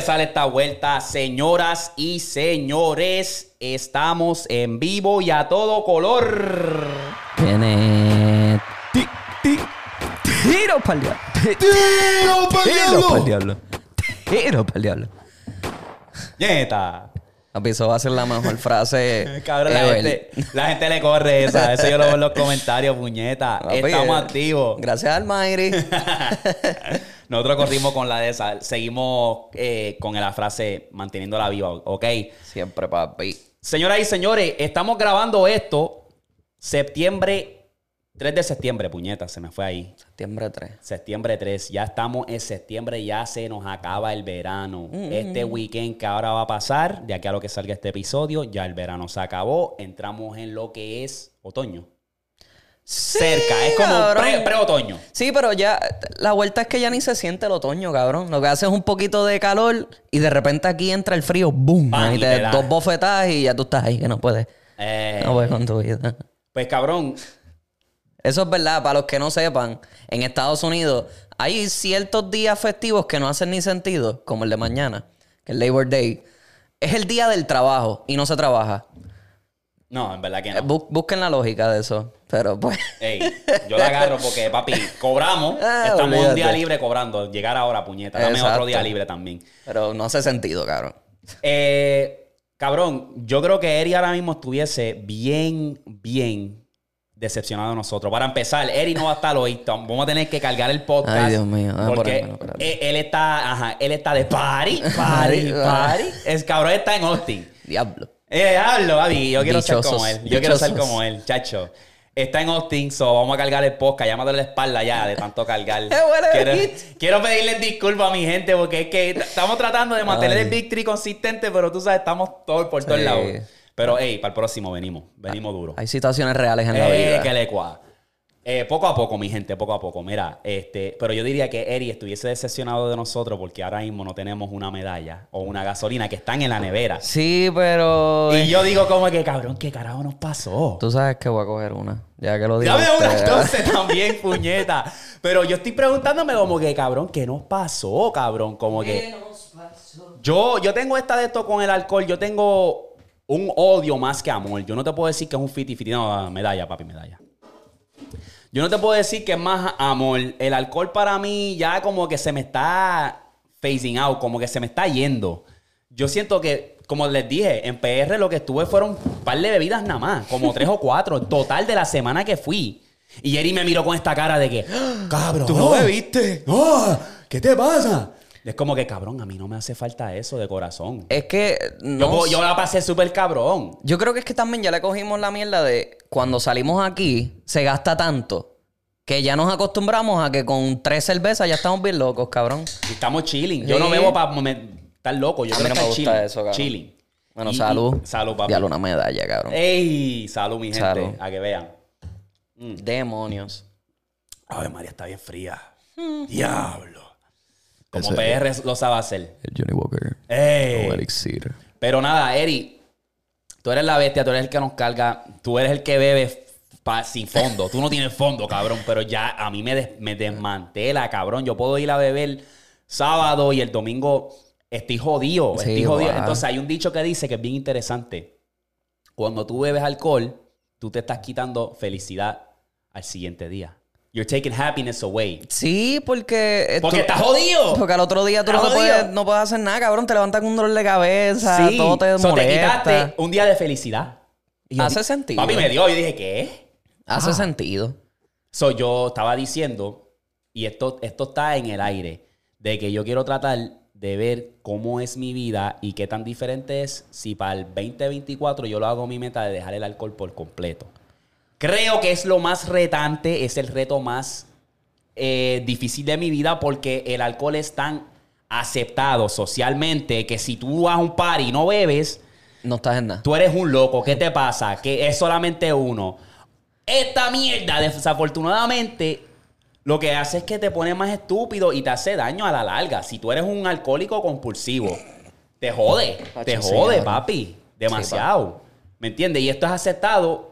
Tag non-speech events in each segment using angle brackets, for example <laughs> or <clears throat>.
empezar esta vuelta, señoras y señores. Estamos en vivo y a todo color. Tiene. Ti, ti, tiro para el diablo. ¡Tiro para el diablo! Tiro para el diablo. Nieta. Eso va a ser la mejor frase. <laughs> Cabrón, la gente, la gente le corre esa. Eso yo lo veo en los comentarios, puñeta. Papi, Estamos activos. Gracias al Mayri. <laughs> Nosotros corrimos con la de esa. Seguimos eh, con la frase manteniéndola viva, ¿ok? Siempre, papi. Señoras y señores, estamos grabando esto septiembre, 3 de septiembre, puñeta, se me fue ahí. Septiembre 3. Septiembre 3, ya estamos en septiembre, ya se nos acaba el verano. Este weekend que ahora va a pasar, de aquí a lo que salga este episodio, ya el verano se acabó, entramos en lo que es otoño. Cerca, es como pre- pre-otoño. Sí, pero ya la vuelta es que ya ni se siente el otoño, cabrón. Lo que hace es un poquito de calor y de repente aquí entra el frío, ¡boom! Pan, y te te dos bofetadas y ya tú estás ahí que no puedes. Eh, No puedes con tu vida. pues cabrón, Eso es verdad, para los que no sepan, en Estados Unidos hay ciertos días festivos que no hacen ni sentido, como el de mañana, que es Labor Day. Es el día del trabajo y no se trabaja. No, en verdad que Eh, no. bu- busquen la lógica de eso. Pero pues. <laughs> Ey, yo la agarro porque, papi, cobramos. <laughs> Ah, estamos un día libre cobrando. Llegar ahora, puñeta. Dame Exacto. otro día libre también. Pero no hace sentido, cabrón. Eh, cabrón, yo creo que Eri ahora mismo estuviese bien, bien decepcionado de nosotros. Para empezar, Eri no va a estar hoy. Vamos a tener que cargar el podcast. Ay, Dios mío. Ah, Porque espérate. él, él está, ajá, él está de party, <laughs> party, party. El cabrón está en Austin. Diablo. Eh, hablo, Gaby. Yo quiero ser Dichosos, como él. Yo quiero ser como él, chacho. Está en Austin, so vamos a cargar el podcast. Ya me duele la espalda ya de tanto cargar. <laughs> quiero, quiero pedirles disculpas a mi gente porque es que estamos tratando de mantener Ay. el victory consistente, pero tú sabes, estamos todos por todos lados. Pero, hey, para el próximo venimos. Venimos duro. Hay situaciones reales en la Eh, vida. que le cua. Eh, poco a poco, mi gente, poco a poco. Mira, este, pero yo diría que Eri estuviese decepcionado de nosotros porque ahora mismo no tenemos una medalla o una gasolina que están en la nevera. Sí, pero. Y yo digo como que, cabrón, ¿qué carajo nos pasó? Tú sabes que voy a coger una. Ya que lo digo. Dame una entonces también, puñeta. Pero yo estoy preguntándome como que, cabrón, ¿qué nos pasó, cabrón? Como que... Yo, yo tengo esta de esto con el alcohol. Yo tengo un odio más que amor. Yo no te puedo decir que es un fiti fiti. No, medalla, papi, medalla. Yo no te puedo decir que es más amor. El alcohol para mí ya como que se me está phasing out, como que se me está yendo. Yo siento que, como les dije, en PR lo que estuve fueron un par de bebidas nada más, como <laughs> tres o cuatro, total de la semana que fui. Y Eri me miró con esta cara de que, <gasps> cabrón, ¿Tú no bebiste? ¡Ah! ¿Qué te pasa? Es como que, cabrón, a mí no me hace falta eso de corazón. Es que. yo, No, puedo- yo la pasé súper cabrón. Yo creo que es que también ya le cogimos la mierda de cuando salimos aquí, se gasta tanto que ya nos acostumbramos a que con tres cervezas ya estamos bien locos, cabrón. Y estamos chilling. Yo Sí. no bebo para estar loco. Yo A mí quiero no me gusta chilling. eso, cabrón. Chilling. Bueno, Y- salud. y- salud, papi. Diablo, una medalla, cabrón. ¡Ey! Salud, mi gente. Salud. A que vean. Demonios. Ay, María está bien fría. Diablo. Como PR lo sabe hacer. El Johnny Walker. ¡Ey! O Elixir. Pero nada, Eri, tú eres la bestia, tú eres el que nos carga, tú eres el que bebe pa- sin fondo. Tú no tienes fondo, cabrón, pero ya a mí me, des- me desmantela, cabrón. Yo puedo ir a beber sábado y el domingo estoy jodido, Sí, estoy jodido. wow. Entonces hay un dicho que dice que es bien interesante. Cuando tú bebes alcohol, tú te estás quitando felicidad al siguiente día. You're taking happiness away. Sí, porque. eh, Porque tú- estás jodido. Porque al otro día tú no, puedes, no puedes hacer nada, cabrón. Te levantas con un dolor de cabeza, Sí, todo te So, te quitaste un día de felicidad. Y Hace di- sentido. Papi me dio, yo dije, ¿qué? Hace Ah. sentido. So, yo estaba diciendo, y esto, esto está en el aire, de que yo quiero tratar de ver cómo es mi vida y qué tan diferente es si para el 2024 yo lo hago mi meta de dejar el alcohol por completo. Creo que es lo más retante, es el reto más eh, difícil de mi vida porque el alcohol es tan aceptado socialmente que si tú vas a un party y no bebes, No estás en nada. Tú eres un loco, ¿qué te pasa? Que es solamente uno. Esta mierda, desafortunadamente, lo que hace es que te pone más estúpido y te hace daño a la larga. Si tú eres un alcohólico compulsivo, te jode, te jode, papi. Demasiado. ¿Me entiendes? Y esto es aceptado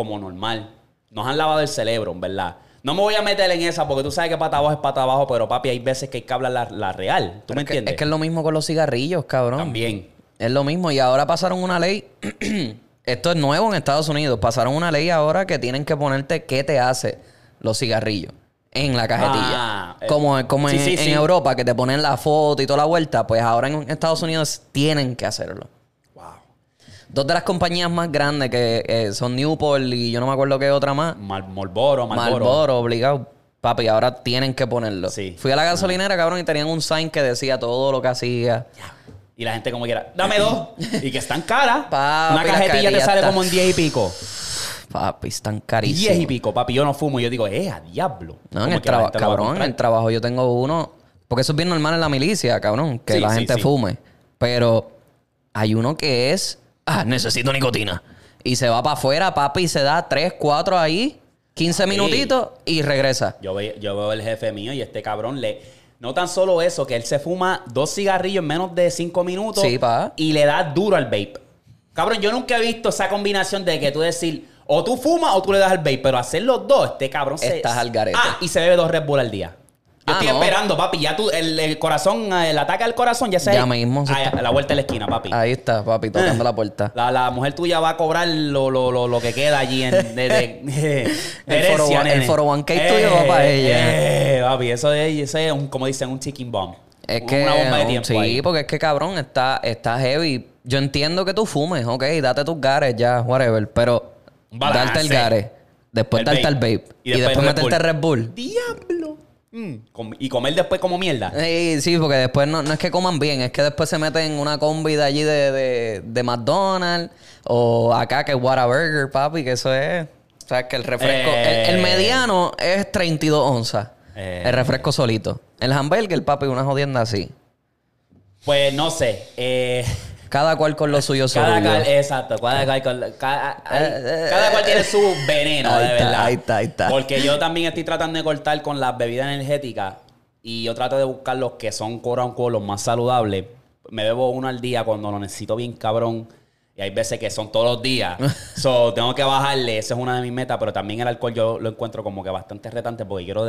como normal. Nos han lavado el cerebro, en verdad. No me voy a meter en esa porque tú sabes que pata abajo es pata abajo, pero papi, hay veces que hay que hablar la, la real. ¿Tú me Es que, entiendes? es que es lo mismo con los cigarrillos, cabrón. También. Es lo mismo. Y ahora pasaron una ley. <clears throat> Esto es nuevo en Estados Unidos. Pasaron una ley ahora que tienen que ponerte qué te hace los cigarrillos en la cajetilla. Ah, eh, como como sí, en, sí, en sí. Europa, que te ponen la foto y toda la vuelta. Pues ahora en Estados Unidos tienen que hacerlo. Dos de las compañías más grandes que eh, son Newport y yo no me acuerdo qué otra más. Mal, Marlboro, Marlboro. Marlboro, obligado. Papi, ahora tienen que ponerlo. Sí. Fui a la gasolinera, cabrón, y tenían un sign que decía todo lo que hacía. Y la gente como quiera, dame dos. <laughs> y que están caras. Papi, Una cajetilla te sale está- como en 10 y pico. Papi, están carísimos. 10 y pico, papi. Yo no fumo. Yo digo, eh, a diablo. No, en el trabajo, cabrón, en el trabajo yo tengo uno. Porque eso es bien normal en la milicia, cabrón, que Sí, la gente sí. fume. Pero hay uno que es, ah, necesito nicotina. Y se va para afuera, papi, y se da 3, 4 ahí, 15 Papi. minutitos y regresa. Yo, ve- yo veo el jefe mío y este cabrón le... No tan solo eso, que él se fuma dos cigarrillos en menos de cinco minutos Sí, pa. y le da duro al vape. Cabrón, yo nunca he visto esa combinación de que tú decir, o tú fumas o tú le das al vape, pero hacer los dos, este cabrón se... Estás al garete. Ah, y se bebe dos Red Bull al día. Yo Ah, estoy no. esperando, papi. Ya tú, el, el corazón, el ataque al corazón, ya se Ya mismo se está- a la vuelta de la esquina, papi. Ahí está, papi, <laughs> tocando Eh. la puerta. La, la mujer tuya va a cobrar lo, lo, lo, lo que queda allí en, de, de- <laughs> <laughs> de El herencia, 401 el nene. 401k tuyo va para ella. Eh, papi, eso es, eso es un, como dicen, un ticking bomb. Es que, Una bomba de tiempo sí, ahí. porque es que cabrón, está, está heavy. Yo entiendo que tú fumes, ok, date tus gares ya, whatever, pero balance. darte el gare, después El darte el vape. Y y, después Red meterte Red Bull. ¡Diablo! Mm, com- y comer después como mierda. Sí, sí, porque después no, no es que coman bien, es que después se meten en una combi de allí de, de, de McDonald's o acá que es Whataburger, papi, que eso es. O sea, que el refresco. Eh. El, el mediano es 32 onzas. Eh. El refresco solito. El hamburger, papi, una jodienda así. Pues no sé. Eh, Cada cual con lo suyo cada cual, exacto. Cada, cual con- cada, hay- Eh, eh, cada cual tiene su veneno, Ahí de está, verdad. ahí está, ahí está. Porque yo también estoy tratando de cortar con las bebidas energéticas y yo trato de buscar los que son quote unquote, los más saludables. Me bebo uno al día cuando lo necesito bien cabrón. Y hay veces que son todos los días. <laughs> so, tengo que bajarle. Esa es una de mis metas. Pero también el alcohol yo lo encuentro como que bastante retante porque quiero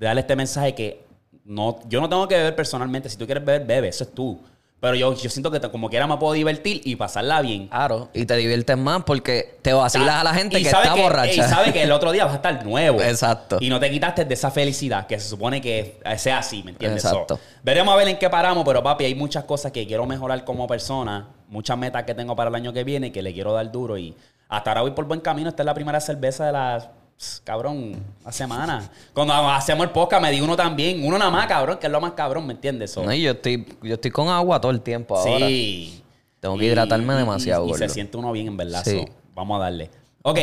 darle este mensaje que no, yo no tengo que beber personalmente. Si tú quieres beber, bebe. Eso es tú. Pero yo, yo siento que te- como quiera me puedo divertir y pasarla bien. Claro, y te diviertes más porque te vacilas a la gente Y que sabe está borracha. Y sabe que el otro día vas a estar nuevo. Exacto. Y no te quitaste de esa felicidad que se supone que sea así, ¿me entiendes? Exacto. So, veremos a ver en qué paramos, pero papi, hay muchas cosas que quiero mejorar como persona, muchas metas que tengo para el año que viene que le quiero dar duro y hasta ahora voy por buen camino. Esta es la primera cerveza de la pss, cabrón, la semana. Cuando hacemos el podcast me di uno también, uno nada más, cabrón, que es lo más cabrón, ¿me entiendes? So, No, y yo estoy, yo estoy con agua todo el tiempo ahora. Sí. Tengo que hidratarme demasiado, Y, y se siente uno bien, en verdad. Sí. so, vamos a darle. Ok.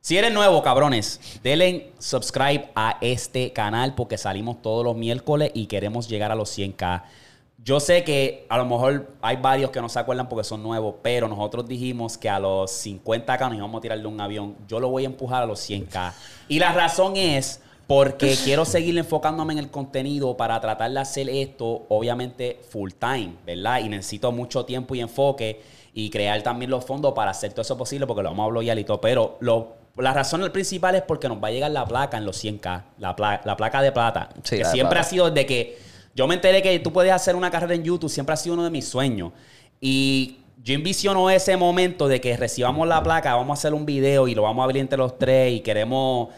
Si eres nuevo, cabrones, denle subscribe a este canal porque salimos todos los miércoles y queremos llegar a los 100k. Yo sé que a lo mejor hay varios que no se acuerdan porque son nuevos, pero nosotros dijimos que a los 50k nos íbamos a tirar de un avión. Yo lo voy a empujar a los 100k. Y la razón es porque <laughs> quiero seguir enfocándome en el contenido para tratar de hacer esto, obviamente, full time, ¿verdad? Y necesito mucho tiempo y enfoque y crear también los fondos para hacer todo eso posible porque lo vamos a bloquear y todo. Pero lo, la razón principal es porque nos va a llegar la placa en los 100K, la, pla- la placa de plata. Sí, que siempre plata. ha sido desde que yo me enteré que tú puedes hacer una carrera en YouTube, siempre ha sido uno de mis sueños. Y yo envisiono ese momento de que recibamos la placa, vamos a hacer un video y lo vamos a abrir entre los tres y queremos,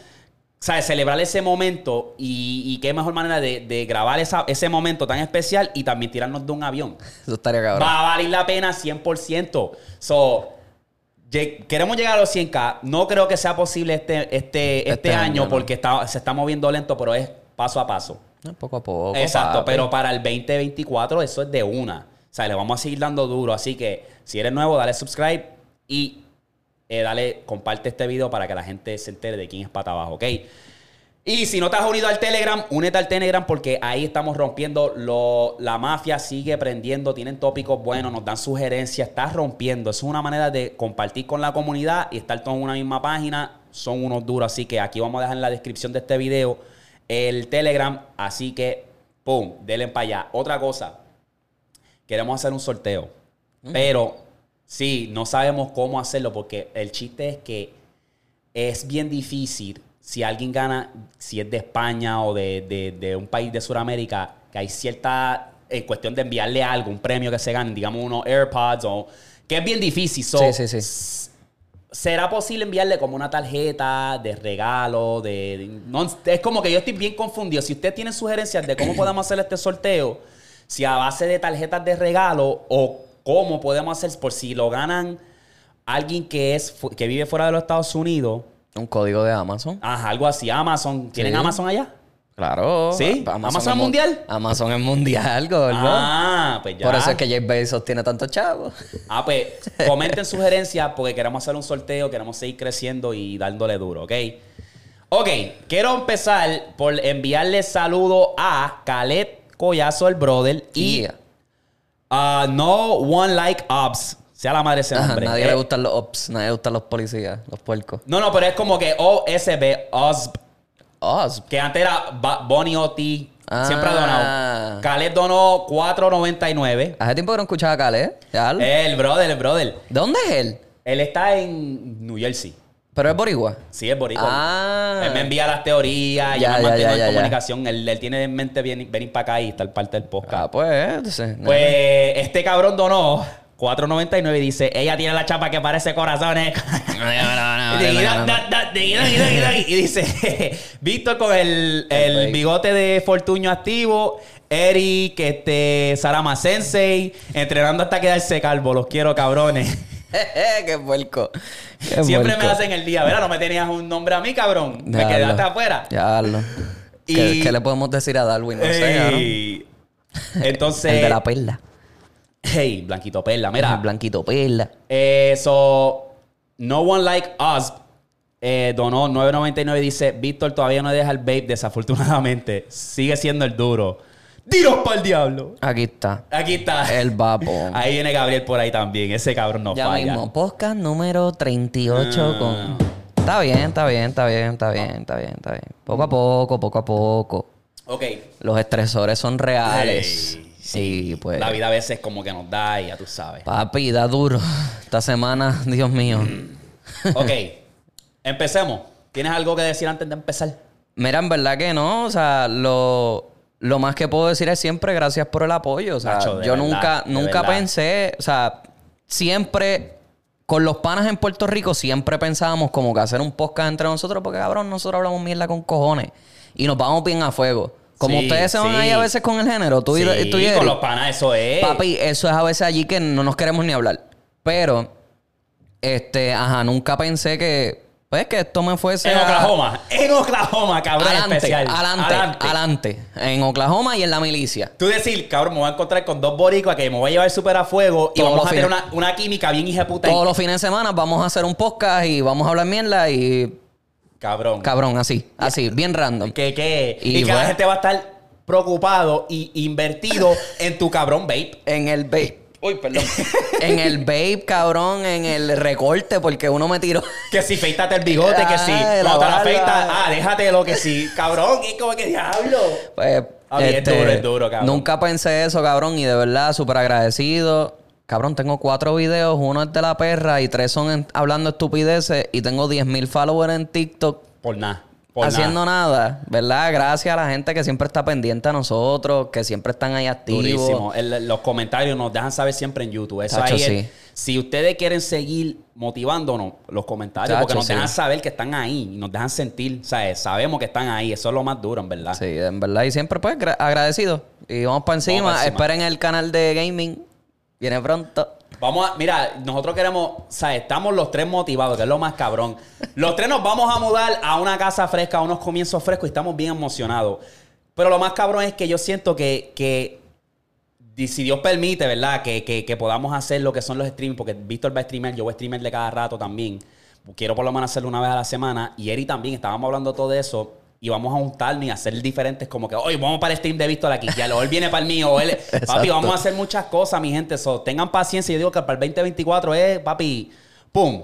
¿sabes? Celebrar ese momento y, y qué mejor manera de, de grabar esa- ese momento tan especial y también tirarnos de un avión. Eso estaría cabrón. Va a valer la pena 100%. So, queremos llegar a los 100k. No creo que sea posible este, este, este, Este año, año, ¿no? porque está, se está moviendo lento, pero es paso a paso. No, poco a poco. Exacto, papi. pero para el 2024 eso es de una. O sea, le vamos a seguir dando duro. Así que si eres nuevo, dale subscribe y eh, dale, comparte este video para que la gente se entere de quién es pata abajo, ¿ok? Y si no te has unido al Telegram, únete al Telegram porque ahí estamos rompiendo. Lo, la mafia sigue prendiendo, tienen tópicos buenos, nos dan sugerencias, está rompiendo. Es una manera de compartir con la comunidad y estar todos en una misma página. Son unos duros, así que aquí vamos a dejar en la descripción de este video el Telegram. Así que, ¡pum! Denle para allá. Otra cosa, queremos hacer un sorteo. Pero sí, no sabemos cómo hacerlo porque el chiste es que es bien difícil si alguien gana, si es de España o de, de- de un país de Sudamérica, que hay cierta, en cuestión de enviarle algo, un premio que se gane, digamos unos AirPods o... Que es bien difícil. So, Sí, sí, sí. ¿Será posible enviarle como una tarjeta de regalo? De, de- no, es como que yo estoy bien confundido. Si usted tiene sugerencias de cómo podemos hacer este sorteo, si a base de tarjetas de regalo o cómo podemos hacer por si lo ganan alguien que es que vive fuera de los Estados Unidos, Un código de Amazon. ajá, algo así, Amazon, ¿tienen Sí. Amazon allá? Claro. ¿Sí? Pa- ¿Amazon es mu- mundial? Amazon es mundial, gordo. Ah, pues ya. Por eso es que Jeff Bezos tiene tantos chavos. Ah, pues comenten sugerencias porque queremos hacer un sorteo, queremos seguir creciendo y dándole duro, ¿ok? Ok, quiero empezar por enviarle saludo a Khaled Collazo, el brother, y a No One Like Ops. Sea la madre ese Ajá, nombre. nadie Eh, le gustan los ops, nadie le gustan los policías, los puercos. No, no, pero es como que OSB, OSB, Que antes era Bonnie Oti. Siempre ha Ah. donado. Khaled donó 4.99. Hace tiempo que no escuchaba a Caleb. Lo- El brother, el brother. ¿Dónde es él? Él está en New Jersey. Pero es boricua. Sí, es boricua. Ah. Él me envía las teorías, Ya, yo me ya, mantengo ya, en comunicación. Él, él tiene en mente venir, venir para acá y estar parte del podcast. Ah, pues. entonces, pues este cabrón donó 4.99 y dice, ella tiene la chapa que parece corazones. <laughs> y dice, Víctor con el, el bigote de Fortuño activo, Eric, este, Sarama Sensei, entrenando hasta quedarse calvo. Los quiero, cabrones. <laughs> Qué puerco. Qué Siempre me hacen el día, ¿verdad? No me tenías un nombre a mí, cabrón. Me Diablo. quedaste afuera. Diablo. Y- ¿Qué, qué le podemos decir a Darwin? No sé. Entonces. El de la perla. Hey, Blanquito Perla. Mira. Blanquito perla. Eh, so, No One Like Us eh, donó 9.99 y dice: Víctor todavía no deja el vape, desafortunadamente. Sigue siendo el duro. ¡Tiros para el diablo! Aquí está. Aquí está. El vapo. <laughs> Ahí viene Gabriel por ahí también. Ese cabrón no ya falla. mismo. Podcast número 38 Ah. con... Está bien, está bien, está bien, está bien, está bien, está bien. Poco a poco, poco a poco. Ok. Los estresores son reales. Ey, sí, pues. La vida a veces como que nos da y ya tú sabes. Papi, da duro. Esta semana, <laughs> Dios mío. <clears throat> Ok. Empecemos. ¿Tienes algo que decir antes de empezar? Mira, en verdad que no. O sea, lo, lo más que puedo decir es siempre gracias por el apoyo. O sea, Nacho, yo verdad, nunca, nunca verdad. pensé, o sea, siempre con los panas en Puerto Rico siempre pensábamos como que hacer un podcast entre nosotros porque cabrón, nosotros hablamos mierda con cojones y nos vamos bien a fuego. Como Sí, ustedes se van sí. ahí a veces con el género, tú, y, tú y con los panas, eso es. Papi, eso es a veces allí que no nos queremos ni hablar. Pero, este, ajá, nunca pensé que, pues, que esto me fuese En a- Oklahoma. En Oklahoma, cabrón Adelante, especial. adelante, adelante, En Oklahoma y en la milicia. Tú decir, cabrón, me voy a encontrar con dos boricuas que me voy a llevar súper a fuego y Todos vamos a tener fines. una, una química bien hija puta. Todos los fines de semana vamos a hacer un podcast y vamos a hablar mierda y Cabrón. cabrón, así, así, bien random. Que, que, Y y, que la gente va a estar preocupado y invertido <laughs> en tu cabrón vape. En el vape. Uy, perdón. <laughs> en el vape, cabrón, en el recorte, porque uno me tiró. Que si feítate el bigote, que si cuando te la afeitas, ah, déjatelo, que si, cabrón, y como que diablo. Pues, Ah, es duro, es duro, cabrón. Nunca pensé eso, cabrón, y de verdad, súper agradecido. Cabrón, tengo cuatro videos, uno es de la perra y tres son en- hablando estupideces y tengo 10.000 followers en TikTok Por nada. Por haciendo nada. nada. ¿verdad? Gracias a la gente que siempre está pendiente a nosotros, que siempre están ahí activos. Durísimo. El- los comentarios nos dejan saber siempre en YouTube. Eso Tacho, ahí es- sí. Si ustedes quieren seguir motivándonos, los comentarios, Tacho, porque nos sí. dejan saber que están ahí, y nos dejan sentir, ¿sabes? Sabemos que están ahí. Eso es lo más duro, en verdad. Sí, en verdad. Y siempre, pues, gra- agradecido. Y vamos para encima. Esperen el canal de gaming. Viene pronto. Vamos a, mira, nosotros queremos, ¿sabes? Estamos los tres motivados, que es lo más cabrón. Los tres nos vamos a mudar a una casa fresca, a unos comienzos frescos y estamos bien emocionados. Pero lo más cabrón es que yo siento que, que si Dios permite, ¿verdad? Que, que- podamos hacer lo que son los streaming, porque Víctor va a streamer, yo voy a streamer de cada rato también. Quiero por lo menos hacerlo una vez a la semana. Y Eri también, estábamos hablando todo de eso. Y vamos a juntarnos y hacer diferentes, como que, oye, vamos para el stream de Víctor aquí. Ya, o él viene para el mío, él. <laughs> papi, vamos a hacer muchas cosas, mi gente. So, tengan paciencia. Yo digo que para el 2024 es, papi, pum,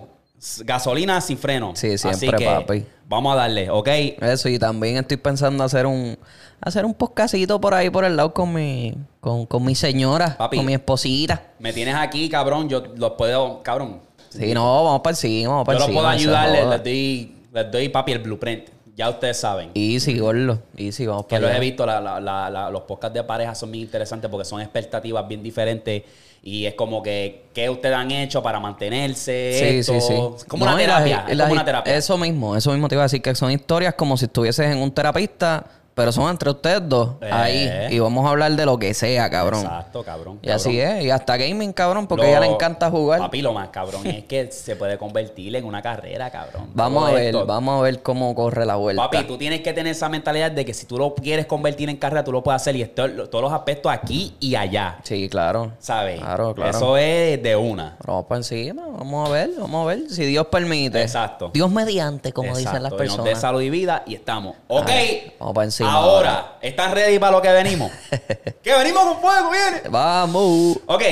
gasolina sin freno. Sí, Así siempre, que papi. Vamos a darle, ¿ok? Eso, y también estoy pensando hacer un hacer un podcastito por ahí por el lado con mi con, con mi señora, Papi. con mi esposita. Me tienes aquí, cabrón. Yo los puedo, cabrón. Sí, no, vamos para encima, vamos para Yo los puedo no se ayudar, les, joda. les doy, les doy, papi, el blueprint. Ya ustedes saben. Easy, gordo. Easy, vamos Que para los he visto, la- la- la- los podcasts de pareja son bien interesantes porque son expectativas bien diferentes y es como que qué ustedes han hecho para mantenerse. Sí, esto. sí, sí. Es como No, una y terapia. y es como una terapia. Eso mismo, eso mismo te iba a decir, que son historias como si estuvieses en un terapista, pero son entre ustedes dos, Eh. ahí. Y vamos a hablar de lo que sea, cabrón. Exacto, cabrón. Y así es. Y hasta gaming, cabrón, porque a ella le encanta jugar. Papi, lo más cabrón es que se puede convertir en una carrera, cabrón. <laughs> Vamos Todo a ver, esto. vamos a ver cómo corre la vuelta. Papi, tú tienes que tener esa mentalidad de que si tú lo quieres convertir en carrera, tú lo puedes hacer y esto- todos los aspectos aquí y allá. Sí, claro. ¿Sabes? Claro, claro. Eso es de una. Vamos para encima, vamos a ver, vamos a ver. Si Dios permite. Exacto. Dios mediante, como dicen las Exacto, y nos dé personas. salud y vida y estamos. Ok. Ay, vamos pa' encima Ahora. ¿están ready para lo que venimos? <laughs> que venimos con fuego, viene. Vamos. Ok.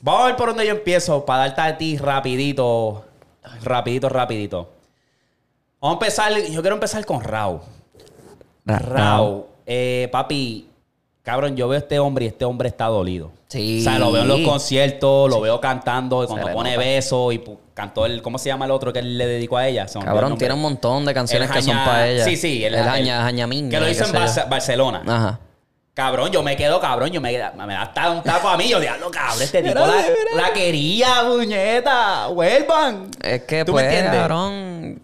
Vamos a ver por dónde yo empiezo para darte a ti rapidito. Rapidito, rapidito. Vamos a empezar. Yo quiero empezar con Rao. Rao. Eh, papi, cabrón, yo veo a este hombre y este hombre está dolido. Sí. O sea, lo veo en los conciertos, lo veo cantando, y cuando pone besos y cantó el, ¿cómo se llama el otro que él le dedicó a ella? Me el Cabrón, tiene un montón de canciones El que son para ella. Sí, sí, El, Jaña, Jañamín. Que lo hizo en Barce- Barcelona. Ajá. Cabrón, yo me quedo cabrón, yo me, me da hasta un taco a mí, yo diablo, cabrón, este tipo la, la quería, puñeta, vuelvan. Es que, ¿Tú me pues, entiendes? cabrón.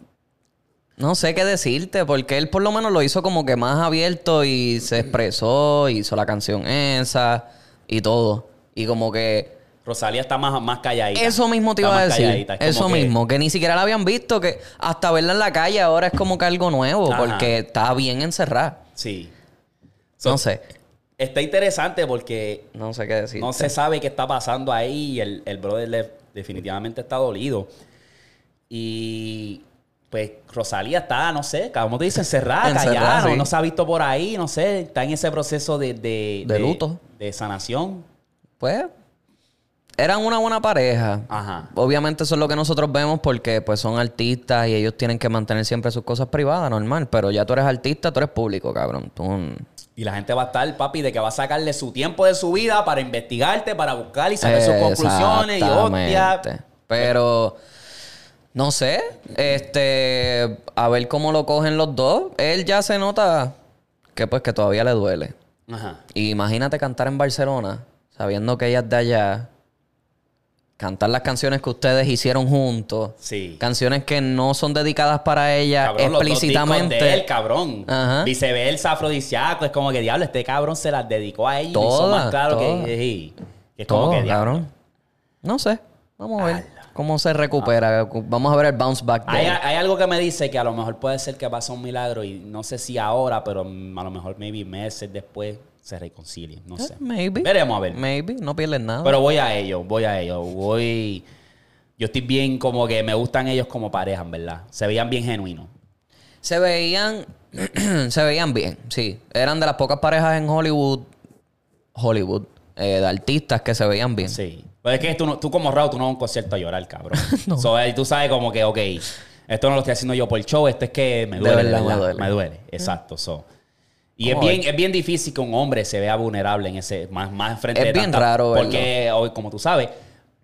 No sé qué decirte, porque él por lo menos lo hizo como que más abierto y se expresó, hizo la canción esa y todo. Y como que. Rosalía está más, más calladita. Eso mismo te iba a decir. es Eso que- mismo, que ni siquiera la habían visto, que hasta verla en la calle ahora es como que algo nuevo, Ajá. porque está bien encerrada. Sí. So, No sé, Está interesante porque no sé qué decir. no se sabe qué está pasando ahí y el, el brother le- definitivamente está dolido. Y pues Rosalía está, no sé, como te dice, encerrada, Encerrada, callada, no, sí. no se ha visto por ahí, no sé, está en ese proceso de... De, De luto. De sanación. Pues, eran una buena pareja. Ajá. Obviamente eso es lo que nosotros vemos porque pues son artistas y ellos tienen que mantener siempre sus cosas privadas, normal. Pero ya tú eres artista, tú eres público, cabrón. Tú... Y la gente va a estar, papi, de que va a sacarle su tiempo de su vida para investigarte, para buscar y sacar sus conclusiones y hostia. Pero no sé, este, a ver cómo lo cogen los dos. Él ya se nota que pues que todavía le duele. Ajá. Y imagínate cantar en Barcelona, sabiendo que ella es de allá, cantar las canciones que ustedes hicieron juntos, Sí. canciones que no son dedicadas para ella Cabrón, los dos explícitamente. de él, cabrón. Ajá. Viceversa, afrodisíaco. Es como que, diablo, este cabrón se las dedicó a ella. y hizo Todas, más claro que, sí, es como Todo, que, diablo. cabrón. No sé, vamos a ver cómo se recupera. Vamos a ver el bounce back Hay, algo que me dice que a lo mejor puede ser que pasa un milagro y no sé si ahora, pero a lo mejor maybe meses después se reconcilien. No sé. Eh, Maybe. Veremos a ver. Maybe, no pierdes nada. Pero voy a ello, voy a ello. Voy. Yo estoy bien como que me gustan ellos como pareja, en verdad. Se veían bien genuinos. Se veían, <clears throat> se veían bien, sí. Eran de las pocas parejas en Hollywood, Hollywood, eh, de artistas que se veían bien. Sí. Pero es que tú, no- tú como Raúl, tú no vas a un concierto a llorar, cabrón. <laughs> So, ahí tú sabes como que, ok, esto no lo estoy haciendo yo por el show, esto es que me duele, verdad, me duele. Me duele, exacto. So. Y es bien, es bien difícil que un hombre se vea vulnerable en ese, más, más frente Es de bien tanta- raro verlo. Porque, hoy, como tú sabes,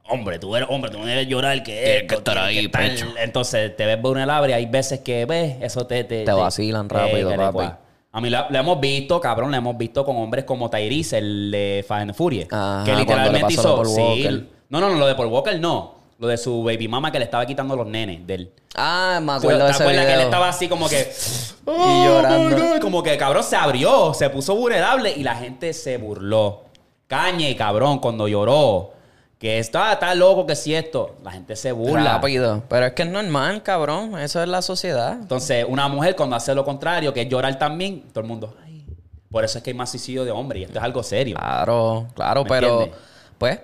hombre, tú eres hombre, tú no eres llorar que Tienes esto, que estar ahí, estar- pecho. Entonces te ves vulnerable y hay veces que ves, eso te... Te, Te vacilan rápido, que te papi. cua- A mí lo, lo hemos visto, cabrón, lo hemos visto con hombres como Tyrese, el de Fast and Furious. Ajá, que literalmente hizo... de Paul sí, no, no, no, lo de Paul Walker no. Lo de su baby mama que le estaba quitando los nenes de él. Ah, me ¿Te acuerdo ese acuerdas que él estaba así como que... <laughs> Y llorando. God", Como que cabrón se abrió, se puso vulnerable y la gente se burló. Cañe, cabrón, cuando lloró. Que está, está loco que si esto. La gente se burla. Rápido. Pero es que es normal, cabrón. Eso es la sociedad. Entonces, una mujer cuando hace lo contrario, que es llorar también, todo el mundo... "Ay". Por eso es que hay más suicidio de hombres y esto es algo serio. Claro, claro, ¿Me pero entiendes? pues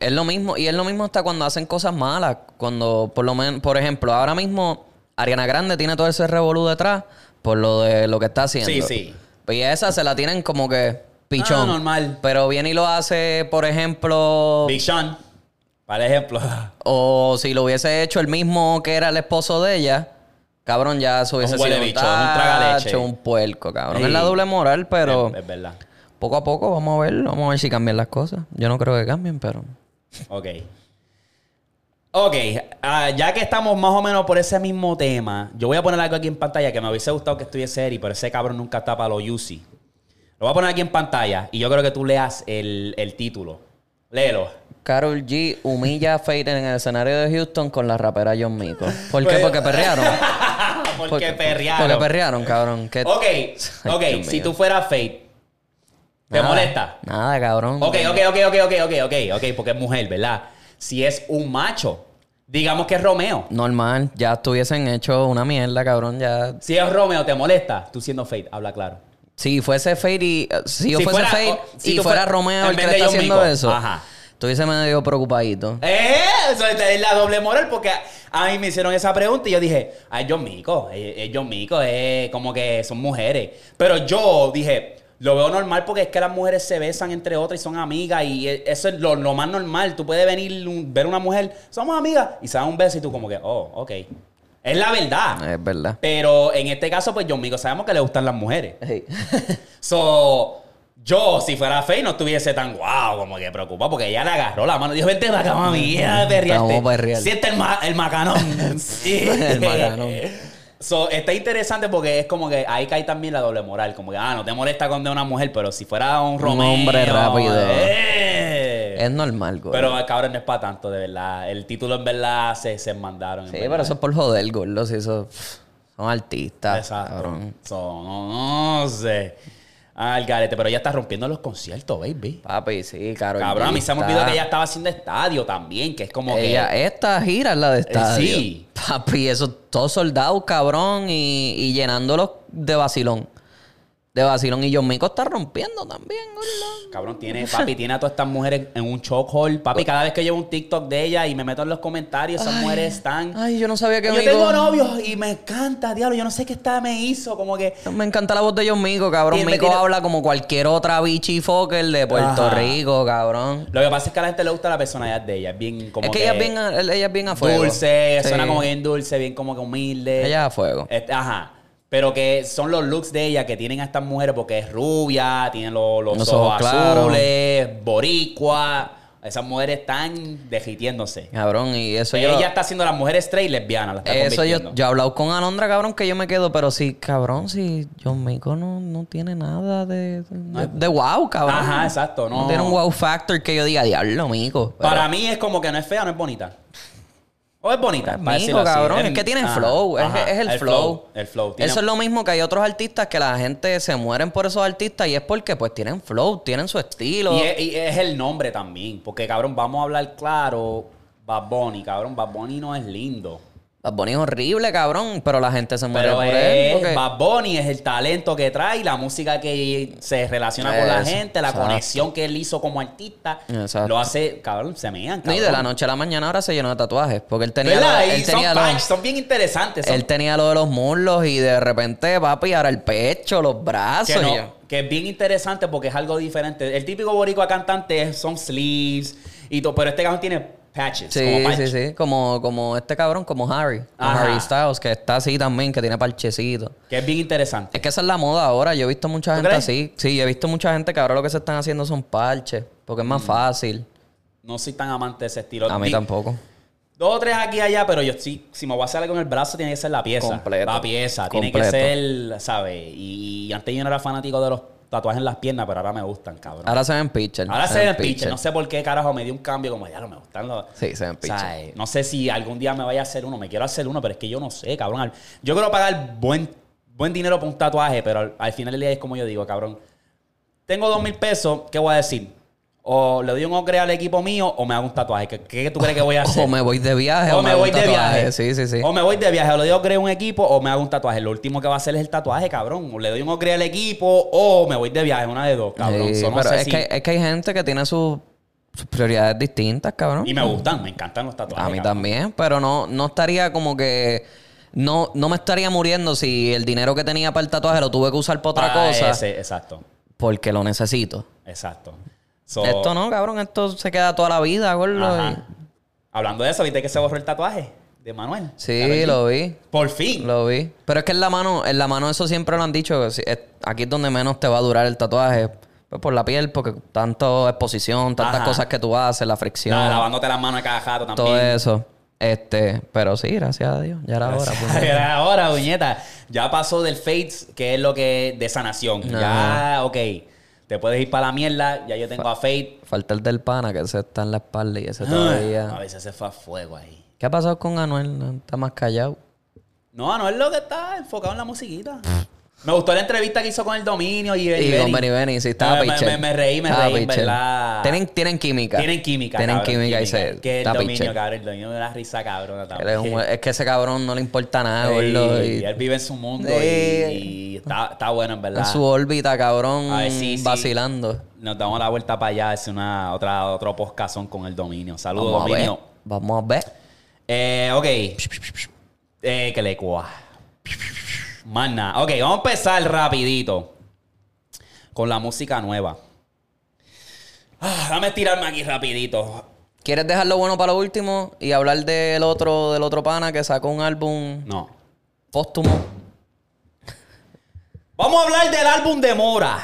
es lo mismo y es lo mismo hasta cuando hacen cosas malas, cuando por lo menos, por ejemplo, ahora mismo Ariana Grande tiene todo ese revolú detrás por lo de lo que está haciendo. Sí, sí. Y esa se la tienen como que pichón. Ah, normal. Pero viene y lo hace, por ejemplo, Big Sean, por ejemplo. <laughs> o si lo hubiese hecho el mismo que era el esposo de ella, cabrón, ya se hubiese Un sido bicho, un tacho, un puerco, cabrón. Sí. Es la doble moral, pero Es, es verdad. poco a poco vamos a ver, vamos a ver si cambian las cosas. Yo no creo que cambien, pero. Ok. Ok. Ah, ya que estamos más o menos por ese mismo tema, yo voy a poner algo aquí en pantalla que me hubiese gustado que estuviese Eri, pero ese cabrón nunca para los UC. Lo voy a poner aquí en pantalla y yo creo que tú leas el, el título. Léelo. Carol G humilla a Fate en el escenario de Houston con la rapera John Mico. ¿Por qué? Pues- Porque perrearon. <laughs> Porque perrearon. Porque perrearon, cabrón. ¿Qué- Ok, ok, si mío. tú fueras Fate, ¿te Nada, molesta? Nada, cabrón. Ok, ok, ok, ok, ok, ok, ok, ok, porque es mujer, ¿verdad? Si es un macho, digamos que es Romeo. Normal, ya estuviesen hecho una mierda, cabrón. Ya. Si es Romeo, ¿te molesta? Tú siendo Fate, habla claro. Si fuese Fate y. eh, Si yo Si fuese o- si y fuera fuera- Romeo el que le está haciendo Mico. eso. Ajá. Estuviese medio preocupadito. ¡Eh! Eso es la doble moral porque a mí me hicieron esa pregunta y yo dije, ay, John Mico, es, es John Mico, es como que son mujeres. Pero yo dije, lo veo normal porque es que las mujeres se besan entre otras y son amigas y e- eso es lo, lo más normal. Tú puedes venir, ver una mujer, somos amigas y se dan un beso y tú como que, oh, ok. Es la verdad. Es verdad. Pero en este caso, pues John Mico sabemos que le gustan las mujeres. Sí. <laughs> So, yo, si fuera Faye, no estuviese tan guau, como que preocupado, porque ella le agarró la mano. Dijo, vente para acá, mami, ya perrear. Siente el, ma- el macanón. <laughs> <laughs> Sí. El macanón. So, está interesante porque es como que ahí cae también la doble moral. Como que, ah, no te molesta con de una mujer, pero si fuera un Romeo... hombre rápido. eh. Es normal, güey. Pero cabrón, no es para tanto, de verdad. El título en verdad se, se mandaron. sí, pero eso es por joder, gordo. Si eso. Son artistas. Exacto. cabrón. So, no, no sé. Ah, el garete, pero ella está rompiendo los conciertos, baby. Papi, sí, Carol Cabrón, a mí se me olvidó que ella estaba haciendo estadio también, que es como Ella, que. esta gira es la de estadio. sí. Papi, eso todos soldados, cabrón, y, y llenándolos de vacilón. De vacilón. Y John Mico está rompiendo también, gordo. Cabrón, tiene, papi, tiene a todas estas mujeres en un chokehold. Papi, cada vez que llevo un TikTok de ella y me meto en los comentarios, esas mujeres están. Ay, yo no sabía que yo Mico- tengo novios y me encanta, diablo. Yo no sé qué esta me hizo, como que. Me encanta la voz de John Mico, cabrón. Mico tiene- habla como cualquier otra bichi fucker de Puerto Ajá. Rico, cabrón. Lo que pasa es que a la gente le gusta la personalidad de ella. Es bien como es que, ella es bien, ella es bien a fuego. dulce, Sí. suena como bien dulce, bien como que humilde. Ella es a fuego. Este, ajá. Pero que son los looks de ella que tienen a estas mujeres porque es rubia, tiene los, los Los ojos, azules, boricua. Esas mujeres están derritiéndose. Cabrón, y eso ella yo... está haciendo las mujeres straight lesbianas. Las está Eso yo, yo he hablado con Alondra, cabrón, que yo me quedo, pero sí, cabrón, si John Mico no, no tiene nada de, de, de wow, cabrón. Ajá, exacto. No, No tiene un wow factor que yo diga, diablo, Mico. Pero- Para mí es como que no es fea, no es bonita. O es bonita. para Mico, así. cabrón, es que tiene ajá, flow, es, ajá, es el, flow. El flow. Tiene- Eso es lo mismo que hay otros artistas que la gente se mueren por esos artistas y es porque pues tienen flow, tienen su estilo. Y es, y es el nombre también. Porque, cabrón, vamos a hablar claro. Bad Bunny, cabrón. Bad Bunny no es lindo. Bad Bunny es horrible, cabrón, pero la gente se muere Pero por es, él. porque- Bad Bunny es el talento que trae, la música que se relaciona con la gente, la exacto. conexión que él hizo como artista. Exacto. Lo hace, cabrón, se mean, cabrón. y de la noche a la mañana ahora se llenó de tatuajes. Porque él tenía, lo, él son, tenía, lo, son bien interesantes. son- él tenía lo de los muslos y de repente, papi, ahora el pecho, los brazos. que, no- y que es bien interesante porque es algo diferente. El típico boricua cantante son sleeves y todo, pero este cabrón tiene patches. Sí, sí, sí. Como, como este cabrón, como Harry. Ajá. Harry Styles, que está así también, que tiene parchecito. Que es bien interesante. Es que esa es la moda ahora. Yo he visto mucha ¿Tú gente crees? así. Sí, he visto mucha gente que ahora lo que se están haciendo son parches. Porque es Mm. más fácil. No soy tan amante de ese estilo. A mí tampoco. Dos o tres aquí y allá, pero yo sí, si me voy a hacer algo con el brazo, tiene que ser la pieza. Completo. La pieza. Tiene que ser, ¿sabes? Y, y antes yo no era fanático de los tatuajes en las piernas, pero ahora me gustan, cabrón. Ahora se ven pitcher. Ahora se ven pitcher. No sé por qué, carajo, me dio un cambio como, ya no me gustan los... Sí, se ven O pitcher. sea, no sé si algún día me vaya a hacer uno. Me quiero hacer uno, pero es que yo no sé, cabrón. Yo quiero pagar buen, buen dinero por un tatuaje, pero al, al final del día es como yo digo, cabrón. Tengo dos mil pesos, ¿qué voy a decir? O le doy un upgrade al equipo mío o me hago un tatuaje. ¿Qué, qué tú crees que voy a <laughs> hacer? O me voy de viaje. O me hago voy de viaje. Sí, sí, sí. O me voy de viaje. O le doy upgrade a un equipo o me hago un tatuaje. Lo último que va a hacer es el tatuaje, cabrón. O le doy un upgrade al equipo o me voy de viaje. Una de dos, cabrón. Sí, So, no pero sé es, si- que, es que hay gente que tiene sus sus prioridades distintas, cabrón. Y me gustan, me encantan los tatuajes. A mí cabrón. también, pero no, no estaría como que. No, no me estaría muriendo si el dinero que tenía para el tatuaje lo tuve que usar para otra Ah, cosa ese, exacto. porque lo necesito. Exacto. So, Esto no, cabrón, esto se queda toda la vida, gordo. Hablando de eso, ¿viste que se borró el tatuaje de Manuel? Sí, lo vi. Por fin. Lo vi. Pero es que en la mano, en la mano eso siempre lo han dicho. Aquí es donde menos te va a durar el tatuaje. Pues por la piel, porque tanto exposición, tantas Ajá. cosas que tú haces, la fricción, La- lavándote las manos a cada jato también. todo eso. Este, pero sí, gracias a Dios. Ya era hora. <laughs> pues. Era Ahora, puñeta. Ya pasó del Fates, que es lo que de sanación. Ya, ok. Te puedes ir para la mierda. Ya yo tengo a Fate. Falta el del pana, que ese está en la espalda y ese A todavía. veces se fue a fuego ahí. ¿Qué ha pasado con Anuel? Está más callado. No, es lo que está enfocado en la musiquita. Me gustó la entrevista que hizo con el dominio y Benny Y con Benny. Benny sí, estaba me, me, me- reí, me Estaba reí, en pitcher. verdad. Tienen, tienen química. Tienen química, Tienen cabrón, química y se... Que el dominio, cabrón. El dominio de una risa también. es, un- es que ese cabrón no le importa nada, gordo, y y él vive en su mundo y, y está, está bueno, en verdad. en su órbita, cabrón, Ay, sí, sí. vacilando. Nos damos la vuelta para allá. Es una, otra, otro poscazón con el dominio. Saludos, Vamos a ver. dominio. Vamos a ver. Eh, ok. Eh, que le cua. Más nada. Ok, vamos a empezar rapidito. Con la música nueva. Ah, dame tirarme aquí rapidito. ¿Quieres dejar lo bueno para lo último y hablar del otro, del otro pana que sacó un álbum No. póstumo? Vamos a hablar del álbum de Mora.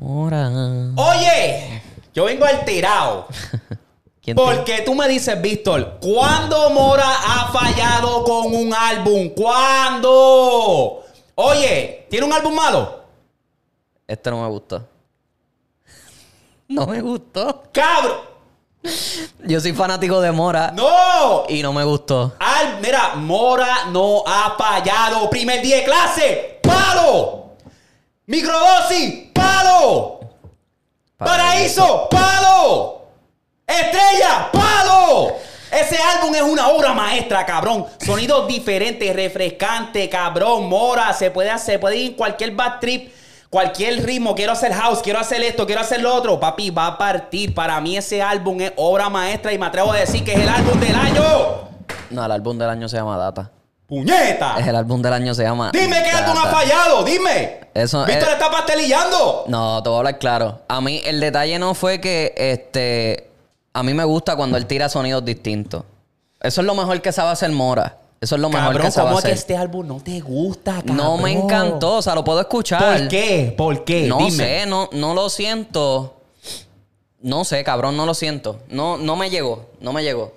Ahora. Oye, yo vengo alterado. <laughs> ¿Quién te- Porque tú me dices, Víctor, ¿cuándo Mora ha fallado con un álbum? ¿Cuándo? Oye, ¿tiene un álbum malo? Este no me gustó. No me gustó. ¡Cabrón! Yo soy fanático de Mora ¡No! y no me gustó. Al, mira, Mora no ha fallado. Primer día de clase, ¡palo! Microdosis, ¡palo! Paraíso, ¡palo! Estrella, ¡palo! Ese álbum es una obra maestra, cabrón. Sonidos diferentes, refrescantes, cabrón. Mora, se puede hacer, puede ir en cualquier bad trip, cualquier ritmo. Quiero hacer house, quiero hacer esto, quiero hacer lo otro. Papi, va a partir. Para mí ese álbum es obra maestra y me atrevo a decir que es el álbum del año. No, el álbum del año se llama Data. ¡Puñeta! Es el álbum del año se llama. Dime qué álbum ha fallado, dime. Eso Víctor es- está pastelillando. No, te voy a hablar claro. A mí el detalle no fue que este. A mí me gusta cuando él tira sonidos distintos. Eso es lo mejor que sabe hacer Mora. Eso es lo mejor Cabrón, que sabe ¿cómo es que hacer. este álbum no te gusta, cabrón? No me encantó, o sea, lo puedo escuchar. ¿Por qué? ¿Por qué? No Dime. sé, no, no lo siento. No sé, cabrón, no lo siento. No, no me llegó, no me llegó.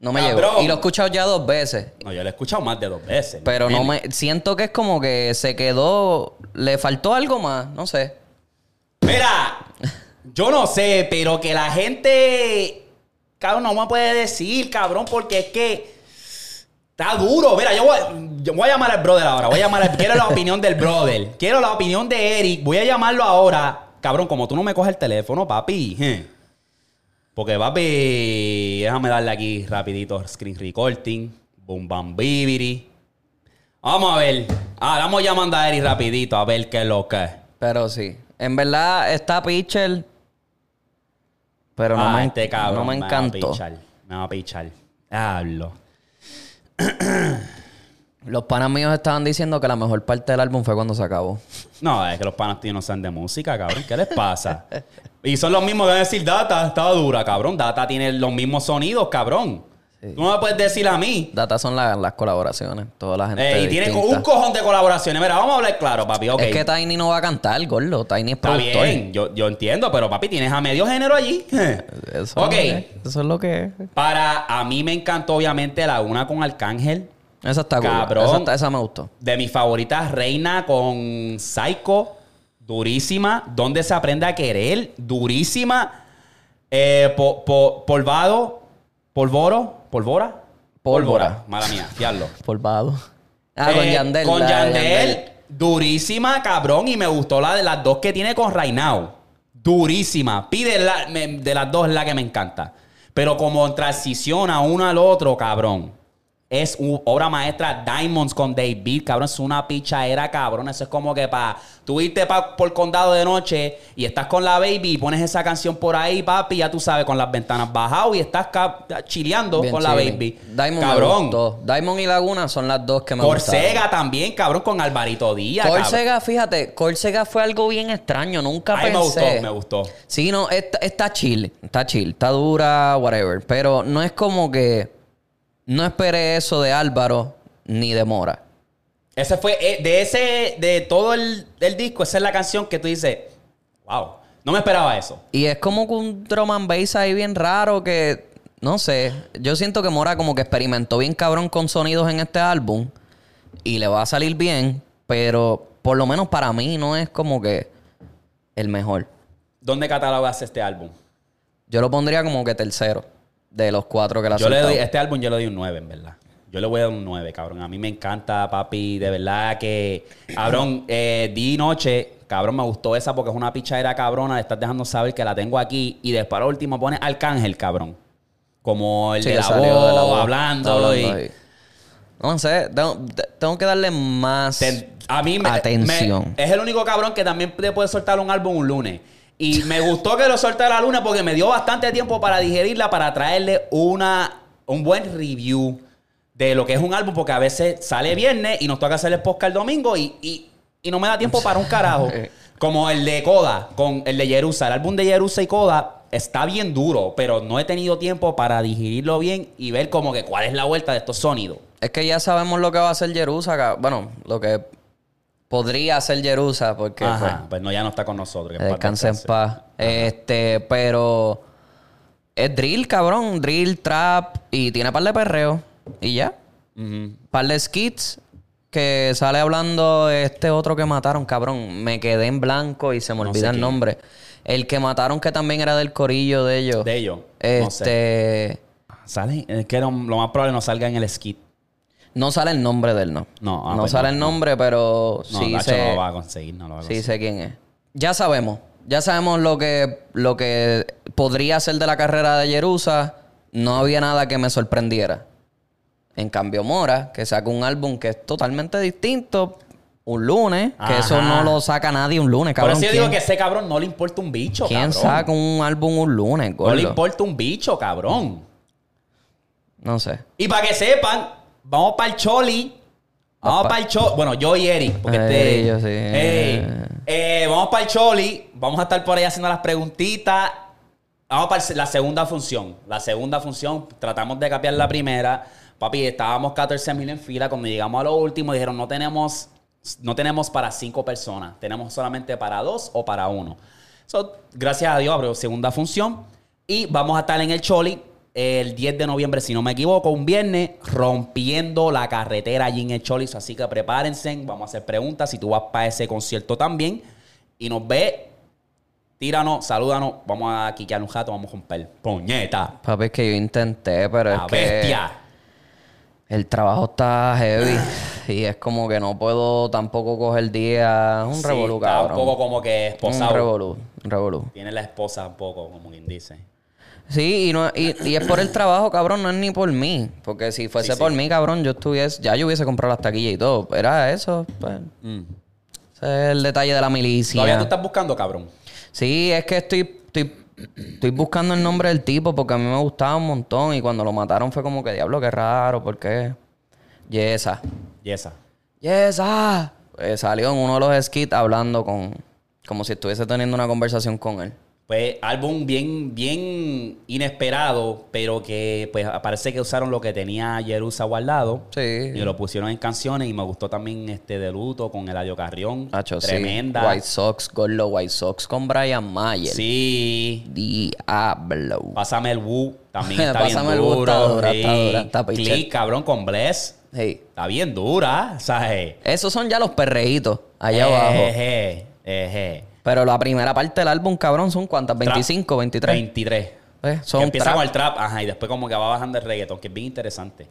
No me Cabrón. llegó. Y lo he escuchado ya dos veces. No, yo lo he escuchado más de dos veces. Pero no me. Siento que es como que se quedó. Le faltó algo más, no sé. Mira, yo no sé, pero que la gente. Cabrón, no me puede decir, cabrón, porque es que. Está duro. Mira, yo voy, yo voy a llamar al brother ahora. Voy a llamar Quiero la opinión del brother. Quiero la opinión de Eric. Voy a llamarlo ahora. Cabrón, como tú no me coges el teléfono, papi. Porque, papi, déjame darle aquí rapidito screen recording. Boom, bam, bibiri. Vamos a ver. Ah, vamos llamando a Eric rapidito a ver qué es lo que es. Pero sí. En verdad, está Pitcher. Pero no, ah, me, este cabrón no me va a encantó. pichar. Me va a pichar. Hablo. <clears throat> Los panas míos estaban diciendo que la mejor parte del álbum fue cuando se acabó. No, es que los panas tíos no saben de música, cabrón. ¿Qué les pasa? y son los mismos que van a decir Data, estaba dura, cabrón. Data tiene los mismos sonidos, cabrón. Tú no me puedes decir a mí. Data son la- las colaboraciones. Toda la gente. Eh, y tiene distinta. un cojón de colaboraciones. Mira, vamos a hablar claro, papi. Ok. Es que Tiny no va a cantar, gordo. Tiny es Está productor. bien, yo, yo entiendo, pero papi, tienes a medio género allí. <laughs> Eso, ok. es, eso es lo que es. Para a mí me encantó, obviamente, la una con Arcángel. Esa está. Cabrón. Esa, está- esa me gustó. De mis favoritas, Reina con Psycho. Durísima. Donde se aprende a querer. Durísima. Eh, po- po- polvado. Polvoro. Polvora. Pólvora. Mala mía. Diablo. <laughs> Polvado. Ah, con Eh, Yandel. Con la de Yandel. Durísima, cabrón. Y me gustó la de las dos que tiene con Rainao. Durísima. Pide la- me- de las dos es la que me encanta. Pero como transiciona uno al otro, cabrón. Es obra maestra Diamonds con David, cabrón. Es una pichaera, cabrón. Eso es como que para tú irte pa- por condado de noche y estás con la baby y pones esa canción por ahí, papi, ya tú sabes, con las ventanas bajadas y estás chileando Bien con la baby. Diamond me cabrón. Diamond y Laguna son las dos que me gustaron. Corsega también, cabrón, con Alvarito Díaz. cabrón. Corsega, fíjate, Corsega fue algo bien extraño. Nunca Ay, me pensé. gustó, me gustó. Sí, no, está, está chill. Está chill. Está dura, whatever. Pero no es como que. No esperé eso de Álvaro ni de Mora. Ese fue, eh, de ese, de todo el, el disco, esa es la canción que tú dices, wow, no me esperaba eso. Y es como que un drum and bass ahí bien raro que no sé. Yo siento que Mora como que experimentó bien cabrón con sonidos en este álbum. Y le va a salir bien. Pero por lo menos para mí no es como que el mejor. ¿Dónde catalogas este álbum? Yo lo pondría como que tercero. De los cuatro que la Yo le doy, este álbum yo le doy un 9, en verdad. Yo le voy a dar un 9, cabrón. A mí me encanta, papi. De verdad que, cabrón, eh, di noche, cabrón, me gustó esa porque es una pichadera cabrona. Le estás dejando saber que la tengo aquí. Y después, al último, pone Arcángel, cabrón. Como el Sí, de, la voz, de la voz, hablando. y- ahí. No sé, tengo, tengo que darle más a mí me, atención. me- es el único cabrón que también te puede soltar un álbum un lunes. Y me gustó que lo soltara el lunes porque me dio bastante tiempo para digerirla, para traerle una, un buen review de lo que es un álbum, porque a veces sale viernes y nos toca hacer el podcast el domingo y, y- y no me da tiempo para un carajo. <laughs> Como el de Coda, con el de Jerusa. El álbum de Jerusa y Coda está bien duro, pero no he tenido tiempo para digerirlo bien y ver como que cuál es la vuelta de estos sonidos. Es que ya sabemos lo que va a hacer Jerusa. Bueno, lo que podría hacer Jerusa, porque pues, Ajá, pues no, ya no está con nosotros. que en paz descanse en paz. Este, pero es drill, cabrón. Drill, trap y tiene par de perreo. Y ya. Ujú. Par de skits que sale hablando este otro que mataron, cabrón. Me quedé en blanco y se me No olvida el quién. nombre. El que mataron que también era del corillo de ellos. De ellos. No sé. Este. Sale, es que lo más probable no salga en el skit. No sale el nombre de él, no. No, ah, no pues sale no, el no. nombre, pero No, sí Nacho sé, no lo va a conseguir, no lo va a sí conseguir. sé quién es. Ya sabemos. Ya sabemos lo que, lo que podría ser de la carrera de Jerusa. No había nada que me sorprendiera. En cambio, Mora, que saca un álbum que es totalmente distinto, un lunes, que eso no lo saca nadie un lunes, Por cabrón. eso yo digo ¿Quién, que ese cabrón no le importa un bicho, quién cabrón. saca un álbum un lunes, No le gordo? importa un bicho, cabrón. No sé. Y para que sepan, vamos para el Choli. Vamos para el Choli. Bueno, yo y Eric. Porque este. yo sí. Eh, vamos para el Choli. Vamos a estar por ahí haciendo las preguntitas. Vamos para la segunda función. La segunda función, tratamos de capear la primera. Papi, estábamos 14 mil en fila. Cuando llegamos a lo último, dijeron: no tenemos, no tenemos para cinco personas. Tenemos solamente para dos o para uno. So, gracias a Dios, abrió segunda función. Y vamos a estar en el Choli el 10 de noviembre, si no me equivoco, un viernes, rompiendo la carretera allí en el Choli. So, Así que prepárense, vamos a hacer preguntas. Si tú vas para ese concierto también y nos ve, tíranos, salúdanos. Vamos a quiquear un jato, vamos a romper. Puñeta. Papi, es que yo intenté, pero La es que... bestia. El trabajo está heavy y es como que no puedo tampoco coger día. Un Sí, revolú, está cabrón. un poco como que Un esposado. revolú, un revolú. Tiene la esposa un poco, como quien dice. Sí, y, no, y, y es por el trabajo, cabrón, no es ni por mí. Porque si fuese Sí, por mí, cabrón, yo estuviese... Ya yo hubiese comprado las taquillas y todo. Era eso, pues... Mm. Ese es el detalle de la milicia. Todavía tú estás buscando, cabrón. Sí, es que estoy, estoy, estoy buscando el nombre del tipo porque a mí me gustaba un montón y cuando lo mataron fue como que, diablo, qué raro, ¿por qué? Yesa. Y esa. Yesa. Pues salió en uno de los skits hablando con... Como si estuviese teniendo una conversación con él. Pues álbum bien, bien inesperado, pero que pues parece que usaron lo que tenía Jerusa guardado. Sí. Y lo pusieron en canciones y me gustó también este de luto con Eladio Carrión. Sí. Tremenda. White Sox, Gordo White Sox con Brian Mayer. Sí. Diablo. Pásame el Wu. También <laughs> está bien Pásame el Wu, duro. está dura, Sí. está dura, está. Click, cabrón, con Bless. Hey. Está bien dura, ¿sabes? Esos son ya los perreitos allá Eh, abajo. Eje, eje. Pero la primera parte del álbum, cabrón, son cuántas? 25, 23. 23. Eh, Que empieza trap. con el trap, ajá, y después como que va bajando el reggaeton, que es bien interesante.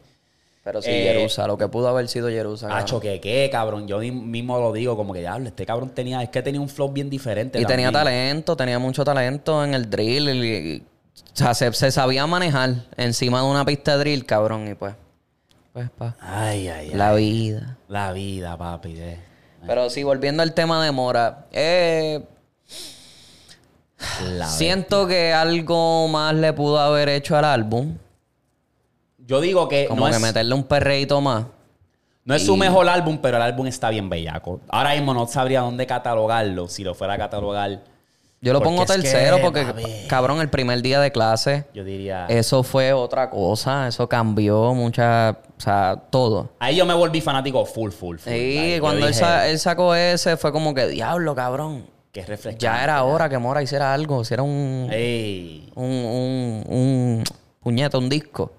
Pero sí, Eh, Jerusa, lo que pudo haber sido Jerusa. cabrón. Hacho, que qué, cabrón. Yo mismo lo digo, como que diablo, este cabrón tenía, es que tenía un flow bien diferente. Y tenía talento, tenía mucho talento en el drill. y- y- o sea, se, se sabía manejar encima de una pista de drill, cabrón. Y pues, pues, pa. Ay, ay, ay. La vida. La vida, papi. eh. Pero sí, volviendo al tema de Mora. Eh, La siento que algo más le pudo haber hecho al álbum. Yo digo que Como no que es, meterle un perreíto más. no es su mejor álbum, pero el álbum está bien bellaco. Ahora mismo no sabría dónde catalogarlo, si lo fuera a catalogar. Yo lo Porque pongo que, tercero porque, cabrón, el primer día de clase, Yo diría... eso fue otra cosa. Eso cambió mucha... O sea, todo. Ahí yo me volví fanático full, full, full. Sí, Like, cuando él, dije, sa- él sacó ese, fue como que, diablo, cabrón. Qué refrescante. Ya era hora que Mora hiciera algo, hiciera un, Ey. un, un, un, puñeta, un disco.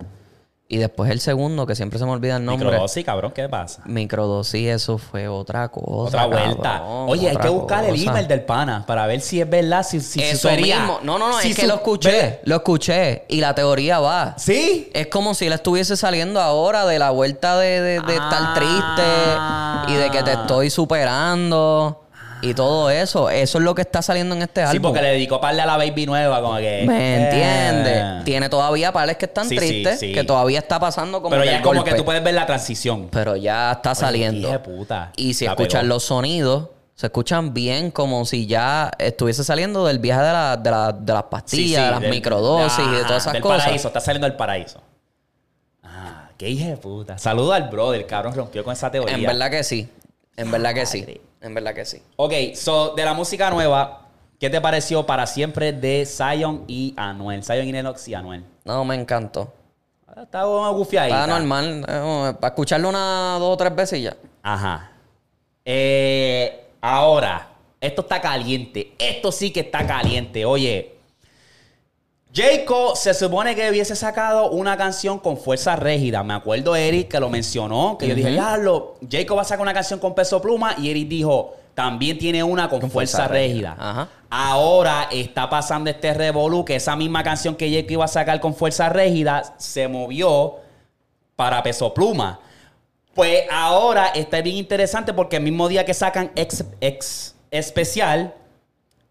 Y después el segundo, que siempre se me olvida el nombre. Microdosis, cabrón, ¿qué pasa? Microdosis, eso fue otra cosa. Otra vuelta. cabrón, Oye, hay que buscar el email del pana para ver si es verdad, si, si Eso sería- mismo. No, no, no, si es que su- lo escuché. Ve- Lo escuché. Y la teoría va. ¿Sí? Es como si él estuviese saliendo ahora de la vuelta de, de- de estar Ah. triste y de que te estoy superando y todo eso. Eso es lo que está saliendo en este Sí, álbum. porque le dedicó para a la baby nueva, como que. ¿Me eh. entiendes? Tiene todavía pares que están Sí, sí, tristes, sí. que todavía está pasando como Pero que ya el como golpe. que tú puedes ver la transición. Pero ya está saliendo. de puta. Y si La escuchas pegó. los sonidos, se escuchan bien como si ya estuviese saliendo del viaje de, la- de, la- de las Sí, pastillas, sí, de las del- microdosis y de Ajá, todas esas del cosas. paraíso, está saliendo del paraíso. Ah, qué hija de puta. Saludo al brother, cabrón, rompió con esa teoría. En verdad que sí. En verdad que sí. En verdad que sí. Ok, so, de la música nueva, ¿qué te pareció para siempre de Zion y Anuel? Zion y Lennox y Anuel. No, me encantó. Ah, Está una gufiadita. Está normal. eh, para escucharlo una, dos o tres veces y ya. Ajá. Eh, ahora, esto está caliente. Esto sí que está caliente. Oye, Jayco se supone que hubiese sacado una canción con fuerza rígida. Me acuerdo Eric que lo mencionó, que yo dije, diablo, Jayco va a sacar una canción con peso pluma y Eric dijo, también tiene una con, fuerza, fuerza rígida. rígida. Ajá. Ahora está pasando este revolú que esa misma canción que Jayco iba a sacar con fuerza rígida se movió para peso pluma. Pues ahora está bien interesante porque el mismo día que sacan ex, ex especial,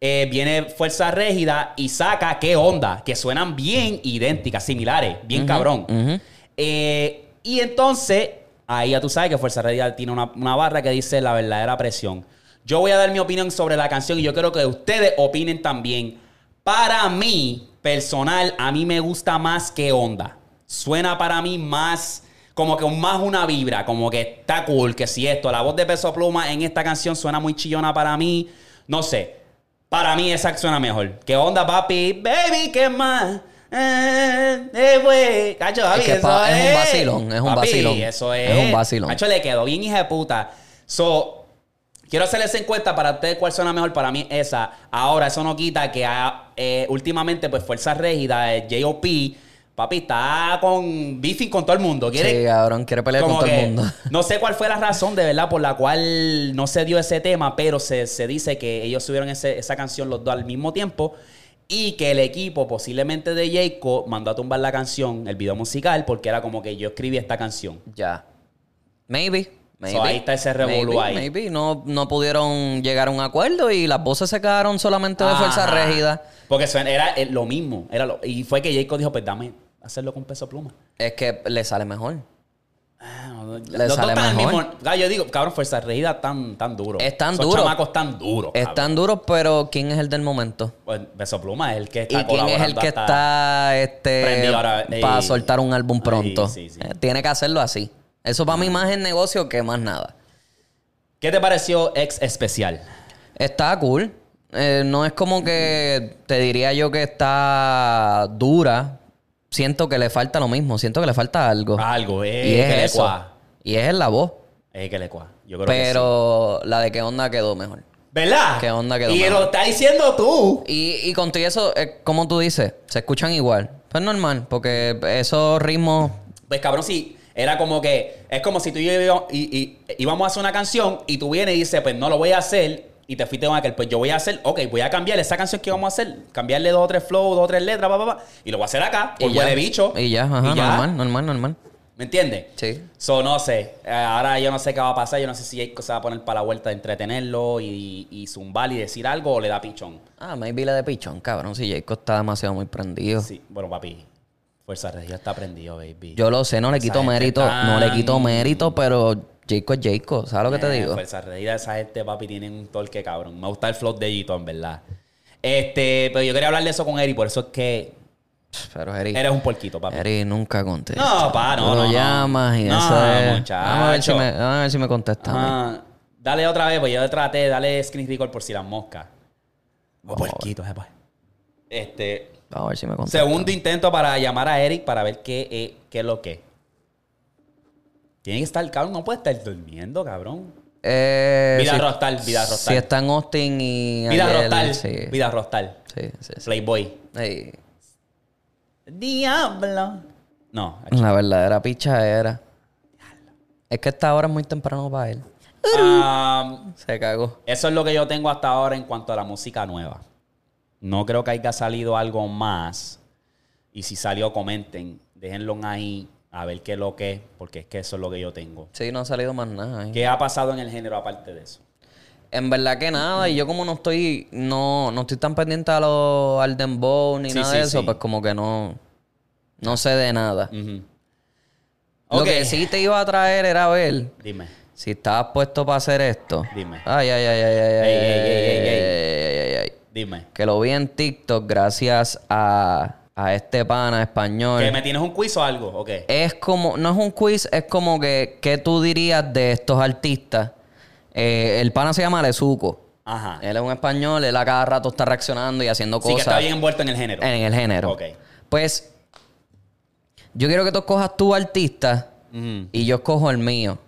eh, viene Fuerza Régida y saca qué onda, que suenan bien idénticas, similares, bien cabrón. Eh, y entonces, ahí ya tú sabes que Fuerza Régida tiene una, una barra que dice la verdadera presión. Yo voy a dar mi opinión sobre la canción y yo quiero que ustedes opinen también. Para mí, personal, a mí me gusta más que onda. Suena para mí más como que más una vibra, como que está cool, que si esto, la voz de Peso Pluma en esta canción suena muy chillona para mí, no sé. Para mí esa suena mejor. ¿Qué onda, papi? Baby, ¿qué más? Eh, eh, güey. Cacho, papi, que eso pa- es un vacilón, es un Papi, vacilón. Eso es. Es un vacilón. Cacho, le quedó bien hija de puta. So, quiero hacerles encuesta para ustedes cuál suena mejor. Para mí esa. Ahora, eso no quita que ah, eh, últimamente, pues, Fuerza Régida, eh, J.O.P., papi, está con beefing con todo el mundo. ¿Quiere, Sí, cabrón, quiere pelear con todo el mundo. <laughs> No sé cuál fue la razón de verdad por la cual no se dio ese tema, pero se, se dice que ellos subieron ese- esa canción los dos al mismo tiempo y que el equipo posiblemente de Jayco mandó a tumbar la canción, el video musical, porque era como que yo escribí esta canción. Ya. Maybe. Maybe. So, ahí está ese revolú ahí. Maybe. No, no pudieron llegar a un acuerdo y las voces se quedaron solamente de fuerza Ajá. rígida. Porque era eh, lo mismo. Era lo- y fue que Jayco dijo, pues dame hacerlo con peso pluma. Es que le sale mejor. Ah, no, Le los dos sale están al mejor. mismo- Ah, yo digo, cabrón, fuerza regida tan, tan duro. Es tan Son duro. chamacos tan duros. cabrón. Están duros, pero ¿quién es el del momento? Pues, Peso Pluma es el que ¿Y está quién es el que está este, para soltar un álbum pronto? Sí, sí. Eh, Tiene que hacerlo así. Eso para mí más es negocio que más nada. ¿Qué te pareció ex especial? Está cool. Eh, no es como que te diría yo que está dura. Siento que le falta lo mismo. Siento que le falta algo. Algo, eh, y que es le eso. Y es en la voz. Eh, que le cua. Yo creo que sí. Pero la de qué onda quedó mejor. ¿Verdad? ¿Qué onda quedó Y mejor? lo está diciendo tú. Y, y contigo eso, eh, como tú dices, se escuchan igual. Pues normal, porque esos ritmos Pues cabrón, sí. Era como que, es como si tú y yo y, y- íbamos a hacer una canción y tú vienes y dices, pues no lo voy a hacer. Y te fuiste con aquel, pues yo voy a hacer, ok, voy a cambiar esa canción que vamos a hacer, cambiarle dos o tres flows, dos o tres letras, pa, pa, pa, y lo voy a hacer acá, por y ya. huele bicho. Y ya, ajá, Y ya. normal, normal, normal. ¿Me entiendes? Sí. So, no sé. Eh, ahora yo no sé qué va a pasar. Yo no sé si Jayco se va a poner para la vuelta de entretenerlo y, y zumbar y decir algo o le da pichón. Ah, maybe la de pichón, cabrón. Si Jacob está demasiado muy prendido. Sí. Bueno, papi. Fuerza Regia está prendido, baby. Yo lo sé, no le quito mérito, no le quito mérito, pero Jacob es Jacob, ¿sabes lo que te Eh, digo? Fuerza Regia, esa gente, papi, tienen un torque cabrón. Me gusta el flow de Gito, en verdad. Este, pero yo quería hablar de eso con Eri, por eso es que Pero Eri, eres un porquito, papi. Eri nunca contesta. No, pa, no, Tú no, lo no. llamas y No, eso es... muchacho. Vamos a ver si me, vamos a ver si me contesta. Ah, dale otra vez, pues yo traté, dale screen record por si las moscas. O Vamos a ver. porquito, jefa. Este, Vamos a ver si me contesta. segundo intento para llamar a Eric para ver qué, eh, qué es lo que. Tiene que estar, cabrón, no puede estar durmiendo, cabrón. Eh, Vida si- Rostal, Vida Si Rostal. está en Austin y... Vida Rostal, Sí, Vida Rostal. sí, sí. sí. Playboy. Diablo. No. La verdadera picha era. Es que esta hora es muy temprano para él. Um, Se cagó. eso es lo que yo tengo hasta ahora en cuanto a la música nueva. No creo que haya salido algo más. Y si salió, comenten. Déjenlo ahí a ver qué es lo que es, porque es que eso es lo que yo tengo. Sí, no ha salido más nada. ¿eh? ¿Qué ha pasado en el género aparte de eso? En verdad que nada, y yo como no estoy, no, no estoy tan pendiente a lo, al dembow ni Sí, nada sí, de eso, sí. pues como que no, no sé de nada. Lo que sí te iba a traer era ver Dime. si estabas puesto para hacer esto. Dime. Ay, ay, ay, ay, ay, ay, ay, ey, ey, ay, ey. ay, ay, ay. Dime. Que lo vi en TikTok gracias a, a este pana español. ¿Que me tienes un quiz o algo? Ok. Es como, no es un quiz, es como que, ¿qué tú dirías de estos artistas? Eh, el pana se llama Lezuco. Ajá. Él es un español, él a cada rato está reaccionando y haciendo Sí, que cosas está bien envuelto en el género. en el género. Ok. Pues, yo quiero que tú escojas tu artista y yo escojo el mío,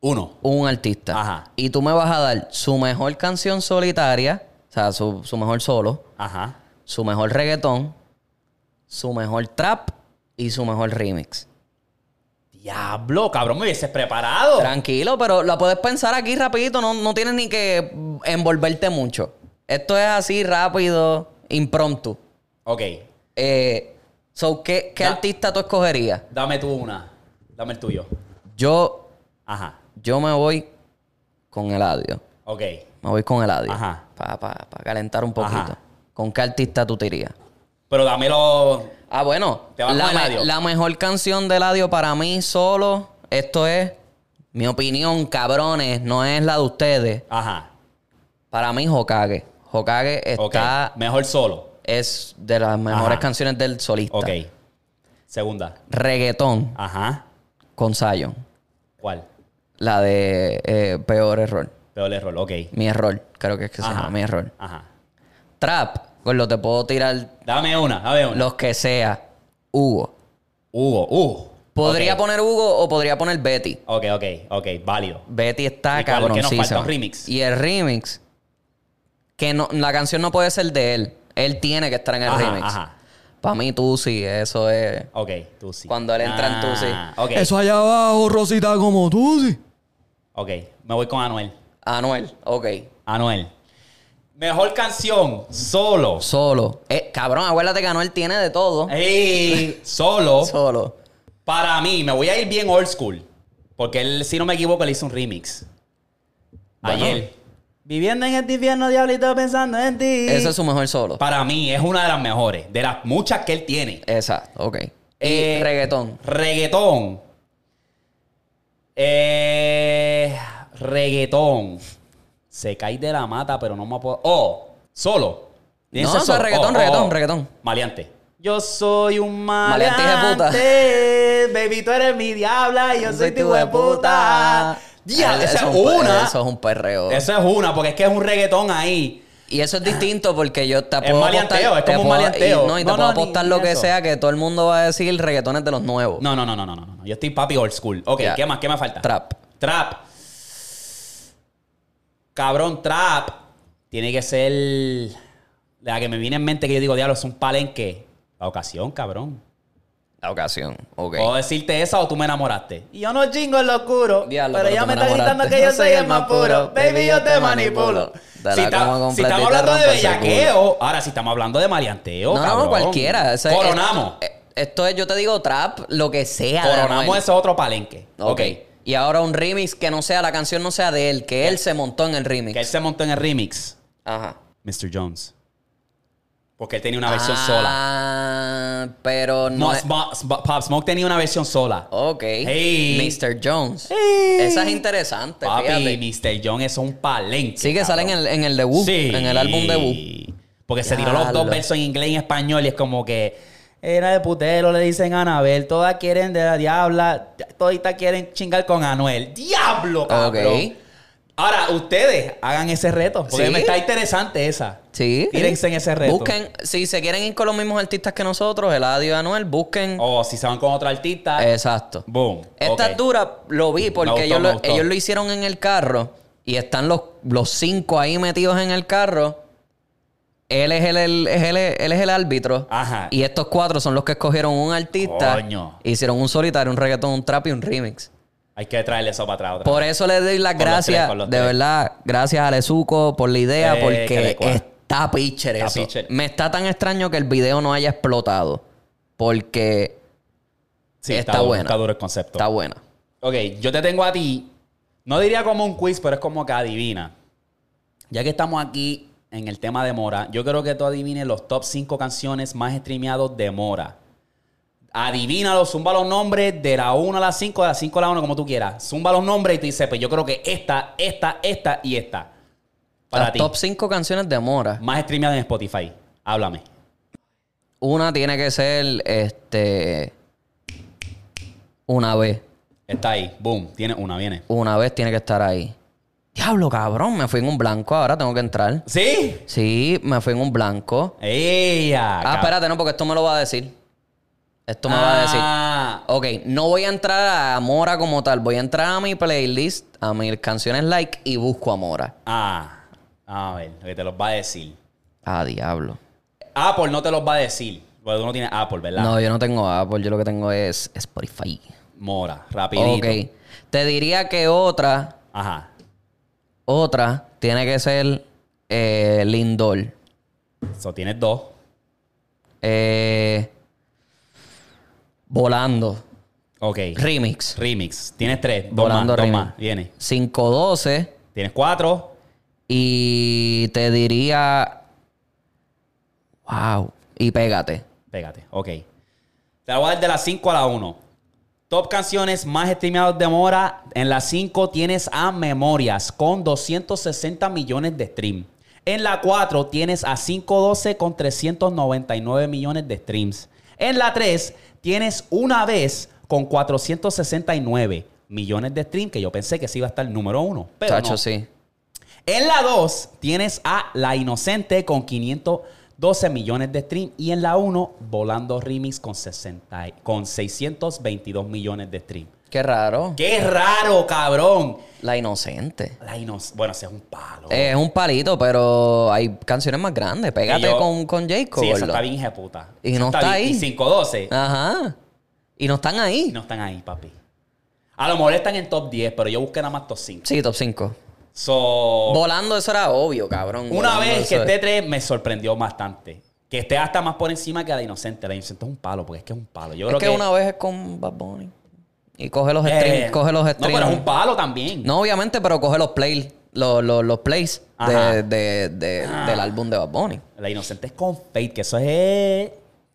Uno. un artista. Ajá. Y tú me vas a dar su mejor canción solitaria, o sea, su, su mejor solo, Ajá. su mejor reggaetón, su mejor trap y su mejor remix. Diablo, cabrón, me hubieses preparado. Tranquilo, pero la puedes pensar aquí rapidito, no, no tienes ni que envolverte mucho. Esto es así rápido, impromptu. Ok. Eh, so, ¿qué, qué Da- artista tú escogerías? Dame tú una. Dame el tuyo. Yo, Ajá. yo me voy con Eladio. Ok. Me voy con Eladio. Ajá. Para calentar un poquito. Ajá. ¿Con qué artista tú te irías? Pero dámelo. Ah, bueno. Te vas la, con me- Eladio. la mejor canción de Eladio para mí solo, esto es mi opinión, cabrones, no es la de ustedes. Ajá. Para mí, Hokage. Hokage Ok. está, Mejor solo. es de las mejores Ajá. canciones del solista. Ok. Segunda. Reggaetón Ajá. con Zion. ¿Cuál? La de eh, Peor Error. Peor error. Ok. Mi error, creo que es que se llama. Mi error. Ajá. Trap, pues lo te puedo tirar Dame una. Dame una. los que sea. Hugo. Hugo. Uh. Podría poner Hugo o podría poner Betty. Ok, ok, ok. Válido. Betty está ¿Y cuál- qué nos falta? Un remix. Y el remix, que no, la canción no puede ser de él. Él tiene que estar en el Ajá, remix. ajá. Para mí, tú sí, eso es. Ok, tú sí. Cuando él entra en tú sí. Ah. Eso allá abajo, Rosita, como tú, sí. Ok. Me voy con Anuel. Anuel, ok. Anuel. Mejor canción. Solo. Solo. Eh, cabrón, acuérdate que Anuel tiene de todo. Ey, <laughs> solo. Solo. Para mí, me voy a ir bien old school. Porque él, si no me equivoco, le hizo un remix. Bueno. Ayer. Viviendo en este infierno, diablito, pensando en ti. Ese es su mejor solo. Para mí, es una de las mejores. De las muchas que él tiene. Exacto, ok. Y Eh, reggaetón. Reggaetón. Eh, reggaetón. Se cae de la mata, pero no me puedo. Oh, solo. No, que o ser sea, solo. reggaetón, Oh, reggaetón, oh. reggaetón. Maleante. Yo soy un Maleante, maleante. Baby, tú eres mi diabla y yo soy tu hueputa. Ya, Eh, esa eso es un una. Eso es un perreo. Eso es una, porque es que es un reggaetón ahí. Y eso es distinto porque yo te Es puedo maleanteo, apostar- es como un puedo- maleanteo. Y, no, y te No, puedo no, apostar ni lo que eso. sea que todo el mundo va a decir reggaetones de los nuevos. No, no, no, no, no, no. no. Yo estoy papi old school. Ok, Ya. ¿qué más? ¿Qué me falta? Trap. Trap. Cabrón, trap. Tiene que ser. La que me viene en mente que yo digo, diablo, es un palenque. La ocasión, cabrón. La ocasión. Ok. ¿Puedo decirte esa o tú me enamoraste? Y yo no chingo en lo oscuro. Diablo, pero pero ella me está gritando que yo soy el más puro. Baby, yo te manipulo. Si, estamos hablando de bellaqueo, ahora si estamos hablando de maleanteo, no, cabrón. no, cualquiera. Coronamos. eh, Esto es, yo te digo, trap, lo que sea. Coronamos Anuel. ese otro palenque. Ok. ok. Y ahora un remix que no sea, la canción no sea de él, que él se montó en el remix. Que él se montó en el remix. Ajá. Mr. Jones. Porque él tenía una versión sola. Ah, pero no. No, es- Pop Smoke tenía una versión sola. Ok. Hey. Mr. Jones. Hey. Esa es interesante, Papi, fíjate. Mr. Jones es un palenque. Sí, que sale en el, en el debut, Sí. en el álbum debut. Porque se tiró los dos versos en inglés y en español y es como que era de putero, le dicen a Anabel. Todas quieren de la diabla. Toditas quieren chingar con Anuel. ¡Diablo, cabrón! Ok. Ahora, ustedes hagan ese reto. Porque Sí. me está interesante esa. Sí. Tírense en ese reto. Busquen, si se quieren ir con los mismos artistas que nosotros, Eladio y Anuel, busquen. O si se van con otro artista. Exacto. Boom. Esta Ok. dura lo vi porque gustó, ellos, lo, ellos lo hicieron en el carro y están los, los cinco ahí metidos en el carro. Él es el, el- es el- él es el árbitro. Ajá. Y estos cuatro son los que escogieron un artista. Coño. Hicieron un solitario, un reggaetón, un trap y un remix. Hay que traerle eso para atrás otra Por vez. eso le doy las Con gracias, tres, de verdad, gracias a Lezuco por la idea, Eh, porque está pitcher Está eso. pitcher. Me está tan extraño que el video no haya explotado. Porque Sí, está duro, buena. Está duro el concepto. está buena. Ok, yo te tengo a ti. No diría como un quiz, pero es como que adivina. Ya que estamos aquí en el tema de Mora, yo creo que tú adivines los top 5 canciones más streameados de Mora. Adivínalo, zumba los nombres de la 1 a la 5, de la 5 a la 1, como tú quieras. Zumba los nombres y tú dices, pues yo creo que esta, esta, esta y esta. Para Las ti. top 5 canciones de Mora. Más streameadas en Spotify. Háblame. Una tiene que ser este. Una vez. Está ahí. Boom. Tiene una, viene. Una vez tiene que estar ahí. Diablo, cabrón, me fui en un blanco, ahora tengo que entrar. ¿Sí? Sí, me fui en un blanco. ¡Ella! Ah, espérate, no, porque esto me lo va a decir. Esto me va a decir. Ah. Ok, no voy a entrar a Mora como tal. Voy a entrar a mi playlist, a mis canciones like y busco a Mora. Ah, a ver, lo que te los va a decir. Ah, diablo. Apple no te los va a decir. Porque tú no tienes Apple, ¿verdad? No, yo no tengo Apple. Yo lo que tengo es Spotify. Mora, rapidito. Ok. Te diría que otra, Ajá. Otra tiene que ser eh, Lindor. So, tienes dos. Eh, volando. Ok. Remix. Remix. Tienes tres. Dos Volando más. Dos más. Viene. 512. Tienes cuatro. Y te diría. Wow. Y pégate. Pégate. Ok. Te la voy a dar de las 5 a la 1. Top canciones más streameadas de Mora. En la 5 tienes a Memorias con 260 millones de streams. En la 4 tienes a 512 con 399 millones de streams. En la 3 tienes una vez con 469 millones de streams, que yo pensé que sí iba a estar número 1. Pero Chacho, no. sí. En la 2 tienes a La Inocente con 512 millones de streams. Y en la 1, Volando Remix con, 60, y- con 622 millones de streams. Qué raro. ¡Qué raro, cabrón! La inocente. La Inoc- bueno, ese es un palo. Es un palito, pero hay canciones más grandes. Pégate yo- con, con Jacob. Sí, esa gordo. está bien jeputa. Y no está bien. ahí. Y 512. Ajá. Y no están ahí. Y no están ahí, papi. A lo mejor están en top 10, pero yo busqué nada más top 5. Sí, top 5. So, Volando, eso era obvio, cabrón. Una Volando, vez que esté es- 3 me sorprendió bastante. Que esté hasta más por encima que la inocente. La inocente es un palo, porque es que es un palo. Yo Es creo que, una vez es con Bad Bunny. Y coge los Eh, streams. Coge los No, pero es un palo también. No, obviamente, pero coge los plays. Los, los, los plays de, de- de- del álbum de Bad Bunny. La inocente es con Fate, que eso es.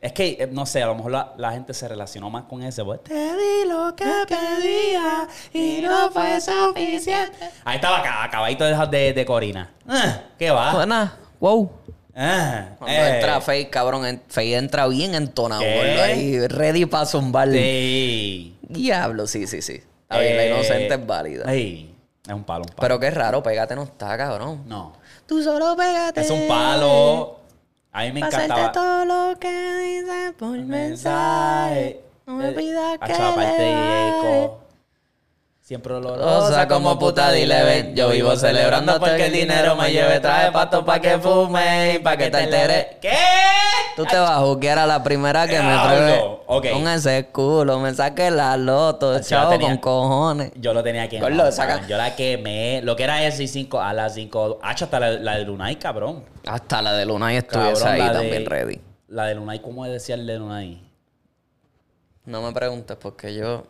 Es que, eh, no sé, a lo mejor la, la gente se relacionó más con ese. pues, Te di lo que pedía y no fue suficiente. Ahí estaba acá, acabadito de, de, de Corina. Ah, ¿Qué va? Buena. Wow. Ah, Cuando eh. entra Faye, cabrón, Faye entra bien entonado, gordo, ahí, ready para zumbar. Sí. Diablo, sí, sí, sí. Bien, la Eh, inocente es válida. Ey, es un palo, un palo. Pero qué raro, pégate no está, cabrón. no. Tú solo pégate. Es un palo. A mí me encantaba. todo lo que dices por mensaje. No me Eh, pidas que Hacho, aparte de eco. Siempre O olorosa sea, como puta, dile ven. Yo vivo celebrando porque el dinero me lleve. Trae pasto pa' que fume y pa' que te alteres. ¿Qué? Tú te vas a juzgar a la primera que me Diablo. pruebe. Ok. Con ese culo, me saque la loto, chavo, tenía- con cojones. Yo lo tenía que Yo la quemé. Lo que era ese 5 a las 5. Hacho, hasta la, la de Lunay, cabrón. Hasta la de Luna y estuviese Cabrón, ahí de- también ready. La de Lunay, ¿cómo decía el de Lunay? No me preguntes porque yo.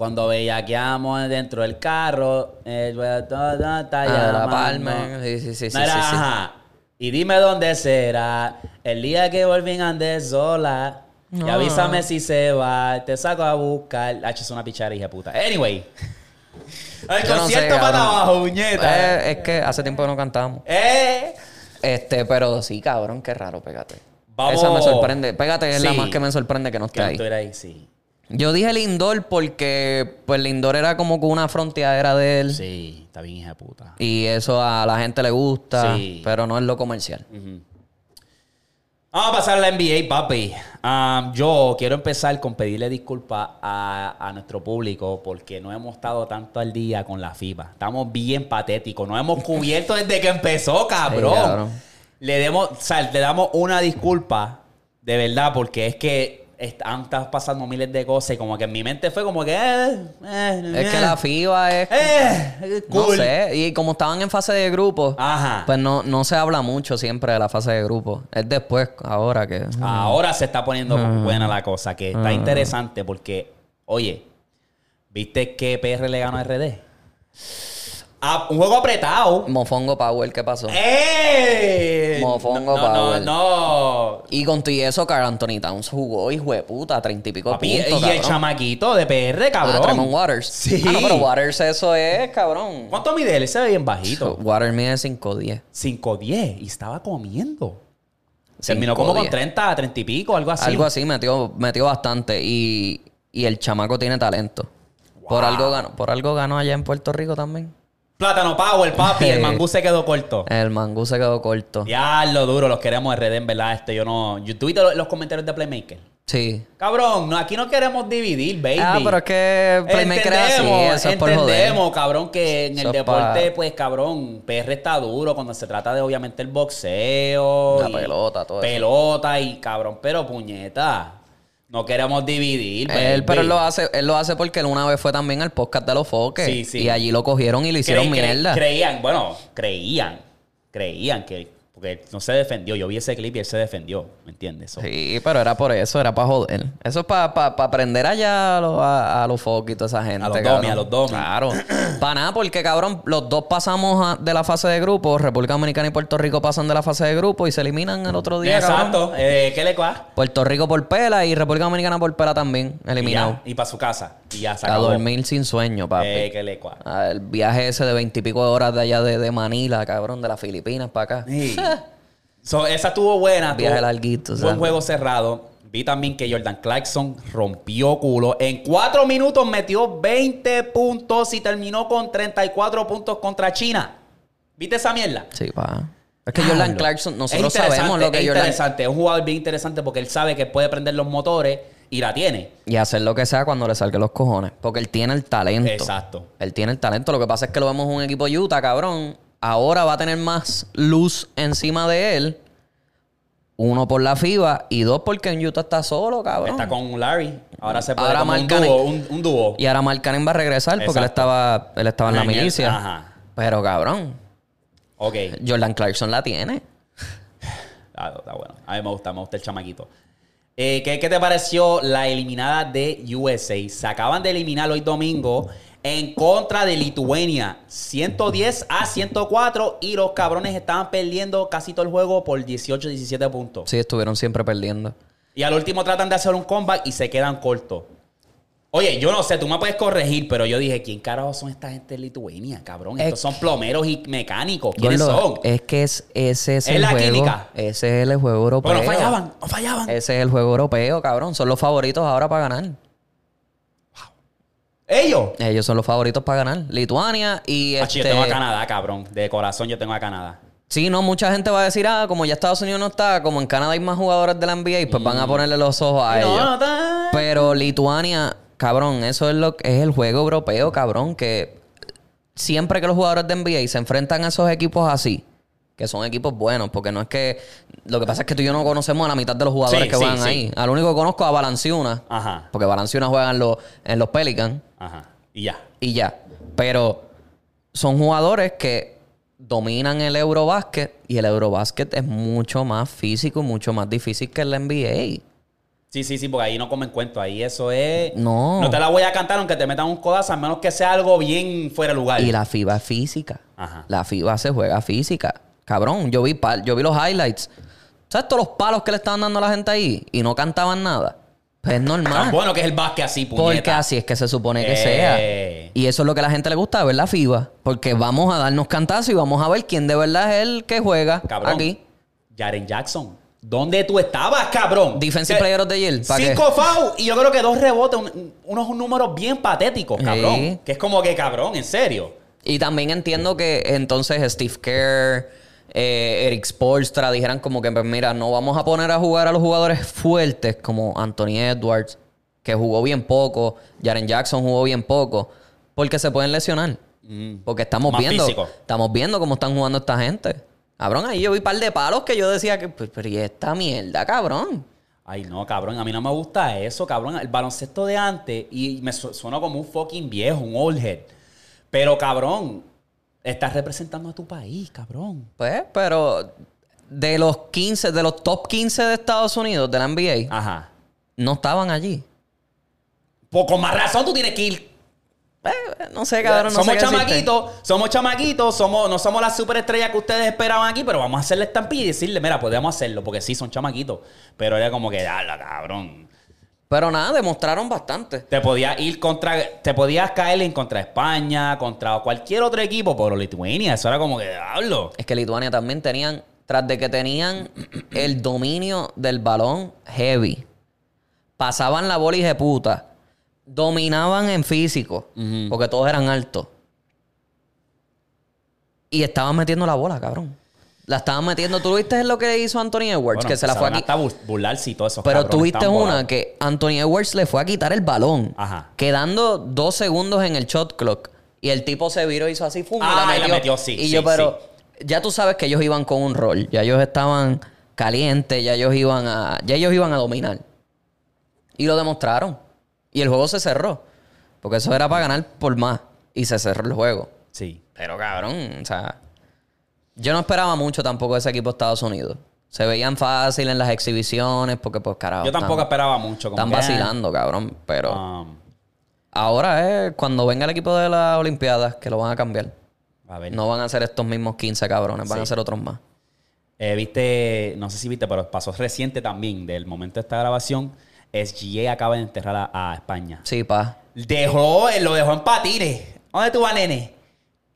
Cuando bellaqueamos dentro del carro, eh, todo está Ah, la. Palma. Sí, sí, sí, sí, No era, sí, sí. ajá. Y dime dónde será el día que vuelven andes sola. Y No. avísame si se va. Te saco a buscar. H es una pichara, hija puta. Anyway. <laughs> El Yo no sé, concierto para abajo, muñeca. Eh, es que hace tiempo que no cantamos. Eh. Este, pero sí, cabrón, qué raro, pégate. Vamos. Esa me sorprende. Pégate es la más que me sorprende que no esté Que no ahí. ahí, sí. Yo dije Lindor porque, pues, Lindor era como que una fronteadera de él. Sí, está bien, hija de puta. Y eso a la gente le gusta, Sí. pero no es lo comercial. Vamos a pasar a la NBA, papi. Um, yo quiero empezar con pedirle disculpas a, a nuestro público porque no hemos estado tanto al día con la FIBA. Estamos bien patéticos. No hemos cubierto desde que empezó, <laughs> cabrón. Sí, cabrón. le demos, o sea, le damos una disculpa de verdad, porque es que están están pasando miles de cosas y como que en mi mente fue como que. eh, eh, Es que eh, la FIBA es. Eh, No cool. sé. Y como estaban en fase de grupo, Ajá. pues no, no se habla mucho siempre de la fase de grupo. Es después, ahora que. Ahora se está poniendo Mm. buena la cosa, que está interesante porque, oye, ¿viste que PR le ganó a RD? Ah, un juego apretado. Mofongo Power, ¿qué pasó? ¡Eh! Mofongo no, no, Power. no. Y con todo y eso, Carl Anthony Towns jugó, hijo de puta, treinta y pico Papi, puntos, y el chamaquito de PR, cabrón. Ah, Tremont Waters. Sí. Ah, no, pero Waters eso es, cabrón. ¿Cuánto mide él? Él se ve bien bajito. Waters mide 5'10". 5'10 y estaba comiendo. Terminó como 5'10". con 30, 30 y pico, algo así. Algo así, metió, metió bastante. Y, y el chamaco tiene talento. Por, algo ganó, por algo ganó allá en Puerto Rico también. Plátano Power, papi. el <laughs> mangú se quedó corto. El mangú se quedó corto. Ya lo duro, los queremos RD, en verdad. Este, yo no. Yo tuviste los, los comentarios de Playmaker. Sí. Cabrón, no, aquí no queremos dividir, baby. Ah, pero es que Playmaker es así, eso es por joder. entendemos, cabrón, que en el deporte, pa- pues, cabrón, PR está duro cuando se trata de, obviamente, el boxeo. La y pelota, todo eso. Pelota y, cabrón, pero puñeta. No queremos dividir, Él, pero él lo hace, él lo hace porque él una vez fue también al podcast de los foques. Sí, sí. Y allí lo cogieron y le hicieron mierda. creían, bueno, creían, creían que, porque no se defendió. Yo vi ese clip y él se defendió, ¿me entiendes? So, Sí, pero era por eso, era para joder. Eso es para pa, pa aprender allá a, los- a, a los y toda esa gente. A los domi, a los domi. Claro. <clears throat> para nada, porque cabrón, los dos pasamos a- de la fase de grupo. República Dominicana y Puerto Rico pasan de la fase de grupo y se eliminan el otro día. Exacto. Eh, ¿Qué le cuá? Puerto Rico por pela y República Dominicana por pela también, eliminado. Y, para su casa. Y ya se A acabó. dormir sin sueño, papi. Eh. Ah, El viaje ese de veintipico de horas de allá de, de Manila, cabrón, de las Filipinas para acá. Sí. <laughs> So, esa estuvo buena. Viaje estuvo- larguito, Buen ¿sabes? juego cerrado. Vi también que Jordan Clarkson rompió culo. En cuatro minutos metió 20 puntos y terminó con 34 puntos contra China. ¿Viste esa mierda? Sí, pa. Es que Jordan. Clarkson, nosotros interesante, sabemos lo que es Jordan... interesante. Es un jugador bien interesante porque él sabe que puede prender los motores y la tiene. Y hacer lo que sea cuando le salga los cojones. Porque él tiene el talento. Exacto. Él tiene el talento. Lo que pasa es que lo vemos en un equipo Utah, cabrón. Ahora va a tener más luz encima de él. Uno por la FIBA y dos porque en Utah está solo, cabrón. Está con Larry. Ahora se puede Ahora como un dúo. Un, un dúo. Y ahora Mark Cannon va a regresar porque él estaba, él estaba en la el- milicia. ajá. Pero cabrón, Ok. Jordan Clarkson la tiene. <sighs> Ah, está bueno. A mí me gusta, me gusta el chamaquito. Eh, ¿qué, qué te pareció la eliminada de USA? Se acaban de eliminar hoy domingo en contra de Lituania. 110 a 104 y los cabrones estaban perdiendo casi todo el juego por 18, 17 puntos. Sí, estuvieron siempre perdiendo. Y al último tratan de hacer un comeback y se quedan cortos. Oye, yo no sé, tú me puedes corregir, pero yo dije, ¿quién carajo son esta gente de Lituania, cabrón? Es Estos son plomeros y mecánicos. ¿Quiénes Gordo, son? Es que es, ese es, Es el la juego. química. Ese es el juego europeo. Pero no fallaban, no fallaban. Ese es el juego europeo, cabrón. Son los favoritos ahora para ganar. Ellos. Ellos son los favoritos para ganar. Lituania y este... yo tengo a Canadá, cabrón. De corazón yo tengo a Canadá. Sí, no, mucha gente va a decir, ah, como ya Estados Unidos no está, como en Canadá hay más jugadores de la NBA, pues van a ponerle los ojos a Mm. No, ellos. no Pero Lituania, cabrón, eso es lo es el juego europeo, cabrón, que siempre que los jugadores de NBA se enfrentan a esos equipos así, que son equipos buenos, porque no es que lo que pasa es que tú y yo no conocemos a la mitad de los jugadores Sí, que sí, juegan sí. ahí. Al único que conozco a Balanciuna, Ajá. porque Balanciuna juega en los en los Pelicans Ajá. Y ya. y ya. Pero son jugadores que dominan el Eurobásquet y el Eurobásquet es mucho más físico y mucho más difícil que el NBA. Sí, sí, sí, porque ahí no comen cuento. Ahí eso es. No. No te la voy a cantar aunque te metan un codazo, a menos que sea algo bien fuera de lugar. Y la FIBA es física. Ajá. La FIBA se juega física. Cabrón, yo vi, pa- yo vi los highlights. ¿Sabes todos los palos que le estaban dando a la gente ahí? Y no cantaban nada. Pues es Tan normal. bueno que es el básquet así, puñeta. Porque así es que se supone que Eh. sea. Y eso es lo que a la gente le gusta, ver la FIBA. Porque vamos a darnos cantazos y vamos a ver quién de verdad es el que juega Cabrón. aquí. Jaren Jackson. ¿Dónde tú estabas, cabrón? Defensive Eh, Player of the Year. Cinco fouls y yo creo que dos rebotes, un- unos números bien patéticos, cabrón. Sí. Que es como que, cabrón, en serio. Y también entiendo que entonces Steve Kerr, eh, Eric Spolstra dijeran como que, pues mira, no vamos a poner a jugar a los jugadores fuertes como Anthony Edwards, que jugó bien poco, Jaren Jackson jugó bien poco, porque se pueden lesionar. Porque estamos Mm. Más viendo, físico. estamos viendo cómo están jugando esta gente. Cabrón, ahí yo vi un par de palos que yo decía que, pues, pero ¿y esta mierda, cabrón? Ay, no, cabrón, a mí no me gusta eso, cabrón. El baloncesto de antes, y me su- suena como un fucking viejo, un old head. Pero, cabrón, estás representando a tu país, cabrón. Pues, pero de los 15, de los top 15 de Estados Unidos, de la NBA, Ajá. no estaban allí. Pues con más razón tú tienes que ir. Eh, no sé, cabrón, no somos sé chamaquitos, somos chamaquitos, somos, no somos las superestrellas que ustedes esperaban aquí, pero vamos a hacerle estampilla y decirle, mira, podemos hacerlo, porque sí, son chamaquitos. Pero era como que, la cabrón. Pero nada, demostraron bastante. Te podías ir contra, te podías caer en contra España, contra cualquier otro equipo, pero Lituania, eso era como que, diablo. Es que Lituania también tenían, tras de que tenían el dominio del balón heavy, pasaban la bola y de puta, dominaban en físico, porque todos eran altos. Y estaban metiendo la bola, cabrón. La estaban metiendo. ¿Tú viste lo que hizo Anthony Edwards? Bueno, que se la fue a empezaron qui- hasta bu- burlarse y todo eso. Pero tú viste una que Anthony Edwards le fue a quitar el balón. Ajá. Quedando dos segundos en el shot clock. Y el tipo se viró, hizo así, ¡fum! Ah, y la metió, sí, Y sí, yo, pero ya tú sabes que ellos iban con un rol. Ya ellos estaban calientes, ya ellos iban a, ya ellos iban a dominar. Y lo demostraron. Y el juego se cerró. Porque eso era para ganar por más. Y se cerró el juego. Sí. Pero cabrón, o sea. Yo no esperaba mucho tampoco de ese equipo de Estados Unidos. Se veían fácil en las exhibiciones porque, pues, carajo. Yo tampoco están- esperaba mucho. como Están que, vacilando, cabrón. Pero um, ahora es cuando venga el equipo de las Olimpiadas que lo van a cambiar. a ver. No van a ser estos mismos 15 cabrones, van Sí. a ser otros más. Eh, viste, no sé si viste, pero pasó reciente también, del momento de esta grabación, SGA acaba de enterrar a, a España. Sí, pa. Dejó, eh, lo dejó en patines. ¿Dónde tú vas, nene?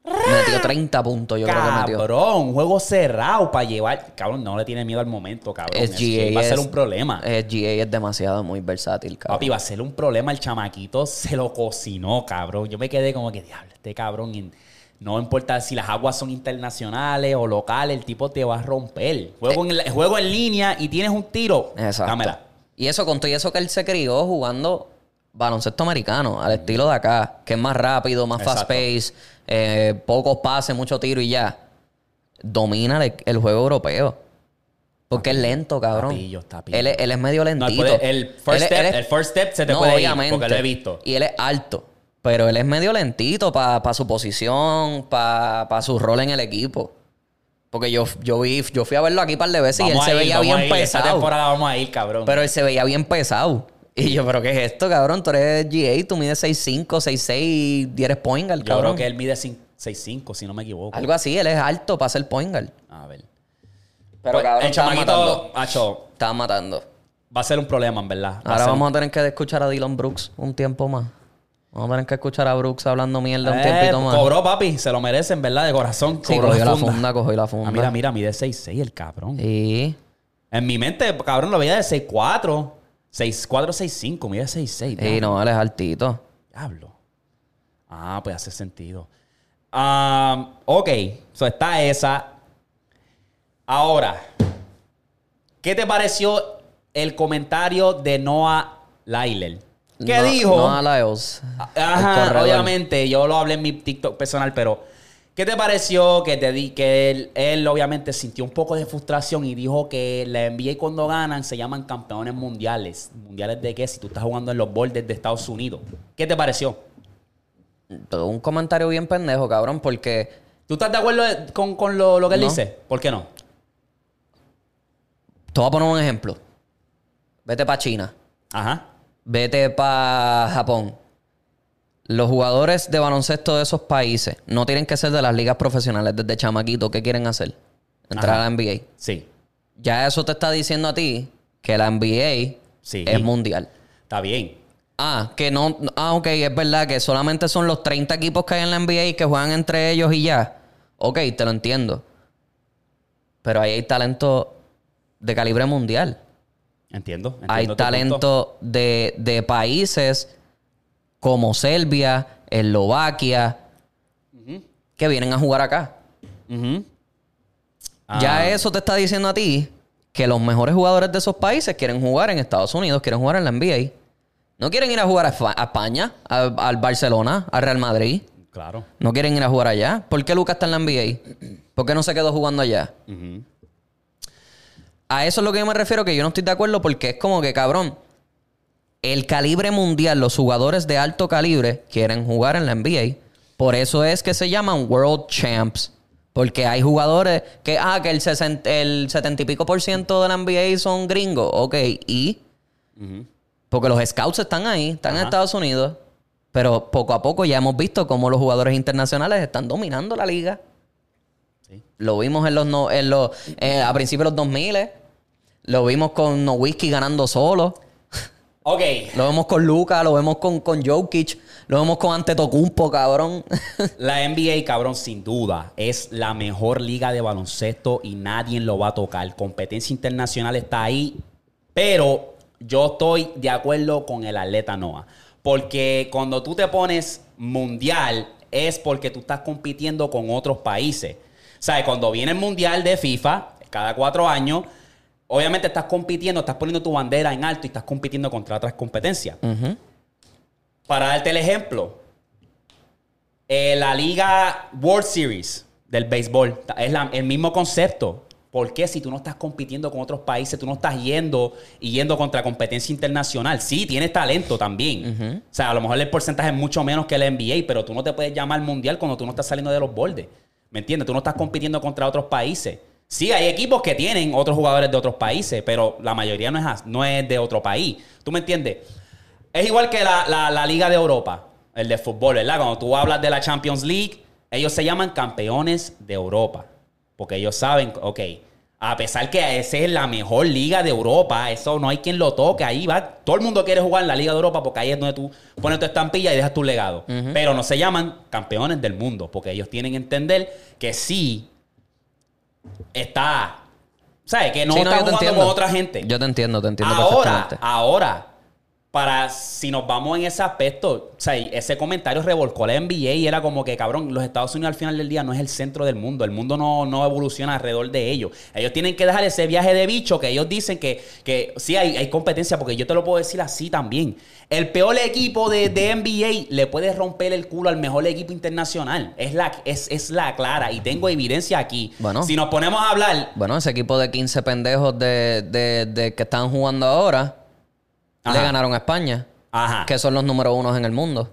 Metió 30 puntos, yo creo que metió. cabrón, juego cerrado para llevar. Cabrón, no le tiene miedo al momento, cabrón. SGA va a ser es- un problema. SGA es demasiado muy versátil, cabrón. Papi, va a ser un problema. El chamaquito se lo cocinó, cabrón. Yo me quedé como que, diablo, este cabrón. no importa si las aguas son internacionales o locales, el tipo te va a romper. Juego, en, la- juego en línea y tienes un tiro. Exacto. Dámela. Y eso, con todo y eso que él se crió jugando baloncesto americano, al estilo de acá, que es más rápido, más fast pace, eh, pocos pases, mucho tiro y ya. Domina el, el juego europeo. Porque es lento, cabrón. Papillo, está pillo. él, es- él es medio lentito. el, first Él step, él es- el first step se te No, puede obviamente. ir porque lo he visto. Y él es alto. Pero él es medio lentito para su posición, para su rol en el equipo. Porque yo, yo, vi, yo fui a verlo aquí un par de veces y él Vamos se ir, veía vamos bien ir. Esta pesado. temporada vamos a ir, cabrón. Pero él se veía bien pesado. Y yo, ¿pero qué es esto, cabrón? Tú eres GA, tú mides 6'5, 6'6 y eres point guard, Yo cabrón. creo que él mide cin- 6'5, si no me equivoco. Algo así, él es alto para ser point guard. A ver. Pero Pues, cabrón, el estaban matando. acho, Estaban matando. va a ser un problema, en verdad. Va Ahora ser vamos a tener que escuchar a Dylan Brooks un tiempo más. Vamos a tener que escuchar a Brooks hablando mierda un Eh, tiempito más. Cobró, papi. Se lo merecen, ¿verdad? De corazón. Sí, cogió la funda, cogió la funda. Ah, mira, mira, mide 6'6 el cabrón. Sí. En mi mente, cabrón, lo veía de 6'4. 6'4, 6'5. Mide 6'6. Sí, no, él es altito. Diablo. Ah, pues hace sentido. Ah, ok. So está esa. Ahora, ¿qué te pareció el comentario de Noah Lyler? ¿Qué No- dijo? No a Lyles. Ajá, obviamente, yo lo hablé en mi TikTok personal, pero ¿qué te pareció que te di que él, él obviamente sintió un poco de frustración y dijo que la NBA cuando ganan se llaman campeones mundiales? ¿Mundiales de qué? Si tú estás jugando en los bordes de Estados Unidos. ¿Qué te pareció? Todo Un comentario bien pendejo, cabrón, porque ¿Tú estás de acuerdo con, con lo, lo que él No. dice? ¿Por qué no? te voy a poner un ejemplo. Vete para China. Ajá. Vete para Japón. Los jugadores de baloncesto de esos países no tienen que ser de las ligas profesionales desde chamaquito. ¿Qué quieren hacer? Entrar Ajá. a la NBA. Sí. Ya eso te está diciendo a ti que la NBA Sí. es mundial. Está bien. Ah, que no. Ah, ok, es verdad que solamente son los 30 equipos que hay en la NBA y que juegan entre ellos y ya. Ok, te lo entiendo. Pero ahí hay talento de calibre mundial. Entiendo. entiendo Hay talento de, de países como Serbia, Eslovaquia, que vienen a jugar acá. Ujú. Ah, Ya eso te está diciendo a ti que los mejores jugadores de esos países quieren jugar en Estados Unidos, quieren jugar en la NBA. No quieren ir a jugar a, España, al Barcelona, al Real Madrid. Claro. No quieren ir a jugar allá. ¿Por qué Lucas está en la NBA? ¿Por qué no se quedó jugando allá? A eso es lo que yo me refiero, que yo no estoy de acuerdo porque es como que, cabrón, el calibre mundial, los jugadores de alto calibre quieren jugar en la NBA. Por eso es que se llaman World Champs. Porque hay jugadores que, ah, que el, 60 el 70 y pico por ciento de la NBA son gringos. Ok, ¿y? Porque los scouts están ahí, están en Estados Unidos. Pero poco a poco ya hemos visto cómo los jugadores internacionales están dominando la liga. Lo vimos en los, no- en los eh, a principios de los 2000. Lo vimos con Nowitzki ganando solo. Ok. Lo vemos con Luca, lo vemos con, con Jokic, lo vemos con Antetokounmpo, cabrón. <laughs> La NBA, cabrón, sin duda, es la mejor liga de baloncesto y nadie lo va a tocar. Competencia internacional está ahí, pero yo estoy de acuerdo con el atleta Noah. Porque cuando tú te pones mundial es porque tú estás compitiendo con otros países. ¿Sabes? Cuando viene el mundial de FIFA, cada cuatro años, obviamente estás compitiendo, estás poniendo tu bandera en alto y estás compitiendo contra otras competencias. Para darte el ejemplo, eh, la Liga World Series del béisbol es la- el mismo concepto. ¿Por qué si tú no estás compitiendo con otros países, tú no estás yendo y yendo contra competencia internacional? Sí, tienes talento también. O sea, a lo mejor el porcentaje es mucho menos que el NBA, pero tú no te puedes llamar mundial cuando tú no estás saliendo de los bordes. ¿Me entiendes? Tú no estás compitiendo contra otros países. Sí, hay equipos que tienen otros jugadores de otros países, pero la mayoría no es, no es de otro país. ¿Tú me entiendes? Es igual que la, la- la Liga de Europa, el de fútbol, ¿verdad? Cuando tú hablas de la Champions League, ellos se llaman campeones de Europa. Porque ellos saben, ok, a pesar que esa es la mejor liga de Europa, eso no hay quien lo toque, ahí va. Todo el mundo quiere jugar en la Liga de Europa porque ahí es donde tú pones tu estampilla y dejas tu legado. Pero no se llaman campeones del mundo, porque ellos tienen que entender que sí está. ¿Sabes? Que no Sí, está jugando entiendo. con otra gente. Yo te entiendo, te entiendo Ahora, perfectamente. ahora, para si nos vamos en ese aspecto, o sea, ese comentario revolcó la NBA y era como que, cabrón, los Estados Unidos al final del día no es el centro del mundo. El mundo no, no evoluciona alrededor de ellos. Ellos tienen que dejar ese viaje de bicho que ellos dicen que, que sí hay, hay competencia, porque yo te lo puedo decir así también. El peor equipo de, de NBA le puede romper el culo al mejor equipo internacional. Es la, es, es la clara y tengo evidencia aquí. Bueno. Si nos ponemos a hablar, Bueno, ese equipo de 15 pendejos de, de- de que están jugando ahora Ajá. le ganaron a España, ajá. que son los número unos en el mundo.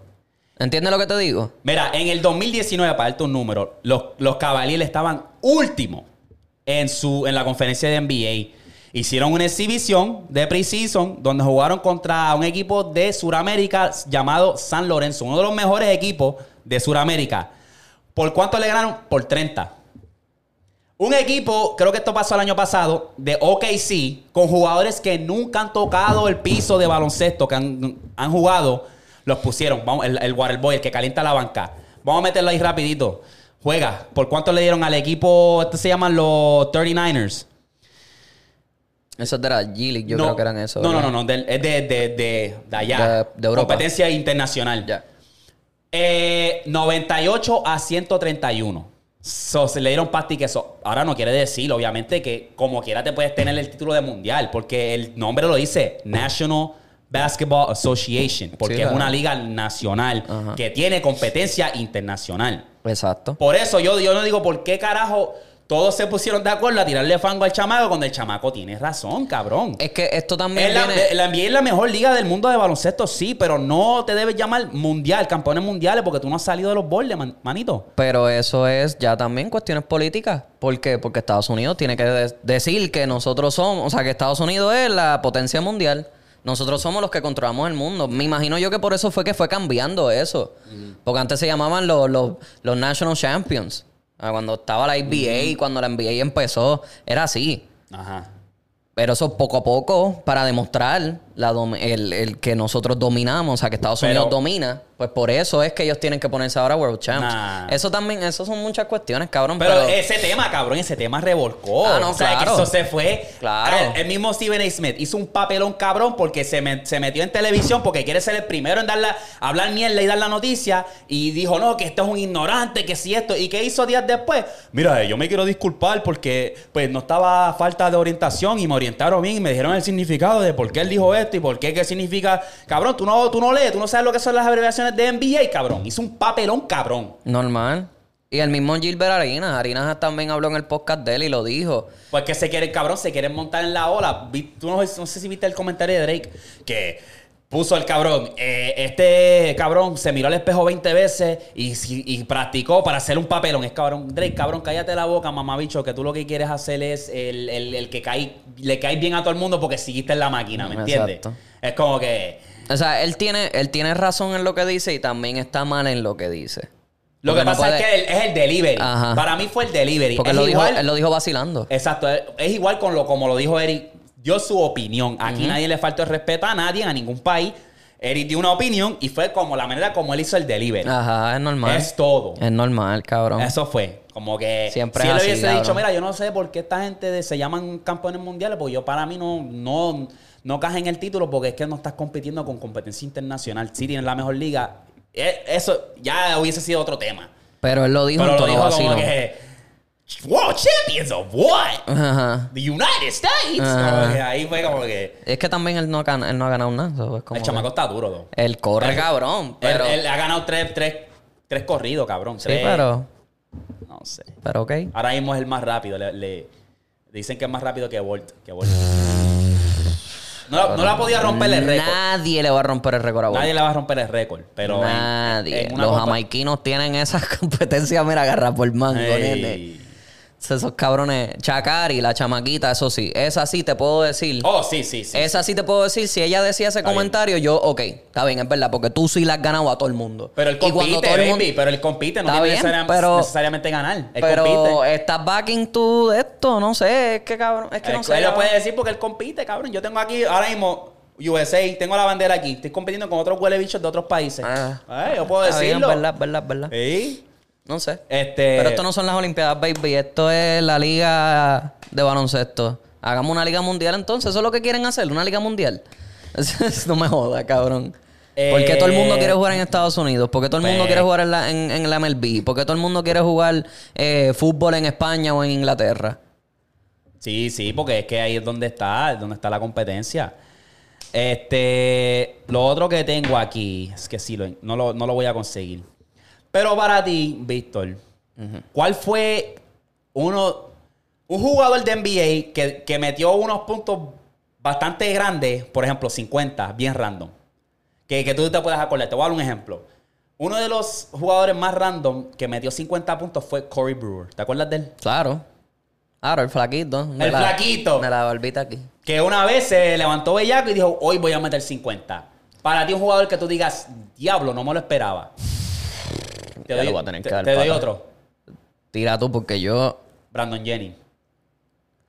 ¿Entiendes lo que te digo? Mira, en el 2019, para darte un número, los, los Cavaliers estaban últimos en, su, en la conferencia de NBA. Hicieron una exhibición de preseason donde jugaron contra un equipo de Sudamérica llamado San Lorenzo, uno de los mejores equipos de Sudamérica. ¿Por cuánto le ganaron? Por 30. Un equipo, creo que esto pasó el año pasado, de OKC, con jugadores que nunca han tocado el piso de baloncesto, que han, han jugado, los pusieron. Vamos, el, el Waterboy, el que calienta la banca. Vamos a meterlo ahí rapidito. Juega. ¿Por cuánto le dieron al equipo? Estos se llaman los 39ers. Eso es de la G-League, yo No, creo que eran eso. No, no, no, no. de, de, de, de allá. De- Europa. Competencia internacional. Ya. Eh, 98 a 131. So, se le dieron pasti que eso. Ahora no quiere decir, obviamente, que como quiera te puedes tener el título de mundial, porque el nombre lo dice National Basketball Association, porque Sí, es una liga nacional Ajá. que tiene competencia internacional. Exacto. Por eso yo, yo no digo por qué carajo todos se pusieron de acuerdo a tirarle fango al chamaco cuando el chamaco tiene razón, cabrón. Es que esto también Es la, viene... la NBA es la mejor liga del mundo de baloncesto, sí, pero no te debes llamar mundial, campeones mundiales, porque tú no has salido de los bordes, man- manito. Pero eso es ya también cuestiones políticas. ¿Por qué? Porque Estados Unidos tiene que de- decir que nosotros somos, o sea, que Estados Unidos es la potencia mundial. Nosotros somos los que controlamos el mundo. Me imagino yo que por eso fue que fue cambiando eso. Porque antes se llamaban los, los, los National Champions. Ah, Cuando estaba la NBA, cuando la NBA empezó, era así. Ajá. Pero eso poco a poco, para demostrar la el, el que nosotros dominamos, o sea, que Estados Pero- Unidos domina, pues por eso es que ellos tienen que ponerse ahora World Champs. Nah. Eso también, eso son muchas cuestiones, cabrón. Pero, Pero, ese tema, cabrón, ese tema revolcó. Ah, no, o sea, claro. que eso se fue. Claro. El, el mismo Stephen A. Smith hizo un papelón cabrón porque se, me- se metió en televisión porque quiere ser el primero en dar la- hablar mierda y dar la noticia. Y dijo, no, que esto es un ignorante, que si esto. ¿Y qué hizo días después? Mira, eh, yo me quiero disculpar porque pues no estaba falta de orientación y me orientaron bien y me dijeron el significado de por qué él dijo esto y por qué, qué significa. Cabrón, tú no, tú no lees, tú no sabes lo que son las abreviaciones de NBA, cabrón. Hizo un papelón cabrón. normal. Y el mismo Gilbert Arenas. Arenas también habló en el podcast de él y lo dijo. Pues que se quiere, cabrón, se quieren montar en la ola. Tú no, no sé si viste el comentario de Drake que puso el cabrón. eh, este cabrón se miró al espejo 20 veces y, y practicó para hacer un papelón. Es cabrón. Drake, cabrón, cállate la boca, mamabicho, que tú lo que quieres hacer es el, el- el que cae, le cae bien a todo el mundo porque seguiste en la máquina, ¿me entiendes? Exacto. Es como que. O sea, él tiene, él tiene razón en lo que dice y también está mal en lo que dice. Lo Porque que no pasa es que el- es el delivery. Ajá. Para mí fue el delivery. Porque él lo, dijo, él lo dijo vacilando. Exacto, es, es igual con lo como lo dijo Eric, dio su opinión. Aquí nadie le faltó el respeto a nadie, a ningún país. Eric dio una opinión y fue como la manera como él hizo el delivery. Ajá, es normal. Es todo. Es normal, cabrón. Eso fue. Como que Siempre si él así, hubiese cabrón. dicho, mira, yo no sé por qué esta gente de- se llaman campeones mundiales, pues yo para mí no, no, no caja en el título porque es que no estás compitiendo con competencia internacional. Sí tienes la mejor liga. Eh, Eso ya hubiese sido otro tema. Pero él lo dijo Pero en lo tono dijo como vacilo. que World Champions of what? Ajá. The United States. Ajá. Como que ahí fue como que. Es que también él no ha, gan- él no ha ganado nada. so, es como El que- chamaco está duro, though. Él corre, cabrón. Pero. Él, él ha ganado tres, tres, tres corridos, cabrón. sí, Tres. pero. No sé. Pero ok. Ahora mismo es el más rápido. Le, le- dicen que es más rápido que Bolt. Que Bolt. No, no la podía romper el récord. Nadie le va a romper el récord a Bolt. Nadie le va a romper el récord. Pero Nadie. en Los jamaiquinos tienen esas <laughs> competencias, mira, agarrar por mango, nene. Esos cabrones. Chacari, la chamaquita, eso sí. Esa sí te puedo decir. Oh, sí, sí, sí. Esa sí te puedo decir. Si ella decía ese Está bien. comentario, yo, ok, está bien, es verdad, porque tú sí la has ganado a todo el mundo. Pero compite, todo el mundo- Pero él compite. No tiene bien, necesariam- pero- necesariamente ganar. Él Pero compite. estás backing tú de esto, no sé, es que cabrón, es que no sé. él lo puede decir porque él compite, cabrón. Yo tengo aquí ahora mismo USA, tengo la bandera aquí. Estoy compitiendo con otros huele bichos de otros países. Ah. Ay, yo puedo Está bien, decirlo. verdad, verdad, verdad. Sí. No sé. Este. Pero esto no son las Olimpiadas, baby. Esto es la liga de baloncesto. Hagamos una liga mundial entonces. Eso es lo que quieren hacer, una liga mundial. <laughs> no me jodas, cabrón. ¿Por qué todo el mundo Eh, quiere jugar en Estados Unidos? ¿Por qué todo el mundo pues- quiere jugar en la, en, en la MLB? ¿Por qué todo el mundo quiere jugar eh, fútbol en España o en Inglaterra? Sí, sí, porque es que ahí es donde está, es donde está la competencia. Este, lo otro que tengo aquí, es que sí, lo- no, lo, no lo voy a conseguir. Pero para ti, Víctor, ¿cuál fue uno, un jugador de NBA que, que metió unos puntos bastante grandes, por ejemplo, 50, bien random? Que, que tú te puedas acordar. Te voy a dar un ejemplo. Uno de los jugadores más random que metió 50 puntos fue Corey Brewer. ¿Te acuerdas de él? Claro. Claro, el flaquito. de El flaquito. De la barbita aquí. Que una vez se levantó bellaco y dijo, hoy voy a meter 50. Para ti un jugador que tú digas, diablo, no me lo esperaba. Te Ya doy, lo voy a tener te- que dar te doy para- otro. Tira tú porque yo... Brandon Jennings.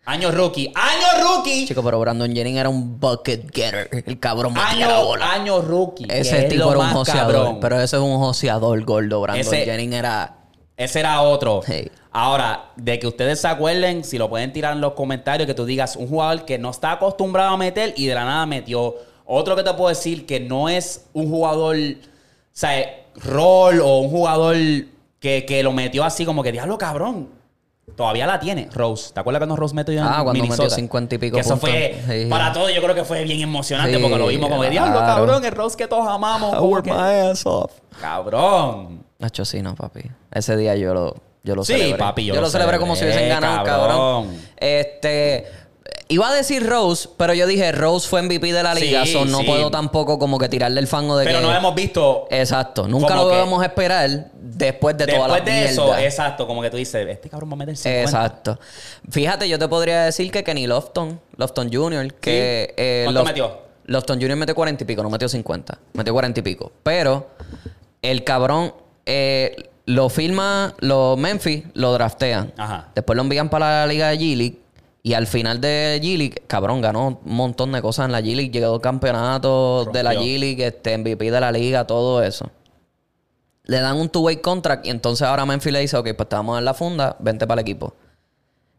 Año rookie. Año rookie. Chico, pero Brandon Jennings era un bucket getter. El cabrón la Año, bola. año rookie. Ese es tipo era un joseador. cabrón. Pero ese es un joseador gordo. Brandon Ese- Jennings era... Ese era otro. Hey. Ahora, de que ustedes se acuerden, si lo pueden tirar en los comentarios, que tú digas un jugador que no está acostumbrado a meter y de la nada metió. Otro que te puedo decir que no es un jugador, o sea, rol o un jugador que, que lo metió así como que, diablo, cabrón. Todavía la tiene, Rose. ¿Te acuerdas cuando Rose metió en Ah, cuando Minnesota? metió 50 y pico Que eso puntos. fue, Sí. para todos, yo creo que fue bien emocionante Sí, porque lo vimos como que, diablo, claro. cabrón, el Rose que todos amamos. como que- ass off. Cabrón. Nacho, sí, no, papi. Ese día yo lo, yo lo Sí, celebré. papi, yo yo lo celebré como si hubiesen ganado, cabrón. cabrón. Este. Iba a decir Rose, pero yo dije Rose fue MVP de la liga, Sí, so no sí. puedo tampoco como que tirarle el fango de Pero que. no hemos visto Exacto. Nunca como lo que- vamos a esperar después de toda la Después de eso, mierda. exacto, como que tú dices, este cabrón va a meter 50. Exacto. Fíjate, yo te podría decir que Kenny Lofton, Lofton Jr., que... Sí. eh, ¿Cuánto metió? Lofton Jr. metió 40 y pico, no metió 50. Metió 40 y pico. Pero el cabrón eh, lo firma los Memphis, lo draftean. Ajá. Después lo envían para la liga de G-League. Y al final de G-League, cabrón, ganó un montón de cosas en la G-League. Llegó al campeonato de la. G-League, este, MVP de la liga, todo eso. Le dan un two-way contract y entonces ahora Memphis le dice, ok, pues te vamos a dar la funda, vente para el equipo.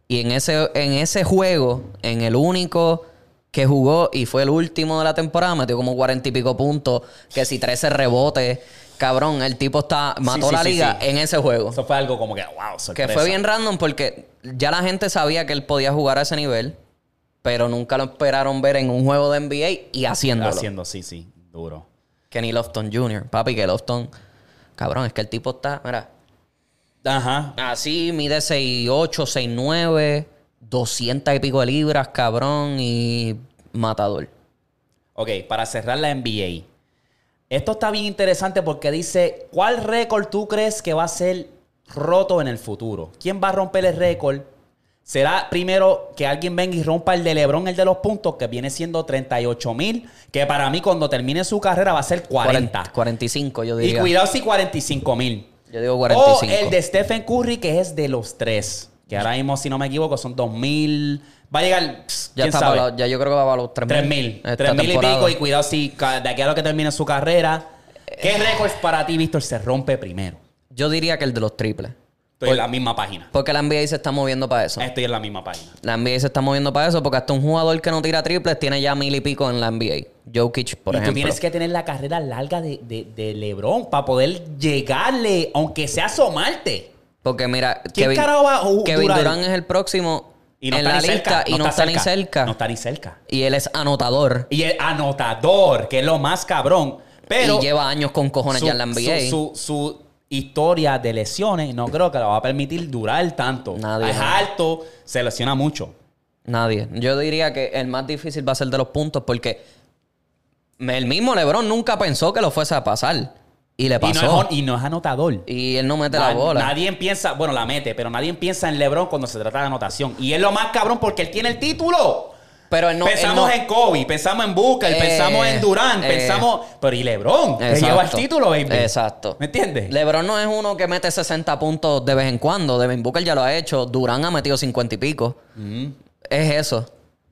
Y en ese, en ese juego, en el único que jugó y fue el último de la temporada, metió como cuarenta y pico puntos, que si 13 rebotes. Cabrón, el tipo está, mató sí, la liga sí. en ese juego. Eso fue algo como que, wow, Que sorpresa. fue bien random porque ya la gente sabía que él podía jugar a ese nivel, pero nunca lo esperaron ver en un juego de NBA y haciéndolo. Haciendo, sí, sí, duro. Kenny Lofton Jr. Papi, que Lofton... Cabrón, es que el tipo está... Mira. Ajá. Así, mide 6'8, 6'9, 200 y pico de libras, cabrón, y matador. Ok, para cerrar la NBA. Esto está bien interesante porque dice, ¿cuál récord tú crees que va a ser roto en el futuro? ¿Quién va a romper el récord? Será primero que alguien venga y rompa el de LeBron, el de los puntos, que viene siendo 38 mil, que para mí cuando termine su carrera va a ser 40. 45, yo Y diría. cuidado si 45 mil. Yo digo 45. O el de Stephen Curry, que es de los tres. Que ahora mismo, si no me equivoco, son 2000. Va a llegar. ya, ¿quién está sabe? para ya yo creo que va para los 3000. 3000. esta 3000 y pico. Y cuidado si de aquí a lo que termine su carrera. ¿Qué récords para ti, Víctor, se rompe primero? Yo diría que el de los triples. Estoy en la misma página. Porque la NBA se está moviendo para eso. Estoy en la misma página. La NBA se está moviendo para eso porque hasta un jugador que no tira triples tiene ya mil y pico en la NBA. Jokic, por y ejemplo. tú tienes que tener la carrera larga de, de- de LeBron para poder llegarle, aunque sea asomarte. Porque mira, ¿Quién Kevin, carajo va a ju- Kevin durar? Durant es el próximo Y no en está la ni lista cerca. y no, está, ni cerca. No está ni cerca. Y él es anotador. Y el anotador, que es lo más cabrón. Pero y lleva años con cojones su, ya en la NBA. Su, su- su historia de lesiones no creo que la va a permitir durar tanto. Nadie, es alto, se lesiona mucho. Nadie. Yo diría que el más difícil va a ser de los puntos porque el mismo LeBron nunca pensó que lo fuese a pasar. Y le Y no, pasó. es, y no es anotador. Y él no mete la Na- bola. Nadie piensa, bueno, la mete, pero nadie piensa en LeBron cuando se trata de anotación. Y es lo más cabrón porque él tiene el título. Pero él no. él pensamos no- en Kobe, pensamos en Booker, Eh, pensamos en Durant, eh. pensamos. Pero y LeBron, que lleva el título, baby. Exacto. ¿Me entiendes? LeBron no es uno que mete 60 puntos de vez en cuando. Devin Booker ya lo ha hecho. Durán ha metido 50 y pico. Es eso.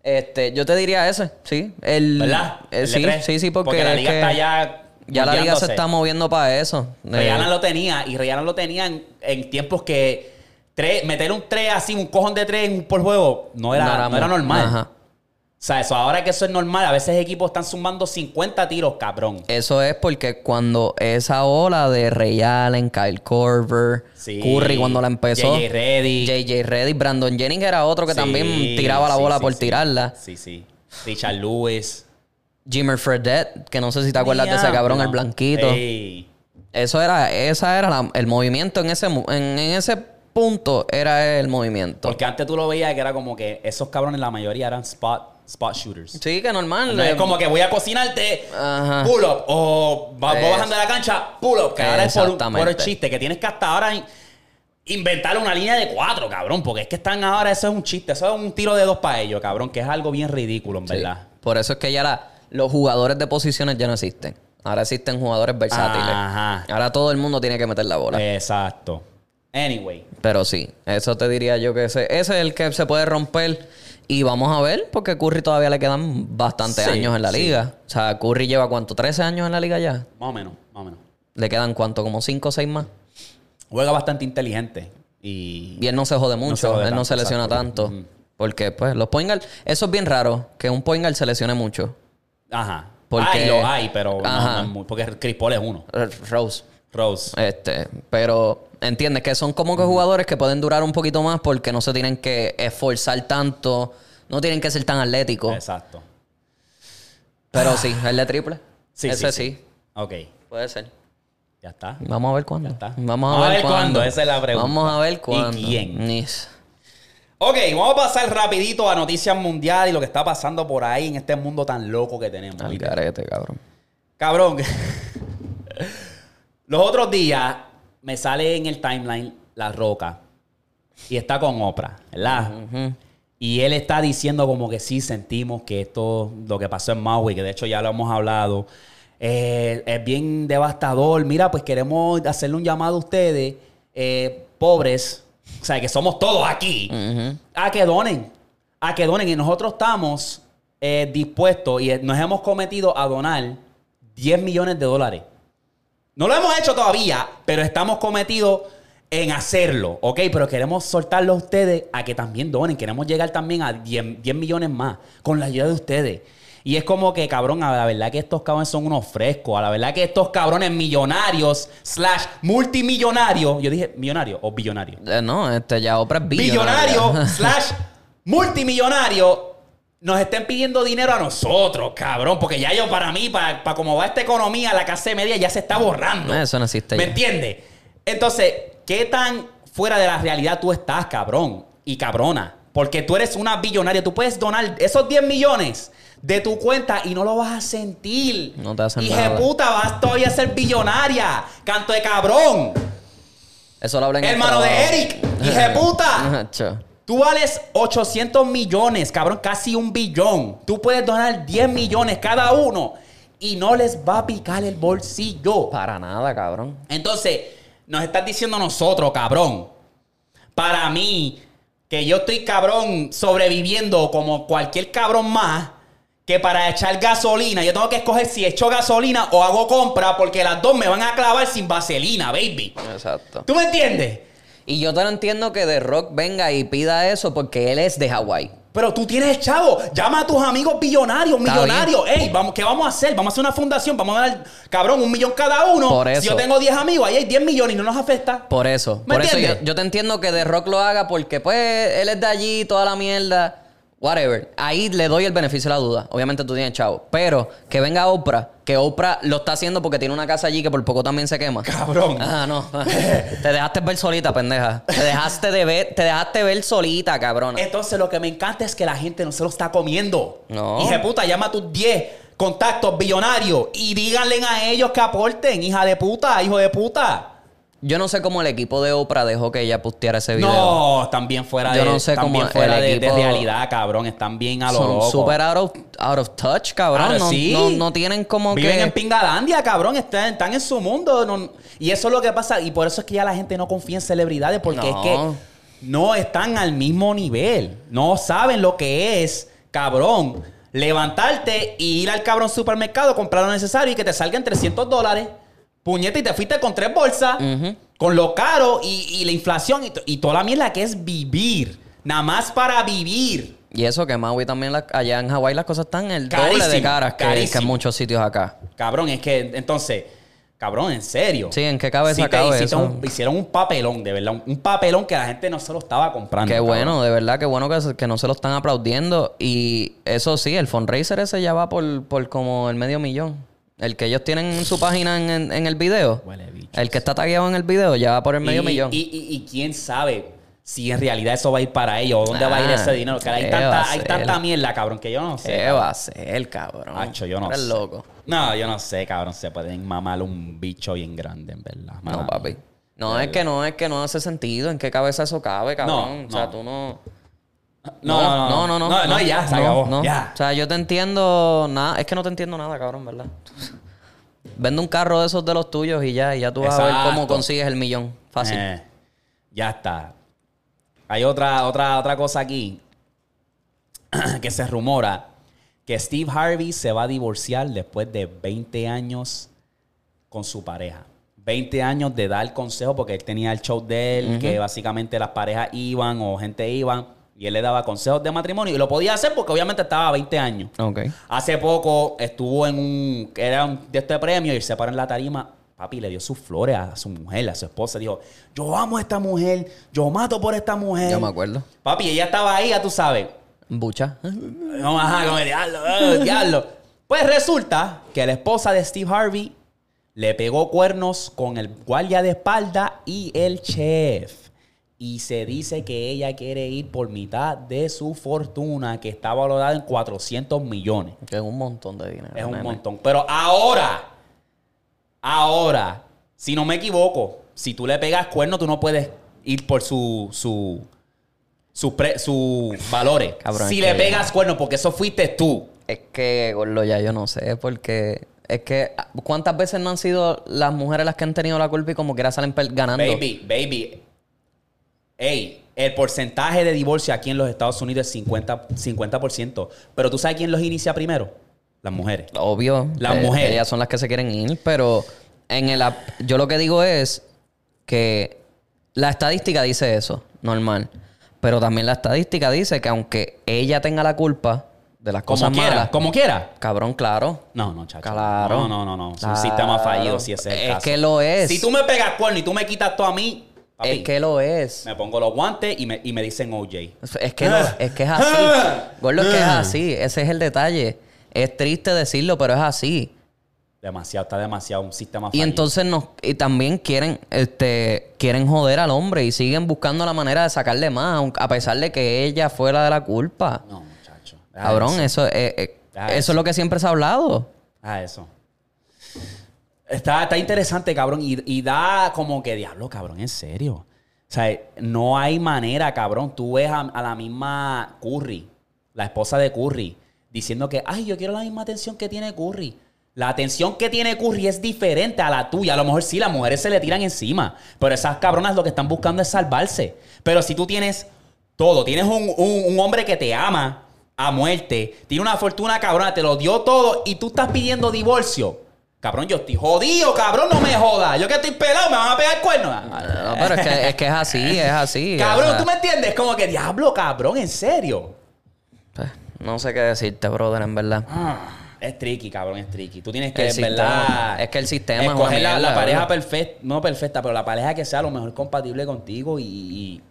Este, yo te diría ese, sí. El, ¿Verdad? eh, El sí, sí, sí, porque, la es liga que está ya. ya la liga se está moviendo para eso. Eh, Allen lo tenía y Allen lo tenía en, en tiempos que tres, meter un 3 así, un cojón de 3 por juego, no era, no era, mu- normal. Ajá. O sea, eso ahora que eso es normal, a veces equipos están sumando 50 tiros, cabrón. Eso es porque cuando esa ola de Ray Allen, Kyle Korver, Sí. Curry cuando la empezó, JJ Redick. JJ Reddick, Brandon Jennings era otro que Sí, también tiraba la bola sí, por tirarla. Sí, sí. Richard Lewis. Jimmer Fredette, que no sé si te acuerdas de ese cabrón, el blanquito. Ey. Eso era, esa era la- el movimiento en ese, en ese punto era el movimiento. Porque antes tú lo veías que era como que esos cabrones, la mayoría eran spot, spot shooters. Sí, que normal. No eh, es como que voy a cocinarte, Ajá. pull up, o va- voy Es- bajando de la cancha, pull up, que ahora es por, por el chiste, que tienes que hasta ahora in- inventar una línea de cuatro, cabrón, porque es que están ahora, eso es un chiste, eso es un tiro de dos para ellos, cabrón, que es algo bien ridículo, en sí. verdad. Por eso es que ya la- los jugadores de posiciones ya no existen. Ahora existen jugadores versátiles. Ajá. Ahora todo el mundo tiene que meter la bola. Exacto. Anyway, Pero sí, eso te diría yo que ese, ese es el que se puede romper. Y vamos a ver, porque Curry todavía le quedan bastantes Sí, años en la sí. liga. O sea, Curry lleva cuánto, 13 años en la liga ya. más o menos, más o menos. Le quedan cuánto, como 5 o 6 más. Juega bastante inteligente y... Y él no se jode mucho, se jode él no tanto, se lesiona exacto. tanto. Porque, pues, los point guard, eso es bien raro, que un point guard se lesione mucho. Ajá. Porque- Hay, lo hay, pero no- Ajá. no es muy- porque Chris Paul es uno. Rose. Rose. Este, pero entiendes que son como que jugadores que pueden durar un poquito más porque no se tienen que esforzar tanto, no tienen que ser tan atléticos. Exacto. Pero sí, el de triple. Sí, Ese sí, sí, sí. Ok. puede ser. Ya está. Vamos a ver cuándo. Ya está. Vamos a, ver, cuándo. Esa es la pregunta. Vamos a ver ¿Y cuándo. quién? Nis. Ok, vamos a pasar rapidito a noticias mundiales y lo que está pasando por ahí en este mundo tan loco que tenemos. Al garete, cabrón. Cabrón. <laughs> Los otros días me sale en el timeline La Roca y está con Oprah, ¿verdad? Y él está diciendo como que sí sentimos que esto, lo que pasó en Maui, que de hecho ya lo hemos hablado, eh, es bien devastador. Mira, pues queremos hacerle un llamado a ustedes, eh, pobres, o sea, que somos todos aquí, a que donen, a que donen. Y nosotros estamos eh, dispuestos y nos hemos cometido a donar 10 millones de dólares. No lo hemos hecho todavía, pero estamos cometidos en hacerlo, ¿ok? Pero queremos soltarlo a ustedes a que también donen. Queremos llegar también a 10, 10 millones más con la ayuda de ustedes. Y es como que, cabrón, a la verdad que estos cabrones son unos frescos. A la verdad que estos cabrones millonarios slash multimillonarios. Yo dije millonario o billonario. Eh, no, este ya Oprah es Billonario billonaria. <laughs> slash multimillonario nos estén pidiendo dinero a nosotros, cabrón. Porque ya yo, para mí, para, para cómo va esta economía, la clase media ya se está borrando. Eso no existe ¿Me entiendes? Entonces, ¿qué tan fuera de la realidad tú estás, cabrón y cabrona. Porque tú eres una billonaria. Tú puedes donar esos 10 millones de tu cuenta y no lo vas a sentir. No te hacen nada. puta, vas todavía a ser billonaria. Canto de cabrón. Eso lo habla en el Hermano de. Eric. Hija de puta. <laughs> Tú vales 800 millones, cabrón, casi un billón. Tú puedes donar 10 millones cada uno y no les va a picar el bolsillo. Para nada, cabrón. Entonces, nos estás diciendo nosotros, cabrón. Para mí, que yo estoy cabrón sobreviviendo como cualquier cabrón más, que para echar gasolina, yo tengo que escoger si echo gasolina o hago compra, porque las dos me van a clavar sin vaselina, baby. Exacto. ¿Tú me entiendes? Y yo te lo entiendo que The Rock venga y pida eso porque él es de Hawái. Pero tú tienes chavo. Llama a tus amigos billonarios, millonarios. Ey, vamos, ¿qué vamos a hacer? Vamos a hacer una fundación. Vamos a dar, cabrón, un millón cada uno. Por Si eso. yo tengo 10 amigos, ahí hay 10 millones y no nos afecta. Por eso. ¿Me Por eso yo, entiendes? yo te entiendo que The Rock lo haga porque, pues, él es de allí, toda la mierda. Whatever. Ahí le doy el beneficio de la duda. Obviamente tú tienes chavo. Pero que venga Oprah, que Oprah lo está haciendo porque tiene una casa allí que por poco también se quema. Cabrón. Ah, no. <laughs> te dejaste ver solita, pendeja. Te dejaste de ver, te dejaste ver solita, cabrona. Entonces, lo que me encanta es que la gente no se lo está comiendo. No. Hija de puta, llama a tus 10 contactos billonarios y díganle a ellos que aporten. Hija de puta, hijo de puta. Yo no sé cómo el equipo de Oprah dejó que ella posteara ese video. No, están bien fuera Yo de, no sé están cómo bien fuera el de, realidad, cabrón. Están bien a lo Son loco. super out of, out of touch, cabrón. Claro, no, sí. no, no tienen como Viven que... en Pingalandia, cabrón. Están, están en su mundo. no- y eso es lo que pasa. Y por eso es que ya la gente no confía en celebridades. Porque es que no están al mismo nivel. No saben lo que es, cabrón. Levantarte y ir al cabrón supermercado, comprar lo necesario y que te salgan 300 dólares. Puñeta, y te fuiste con tres bolsas. Con lo caro y, y la inflación y, y toda la mierda que es vivir. Nada más para vivir. Y eso que Maui también, la- allá en Hawái las cosas están el doble de Carísimo, caras que, que en carísimo. muchos sitios acá. Cabrón, es que entonces, cabrón, en serio. Sí, ¿en qué cabeza cabe eso? un- hicieron un papelón, de verdad. Un, papelón que la gente no se lo estaba comprando. Qué cabrón. bueno, de verdad, qué bueno que, que no se lo están aplaudiendo. Y eso sí, el fundraiser ese ya va por, por como el medio millón. El que ellos tienen en su página en, en- en el video. El que está tagueado en el video ya va por el medio y, millón. Y, y- y quién sabe si en realidad eso va a ir para ellos o dónde va a ir Ah, ese dinero. Hay ¿qué va a tanta, hay tanta mierda, cabrón, que yo no sé. ¿Qué va a ser, cabrón? Hacho, yo no Eres sé. loco. No, yo no sé, cabrón. Se pueden mamar un bicho bien grande, en verdad. No, papi. No, es que no, es que no hace sentido. ¿En qué cabeza eso cabe, cabrón? No, O sea, no. tú no... No, no, no. no, no. No, no, ya, se acabó. no. Ya. O sea, yo te entiendo nada. Es que no te entiendo nada, cabrón, ¿verdad? <laughs> Vende un carro de esos de los tuyos y ya, y ya tú vas a ver cómo consigues el millón. Fácil. Eh, ya está. Hay otra, otra, otra cosa aquí <clears throat> que se rumora que Steve Harvey se va a divorciar después de 20 años con su pareja. 20 años de dar consejo porque él tenía el show de él, que básicamente las parejas iban o gente iban y él le daba consejos de matrimonio y lo podía hacer porque obviamente estaba a 20 años. Ok. Hace poco estuvo en un. Era un, de este premio y se paró en la tarima. Papi le dio sus flores a su mujer, a su esposa. Dijo: Yo amo a esta mujer, yo mato por esta mujer. Yo me acuerdo. Papi, ella estaba ahí, ya tú sabes. Bucha. No, ajá, como diablo, eh, diablo. Pues resulta que la esposa de Steve Harvey le pegó cuernos con el guardia de espalda y el chef. Y se dice que ella quiere ir por mitad de su fortuna, que está valorada en 400 millones. Que es un montón de dinero. Es un nene. montón. Pero ahora, ahora, si no me equivoco, si tú le pegas cuerno, tú no puedes ir por su, su, su, pre- su valores. <laughs> Cabrón, si le pegas cuerno, porque eso fuiste tú. Es que, Gordo, ya yo no sé, porque es que ¿cuántas veces no han sido las mujeres las que han tenido la culpa y como quiera salen ganando? Baby, baby. Ey, el porcentaje de divorcio aquí en los Estados Unidos es 50%. 50%. Pero tú sabes quién los inicia primero? Las mujeres. Obvio. Las eh, mujeres. Ellas son las que se quieren ir, pero en el yo lo que digo es que la estadística dice eso, normal. Pero también la estadística dice que aunque ella tenga la culpa de las Como cosas quiera, malas, como quiera. cabrón, claro. No, no, chacho. Claro. No, no, no, no. Es un sistema fallido si ese es el Es caso. que lo es. Si tú me pegas cuerno y tú me quitas todo a mí, papi, Es que lo es. me pongo los guantes y me, y me dicen OJ. Es que, no- es que es así. Gordo, es que es así. Ese es el detalle. Es triste decirlo, pero es así. Demasiado, está demasiado un sistema Y fallido. entonces nos, y también quieren, este, quieren joder al hombre y siguen buscando la manera de sacarle más, a pesar de que ella fue la de la culpa. No, muchacho. Cabrón, eso. eso, eh, eh, Ah, eso eso. es lo que siempre se ha hablado. Ah, eso. Está, está interesante, cabrón. Y, y da como que, diablo, cabrón, en serio. O sea, no hay manera, cabrón. Tú ves a, la misma Curry, la esposa de Curry, diciendo que, ay, yo quiero la misma atención que tiene Curry. La atención que tiene Curry es diferente a la tuya. A lo mejor sí, las mujeres se le tiran encima. Pero esas cabronas lo que están buscando es salvarse. Pero si tú tienes todo, tienes un, un- un hombre que te ama a muerte, tiene una fortuna cabrona, te lo dio todo y tú estás pidiendo divorcio. Cabrón, yo estoy jodido, cabrón, no me jodas. Yo que estoy pelado, me van a pegar cuernos. No, pero es que, es que es así, <laughs> es así. Cabrón, o sea, ¿tú me entiendes? Como que diablo, cabrón, en serio. pues, no sé qué decirte, brother, en verdad. Ah, es tricky, cabrón, es tricky. Tú tienes que, en verdad. es que el sistema es una la, pareja perfecta, no perfecta, pero la pareja que sea lo mejor compatible contigo y. y-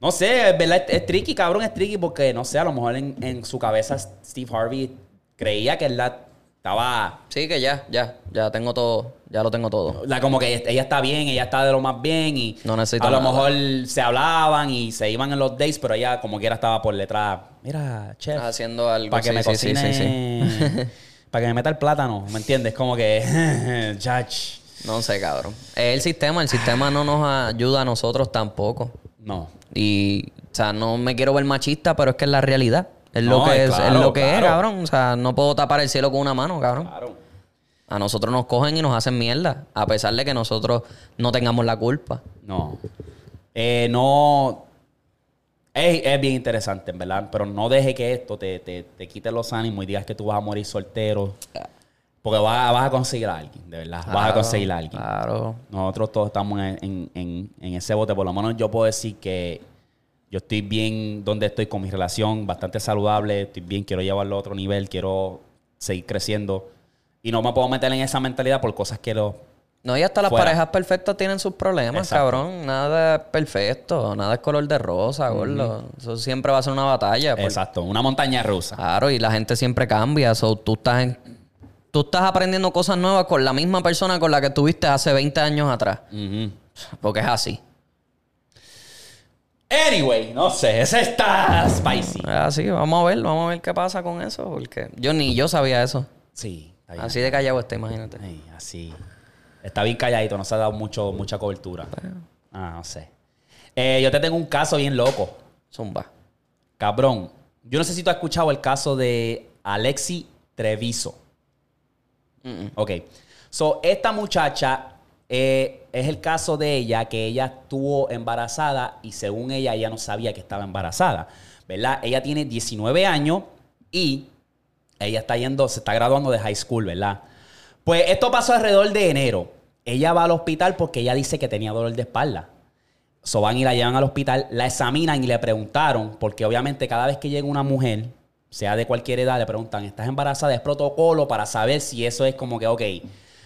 no sé, es verdad, es, es tricky, cabrón, es tricky porque, no sé, a lo mejor en, en su cabeza Steve Harvey creía que él la estaba. Sí, que ya, ya, ya tengo todo, ya lo tengo todo. La, como que ella está bien, ella está de lo más bien y No necesito a lo nada. mejor se hablaban y se iban en los dates, pero ella como quiera estaba por detrás. Mira, chef, Haciendo algo. para que sí, me cocine, sí, sí. <laughs> para que me meta el plátano, ¿me entiendes? Como que, <laughs> judge, No sé, cabrón. Es el sistema, el sistema no nos ayuda a nosotros tampoco. no. Y, o sea, no me quiero ver machista, pero es que es la realidad. Es No, lo que es lo que es, cabrón. O sea, no puedo tapar el cielo con una mano, cabrón. Claro. A nosotros nos cogen y nos hacen mierda, a pesar de que nosotros no tengamos la culpa. No. Eh, no. Es, es bien interesante, en verdad. Pero no deje que esto te, te, te quite los ánimos y digas que tú vas a morir soltero. Porque vas, vas a conseguir a alguien, de verdad. vas a conseguir a alguien. Claro. Nosotros todos estamos en, en- en- en ese bote. Por lo menos yo puedo decir que yo estoy bien donde estoy con mi relación, bastante saludable. Estoy bien, quiero llevarlo a otro nivel, quiero seguir creciendo. Y no me puedo meter en esa mentalidad por cosas que lo... No, y hasta las Fuera. parejas perfectas tienen sus problemas, Exacto. cabrón. Nada es perfecto, nada es color de rosa, gordo. Eso siempre va a ser una batalla. Exacto, una montaña rusa. Claro, y la gente siempre cambia. So, tú estás en- tú estás aprendiendo cosas nuevas con la misma persona con la que estuviste hace 20 años atrás. Porque es así. Anyway, no sé, ese está spicy. Así, vamos a ver, vamos a ver qué pasa con eso. Porque yo ni yo sabía eso. Sí, está bien. Así de callado está, imagínate. Así. Está bien calladito, no se ha dado mucho, mucha cobertura. Ah, no sé. Eh, yo te tengo un caso bien loco. Zumba. Cabrón. Yo no sé si tú has escuchado el caso de Alexi Treviso. Ok. So, esta muchacha eh, es el caso de ella que ella estuvo embarazada y según ella, ella no sabía que estaba embarazada. ¿Verdad? Ella tiene 19 años y ella está yendo, se está graduando de high school, ¿verdad? Pues esto pasó alrededor de enero. Ella va al hospital porque ella dice que tenía dolor de espalda. So van y la llevan al hospital, la examinan y le preguntaron, porque obviamente cada vez que llega una mujer, sea de cualquier edad, le preguntan, ¿estás embarazada? Es protocolo para saber si eso es como que, ok.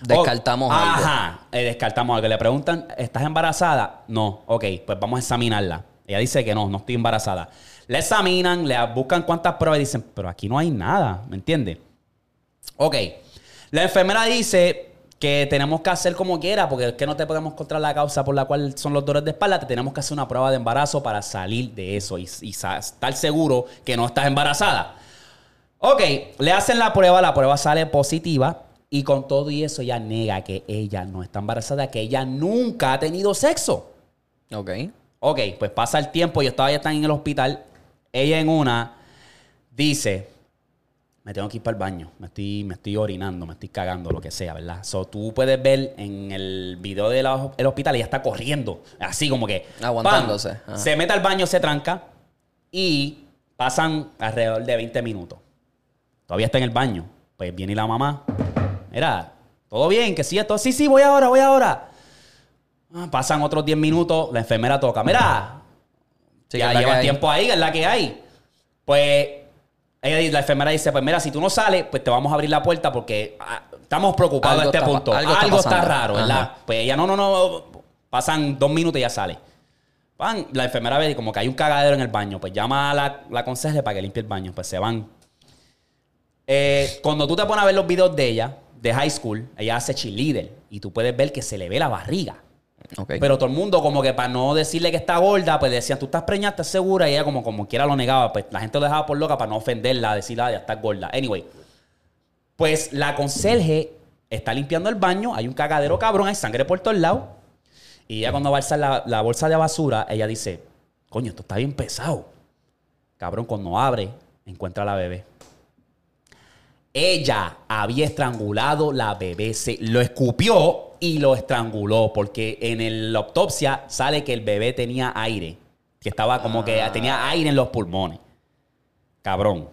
Descartamos Oh, algo. Ajá, eh, descartamos algo. Le preguntan, ¿estás embarazada? No, ok, pues vamos a examinarla. Ella dice que no, no estoy embarazada. Le examinan, le buscan cuántas pruebas y dicen, pero aquí no hay nada, ¿me entiendes? Ok. La enfermera dice que tenemos que hacer como quiera, porque es que no te podemos encontrar la causa por la cual son los dolores de espalda. Te tenemos que hacer una prueba de embarazo para salir de eso y, y estar seguro que no estás embarazada. Ok, le hacen la prueba, la prueba sale positiva y con todo y eso ella nega que ella no está embarazada, que ella nunca ha tenido sexo. Ok. Ok, pues pasa el tiempo, ellos todavía están en el hospital. Ella en una dice, me tengo que ir para el baño, me estoy, me estoy orinando, me estoy cagando, lo que sea, ¿verdad? So, tú puedes ver en el video del hospital, ella está corriendo, así como que... Aguantándose. Se mete al baño, se tranca y pasan alrededor de 20 minutos. Todavía está en el baño. Pues viene la mamá. Mira, todo bien, que sí, esto. Sí, sí, voy ahora, voy ahora. Ah, Pasan otros 10 minutos, la enfermera toca. Mira, Sí, ya lleva tiempo ahí, es la que hay. Pues ella, la enfermera dice, pues mira, si tú no sales, pues te vamos a abrir la puerta porque ah, estamos preocupados a este está punto. algo Algo, está raro, ¿verdad? Ajá. Pues ella, no, no, no. Pasan dos minutos y ya sale. Van, la enfermera ve como que hay un cagadero en el baño. Pues llama a la, la conserje para que limpie el baño. Pues se van. Eh, cuando tú te pones a ver los videos de ella, de high school, ella hace cheerleader y tú puedes ver que se le ve la barriga. Pero todo el mundo, como que para no decirle que está gorda, pues decían, tú estás preñada, estás segura, y ella como, como quiera lo negaba, pues la gente lo dejaba por loca para no ofenderla, decirle, ah, ya estás gorda. Anyway, pues la conserje está limpiando el baño, hay un cagadero cabrón, hay sangre por todos lados, y ella cuando va a alzar la, la bolsa de basura, ella dice, coño, esto está bien pesado. Cabrón, cuando abre, encuentra a la bebé. Ella había estrangulado la bebé, se lo escupió y lo estranguló porque en el- la autopsia sale que el bebé tenía aire, que estaba como que tenía aire en los pulmones. Cabrón.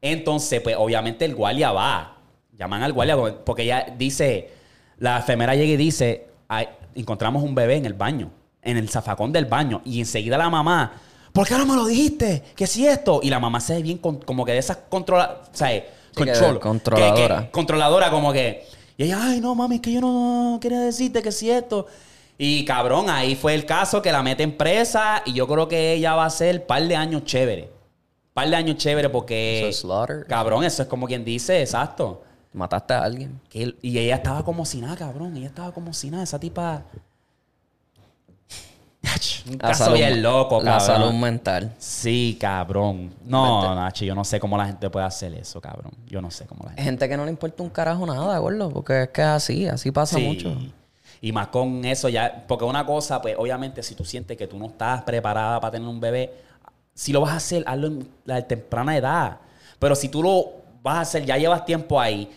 Entonces, pues obviamente el guardia va. Llaman al guardia porque ella dice, la enfermera llega y dice, "Ay, encontramos un bebé en el baño, en el zafacón del baño. Y enseguida la mamá, ¿por qué no me lo dijiste? ¿Qué si esto? Y la mamá se ve bien con- como que de esas controla, o sea, control- controladora. que- que- controladora, como que. Y ella, ay, no, mami, es que yo no quería decirte que si esto. Y cabrón, ahí fue el caso que la meten presa. Y yo creo que ella va a ser par de años chévere. Par de años chévere porque. Eso es slaughter. Cabrón, eso es como quien dice, exacto. Mataste a alguien. Que y ella estaba como si nada, cabrón. Ella estaba como si nada. Esa tipa. Un La caso salud- bien loco, La cabrón. salud mental. Sí, cabrón. No, Vente. Nachi, yo no sé cómo la gente puede hacer eso, cabrón. Yo no sé cómo la gente. Gente que no le importa un carajo nada, gordo, porque es que es así, así pasa Sí. mucho. Y más con eso ya, porque una cosa, pues obviamente si tú sientes que tú no estás preparada para tener un bebé, si lo vas a hacer, hazlo en la temprana edad. Pero si tú lo vas a hacer, ya llevas tiempo ahí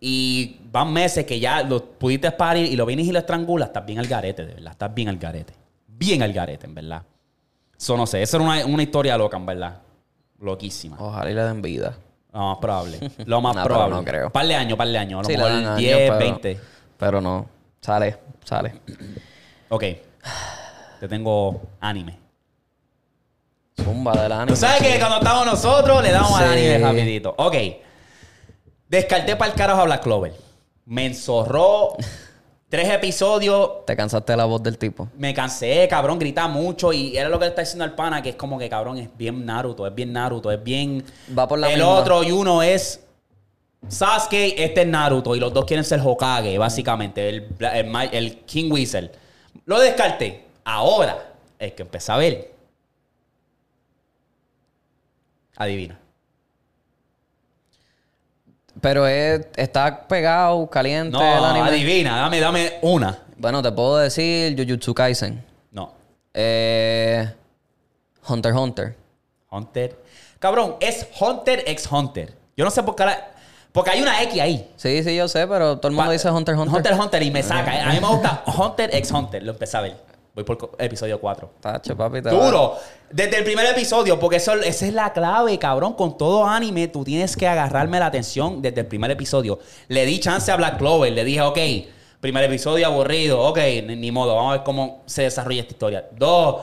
y van meses que ya lo pudiste parir y lo vienes y lo estrangulas, estás bien al garete, de verdad. Estás bien al garete. Bien al garete, en verdad. Eso no sé, eso era una, una historia loca, en verdad. Loquísima. Ojalá y le den vida. Lo más probable. <laughs> Lo más No, probable. no creo. Par de años, par de años. A lo Sí, mejor dan años, 10, pero- 20. Pero no. Sale, sale. Ok. Te tengo anime. Zumba del anime. Tú sabes que cuando estamos nosotros le damos al Sí. anime rapidito. Ok. Descarté para el carajo a Black Clover. Me enzorró <laughs> tres episodios. Te cansaste de la voz del tipo. Me cansé, cabrón, grita mucho. Y era lo que le está diciendo al pana, que es como que, cabrón, es bien Naruto, es bien Naruto, es bien... Va por la El misma. otro y uno es Sasuke, este es Naruto. Y los dos quieren ser Hokage, básicamente. El, el, Ma- el King Whistle. Lo descarté. Ahora es que empecé a ver. Adivina. Pero es, está pegado, caliente No, el anime. adivina. Dame, dame una. Bueno, te puedo decir Jujutsu Kaisen. No. Eh, Hunter x Hunter. Hunter. Cabrón, es Hunter x Hunter. Yo no sé por qué. la- Porque hay una X ahí. Sí, sí, yo sé, pero todo el mundo dice Hunter x Hunter. Hunter Hunter y me saca. A mí me gusta Hunter x Hunter. Lo empecé a ver. Voy por episodio 4. Tacho, papi, te Duro. Desde el primer episodio, porque eso, esa es la clave, cabrón. Con todo anime, tú tienes que agarrarme la atención desde el primer episodio. Le di chance a Black Clover. Le dije, ok, primer episodio aburrido. Ok, ni, ni modo. Vamos a ver cómo se desarrolla esta historia. Dos,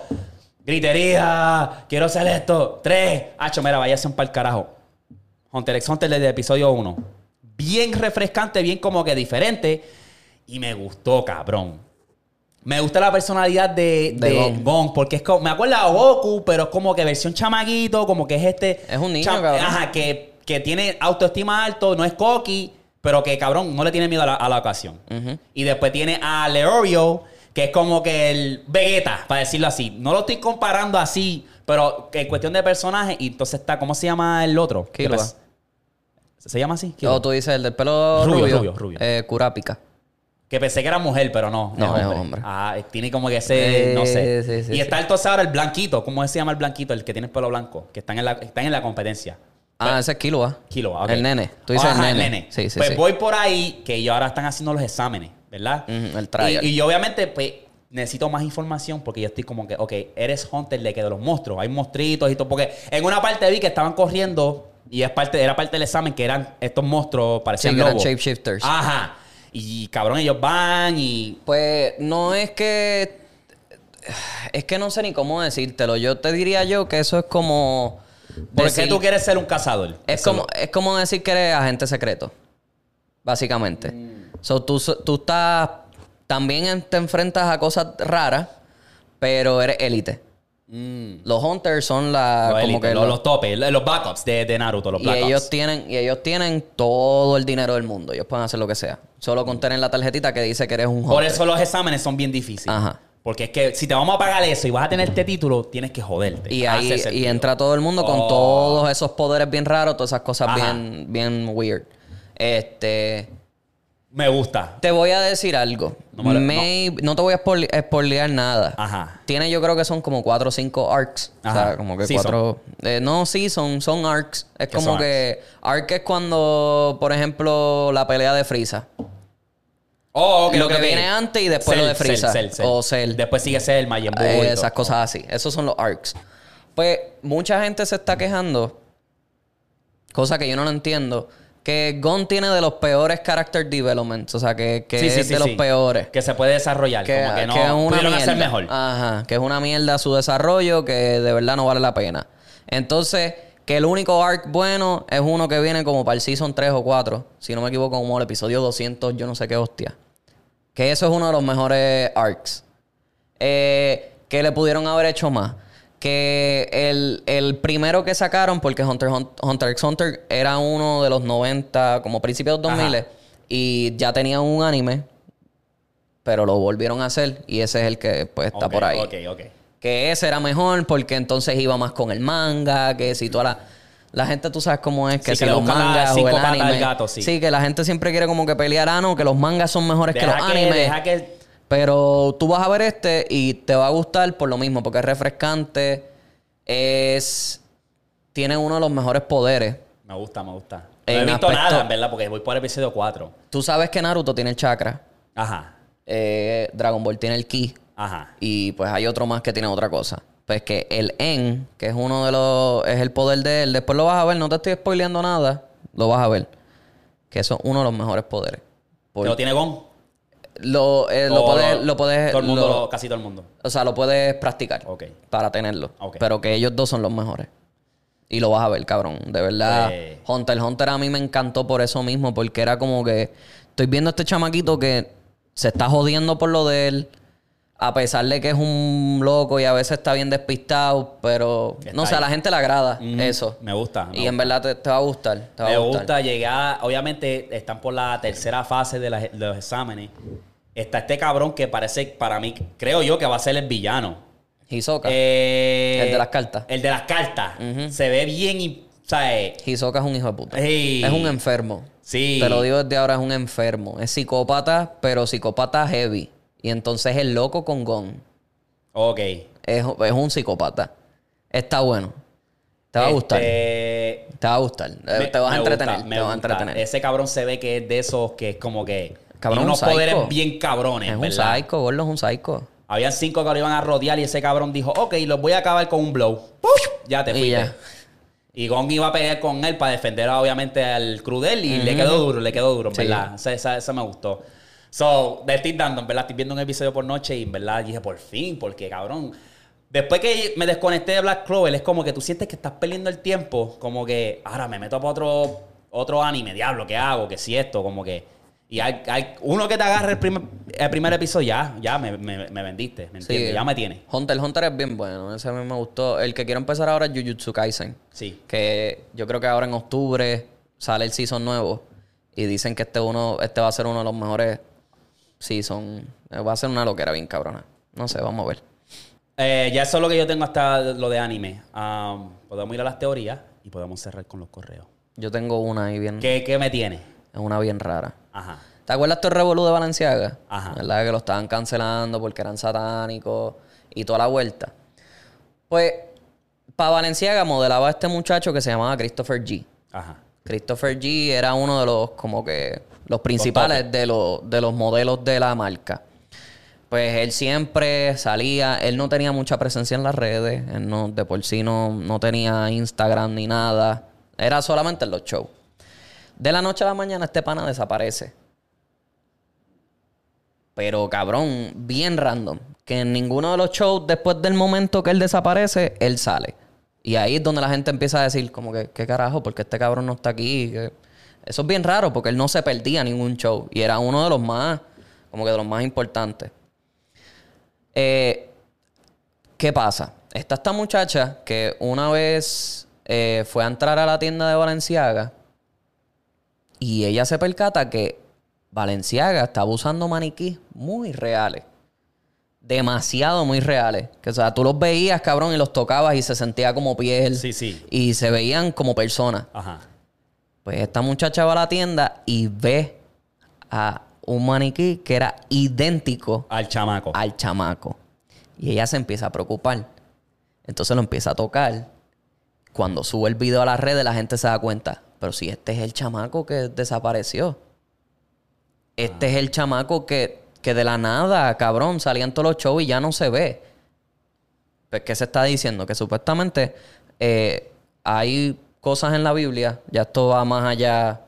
gritería. Quiero hacer esto. Tres, hacho, mira, váyase un par carajo. Hunter x Hunter desde el episodio 1. Bien refrescante, bien como que diferente. Y me gustó, cabrón. Me gusta la personalidad de, De de Gon. Gon, porque es como, me acuerda a Goku, pero es como que versión chamaguito, como que es este. Es un niño, cabrón. Ajá, que, que tiene autoestima alto, no es cocky, pero que cabrón, no le tiene miedo a la, a la ocasión. Y después tiene a Leorio, que es como que el Vegeta, para decirlo así. No lo estoy comparando así, pero en cuestión de personaje, y entonces está, ¿cómo se llama el otro? Killua. ¿Se llama así? No, tú dices el del pelo Rubio, rubio. rubio, rubio. Eh, Kurapika. Que pensé que era mujer, pero no. No, es hombre. Ah, tiene como que ese, Eh, no sé. sí, sí, y sí. está entonces ahora el blanquito. ¿Cómo se llama el blanquito? El que tiene el pelo blanco. Que están en la, están en la competencia. Ah, ese es Killua. Kilo, ok. El nene. Tú dices Ajá, el nene. Sí, sí, pues sí. voy por ahí, que ellos ahora están haciendo los exámenes, ¿verdad? El trial. Y, y yo obviamente, pues, necesito más información porque yo estoy como que, ok, eres Hunter de que de los monstruos. Hay monstruitos y todo. Porque en una parte vi que estaban corriendo y es parte, era parte del examen que eran estos monstruos, Sí, parecían eran lobos. shapeshifters. Ajá. Y cabrón, ellos van y Pues no es que. Es que no sé ni cómo decírtelo. Yo te diría yo que eso es como. ¿Por decir- qué tú quieres ser un cazador? Es como, es como decir que eres agente secreto. Básicamente. So, tú, tú estás. También te enfrentas a cosas raras, pero eres élite. Los Hunters son la... Los, como que los, los- topes, los backups de, de Naruto, los y backups. ellos tienen y ellos tienen todo el dinero del mundo. Ellos pueden hacer lo que sea. Solo con tener la tarjetita que dice que eres un Hunter. Por eso los exámenes son bien difíciles. Ajá. Porque es que si te vamos a pagar eso y vas a tener este título, tienes que joderte. Y ahí y entra todo el mundo con Oh. todos esos poderes bien raros, todas esas cosas Ajá. bien, bien weird. Este. Me gusta. Te voy a decir algo. No me lo- Maybe- no. te voy a spoile- spoilear nada. Ajá. Tiene, yo creo que son como cuatro o cinco arcs. O Ajá. sea, como que Season. cuatro. eh, no, sí, son, son arcs. Es ¿Qué como son que. Arc es cuando, por ejemplo, la pelea de Frieza. Oh, ok, Lo ok, que ok. viene antes y después lo de Frieza. O Cell. Después sigue Cell, Majin Buu. y Eh, todo. esas cosas así. Esos son los arcs. Pues mucha gente se está quejando, cosa que yo no lo entiendo, que Gon tiene de los peores character developments. O sea, que, que Sí, sí, es sí, de los peores. Que se puede desarrollar. Que, como que no que es una pudieron hacer mejor. Ajá, que es una mierda su desarrollo que de verdad no vale la pena. Entonces, que el único arc bueno es uno que viene como para el season 3 o 4, si no me equivoco, como el episodio 200, yo no sé qué hostia. Que eso es uno de los mejores arcs. Eh, que le pudieron haber hecho más. Que el, el primero que sacaron, porque Hunter, Hun- Hunter x Hunter era uno de los 90, como principios de los 2000, Ajá. y ya tenía un anime, pero lo volvieron a hacer, y ese es el que pues está por ahí. Que ese era mejor porque entonces iba más con el manga, que si toda la... La gente, tú sabes cómo es, que Sí, si que los mangas o el anime... gato, sí. que la gente siempre quiere como que pelear, ah, no, que los mangas son mejores que los que, animes. deja que... Pero tú vas a ver este y te va a gustar por lo mismo, porque es refrescante, es... Tiene uno de los mejores poderes. Me gusta, me gusta. No he visto aspecto- nada, en verdad, porque voy por el episodio 4. Tú sabes que Naruto tiene el chakra, Ajá. eh, Dragon Ball tiene el ki, Ajá. Y pues hay otro más que tiene otra cosa. Pues que el En, que es uno de los. es el poder de él. Después lo vas a ver, no te estoy spoileando nada. Lo vas a ver. Que eso es uno de los mejores poderes. Por- ¿Lo tiene Gon? Lo, eh, lo puedes. Lo puedes Todo el mundo, lo- lo- casi todo el mundo. o sea, lo puedes practicar. Ok. Para tenerlo. Pero que ellos dos son los mejores. Y lo vas a ver, cabrón. De verdad. Hunter Hunter a mí me encantó por eso mismo. Porque era como que. Estoy viendo a este chamaquito que se está jodiendo por lo de él. A pesar de que es un loco y a veces está bien despistado. Pero. Está no sé, a la gente le agrada eso. Me gusta. me y en verdad te, te va a gustar. Te va Me a gustar. gusta llegar. Obviamente están por la tercera fase de, los exámenes. Está este cabrón que parece, para mí, creo yo que va a ser el villano. Hisoka. Eh, El de las cartas. El de las cartas. Se ve bien y. ¿Sabes? Hisoka es un hijo de puta. Es un enfermo. Sí. Te lo digo desde ahora, es un enfermo. Es psicópata, pero psicópata heavy. Y entonces el loco con Gon. Ok. Es, es un psicópata. Está bueno. Te va a gustar. Este, Te va a gustar. Eh, me- te vas a entretener. gusta, me te vas a entretener. Ese cabrón se ve que es de esos que es como que. Cabrón, unos un poderes bien cabrones, Es un psycho, gordo, es un psycho. Habían cinco que lo iban a rodear y ese cabrón dijo, ok, los voy a acabar con un blow. ¡Puf! Ya te Y fuiste. ya. Y Gong iba a pelear con él para defender obviamente al Crudel y le quedó duro, le quedó duro, Sí. ¿verdad? Esa, esa- esa me gustó. So, le estoy dando, en verdad, estoy viendo un episodio por noche y en verdad dije, por fin, porque cabrón. Después que me desconecté de Black Clover, es como que tú sientes que estás perdiendo el tiempo, como que ahora me meto para otro, otro anime, diablo, ¿qué hago? ¿Qué si esto? Como que. Y hay, hay uno que te agarre el primer, el primer episodio, ya, ya me, me- me vendiste, ¿me entiendes? Sí. Ya me tiene. Hunter x Hunter es bien bueno. Ese a mí me gustó. El que quiero empezar ahora es Jujutsu Kaisen. Sí. Que yo creo que ahora en octubre sale el season nuevo. Y dicen que este uno, este va a ser uno de los mejores season. Eh, Va a ser una loquera bien cabrona. No sé, vamos a ver. Eh, ya eso es lo que yo tengo hasta lo de anime. Um, podemos ir a las teorías y podemos cerrar con los correos. Yo tengo una ahí bien. ¿Qué, qué me tiene? Es una bien rara. Ajá. ¿Te acuerdas todo el revolú de Valenciaga? Ajá. ¿Verdad? Que lo estaban cancelando porque eran satánicos y toda la vuelta. Pues, para Valenciaga modelaba a este muchacho que se llamaba Christopher G. Ajá. Christopher G era uno de los como que los principales de los, de los modelos de la marca. Pues él siempre salía, él no tenía mucha presencia en las redes, él no, de por sí no, no tenía Instagram ni nada, era solamente en los shows. De la noche a la mañana este pana desaparece. Pero cabrón, bien random. Que en ninguno de los shows, después del momento que él desaparece, él sale. Y ahí es donde la gente empieza a decir, como que, ¿qué carajo? porque este cabrón no está aquí? Que- Eso es bien raro, porque él no se perdía ningún show. Y era uno de los más, como que de los más importantes. Eh, ¿Qué pasa? está esta muchacha que una vez eh, fue a entrar a la tienda de Valenciaga y ella se percata que Valenciaga estaba usando maniquís muy reales. Demasiado muy reales. Que, o sea, tú los veías, cabrón, y los tocabas y se sentía como piel. Sí, sí. Y se veían como personas. Ajá. Pues esta muchacha va a la tienda y ve a un maniquí que era idéntico Al chamaco. al chamaco. Y ella se empieza a preocupar. Entonces lo empieza a tocar. Cuando sube el video a las redes, la gente se da cuenta. Pero si este es el chamaco que desapareció. Este es el chamaco que, que de la nada, cabrón, salían todos los shows y ya no se ve. Pues, ¿qué se está diciendo? Que supuestamente eh, hay cosas en la Biblia, ya esto va más allá.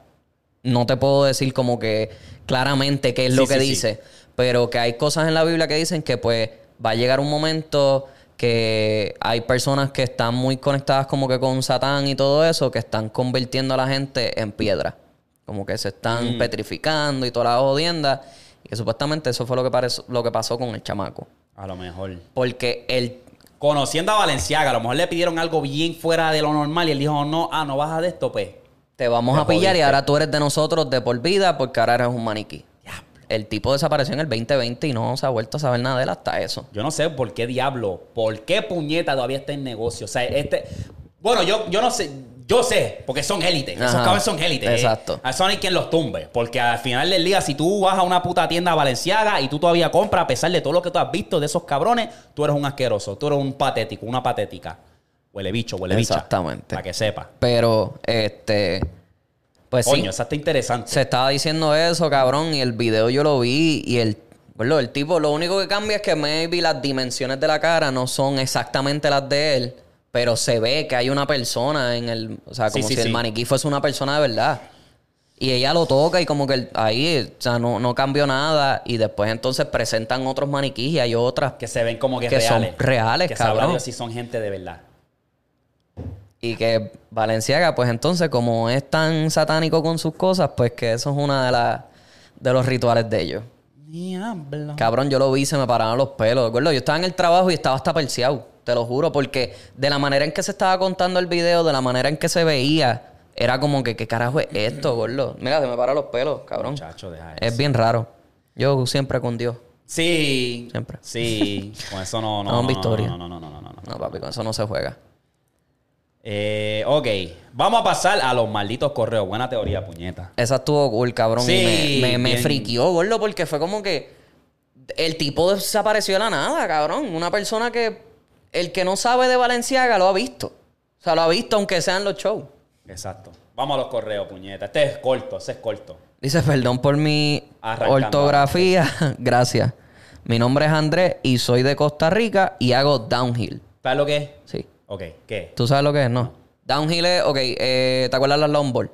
No te puedo decir como que claramente qué es Sí, lo que sí, sí. dice, pero que hay cosas en la Biblia que dicen que pues va a llegar un momento que hay personas que están muy conectadas como que con Satán y todo eso, que están convirtiendo a la gente en piedra. Como que se están petrificando y toda la jodienda. Y que supuestamente eso fue lo que, lo que pasó con el chamaco. A lo mejor. Porque el Conociendo a Valenciaga, a lo mejor le pidieron algo bien fuera de lo normal y él dijo, no, ah, no baja de esto, pues. te vamos Te a pillar y ahora tú eres de nosotros de por vida porque ahora eres un maniquí. El tipo desapareció en el 2020 y no se ha vuelto a saber nada de él hasta eso. Yo no sé por qué diablo, por qué puñeta todavía está en negocio. O sea, este. Bueno, yo, yo no sé. Yo sé, porque son élites. Esos Ajá. cabrones son élites. Exacto. A hay quien los tumbe. Porque al final del día, si tú vas a una puta tienda valenciaga y tú todavía compras, a pesar de todo lo que tú has visto de esos cabrones, tú eres un asqueroso. Tú eres un patético, una patética. Huele bicho, huele bicha. Exactamente. Para que sepa. Pero, este. Pues Coño, sí. esa está interesante. Se estaba diciendo eso, cabrón, y el video yo lo vi y el, bueno, el tipo, lo único que cambia es que maybe las dimensiones de la cara no son exactamente las de él, pero se ve que hay una persona en el, o sea, como sí, si el maniquí fuese una persona de verdad. Y ella lo toca y como que el- ahí, o sea, no, no cambió nada y después entonces presentan otros maniquís y hay otras Que se ven como que, Que son reales. reales, que cabrón. Si son gente de verdad. Y que Valenciaga, pues entonces, como es tan satánico con sus cosas, pues que eso es una de las de los rituales de ellos. Diablo. Cabrón, yo lo vi se me paraban los pelos. Gordo, yo estaba en el trabajo y estaba hasta perseado. Te lo juro, porque de la manera en que se estaba contando el video, de la manera en que se veía, era como que, ¿qué carajo es esto, <clears throat> gordo? Mira, se me paran los pelos, cabrón. Muchacho, deja Es eso. bien raro. Yo siempre con Dios. Sí. Siempre. Sí. Con eso no, <laughs> no. Vamos, no, Victoria. No, no, no, no, no, no, no. No, papi, con eso no se juega. Eh, ok. Vamos a pasar a los malditos correos. Buena teoría, puñeta. Esa estuvo cool, cabrón. Sí, y me, me, me bien. friqueó, gordo, porque fue como que el tipo desapareció de la nada, cabrón. Una persona que el que no sabe de Valenciaga lo ha visto. O sea, lo ha visto aunque sean los shows. Exacto. Vamos a los correos, puñeta. Este es corto, ese es corto. Dice, perdón por mi Arrancando. ortografía. <laughs> Gracias. Mi nombre es Andrés y soy de Costa Rica y hago downhill. ¿Sabes lo que es? Sí. Ok, ¿qué? ¿Tú sabes lo que es? No. Downhill es, ok, eh, ¿te acuerdas de las longboard?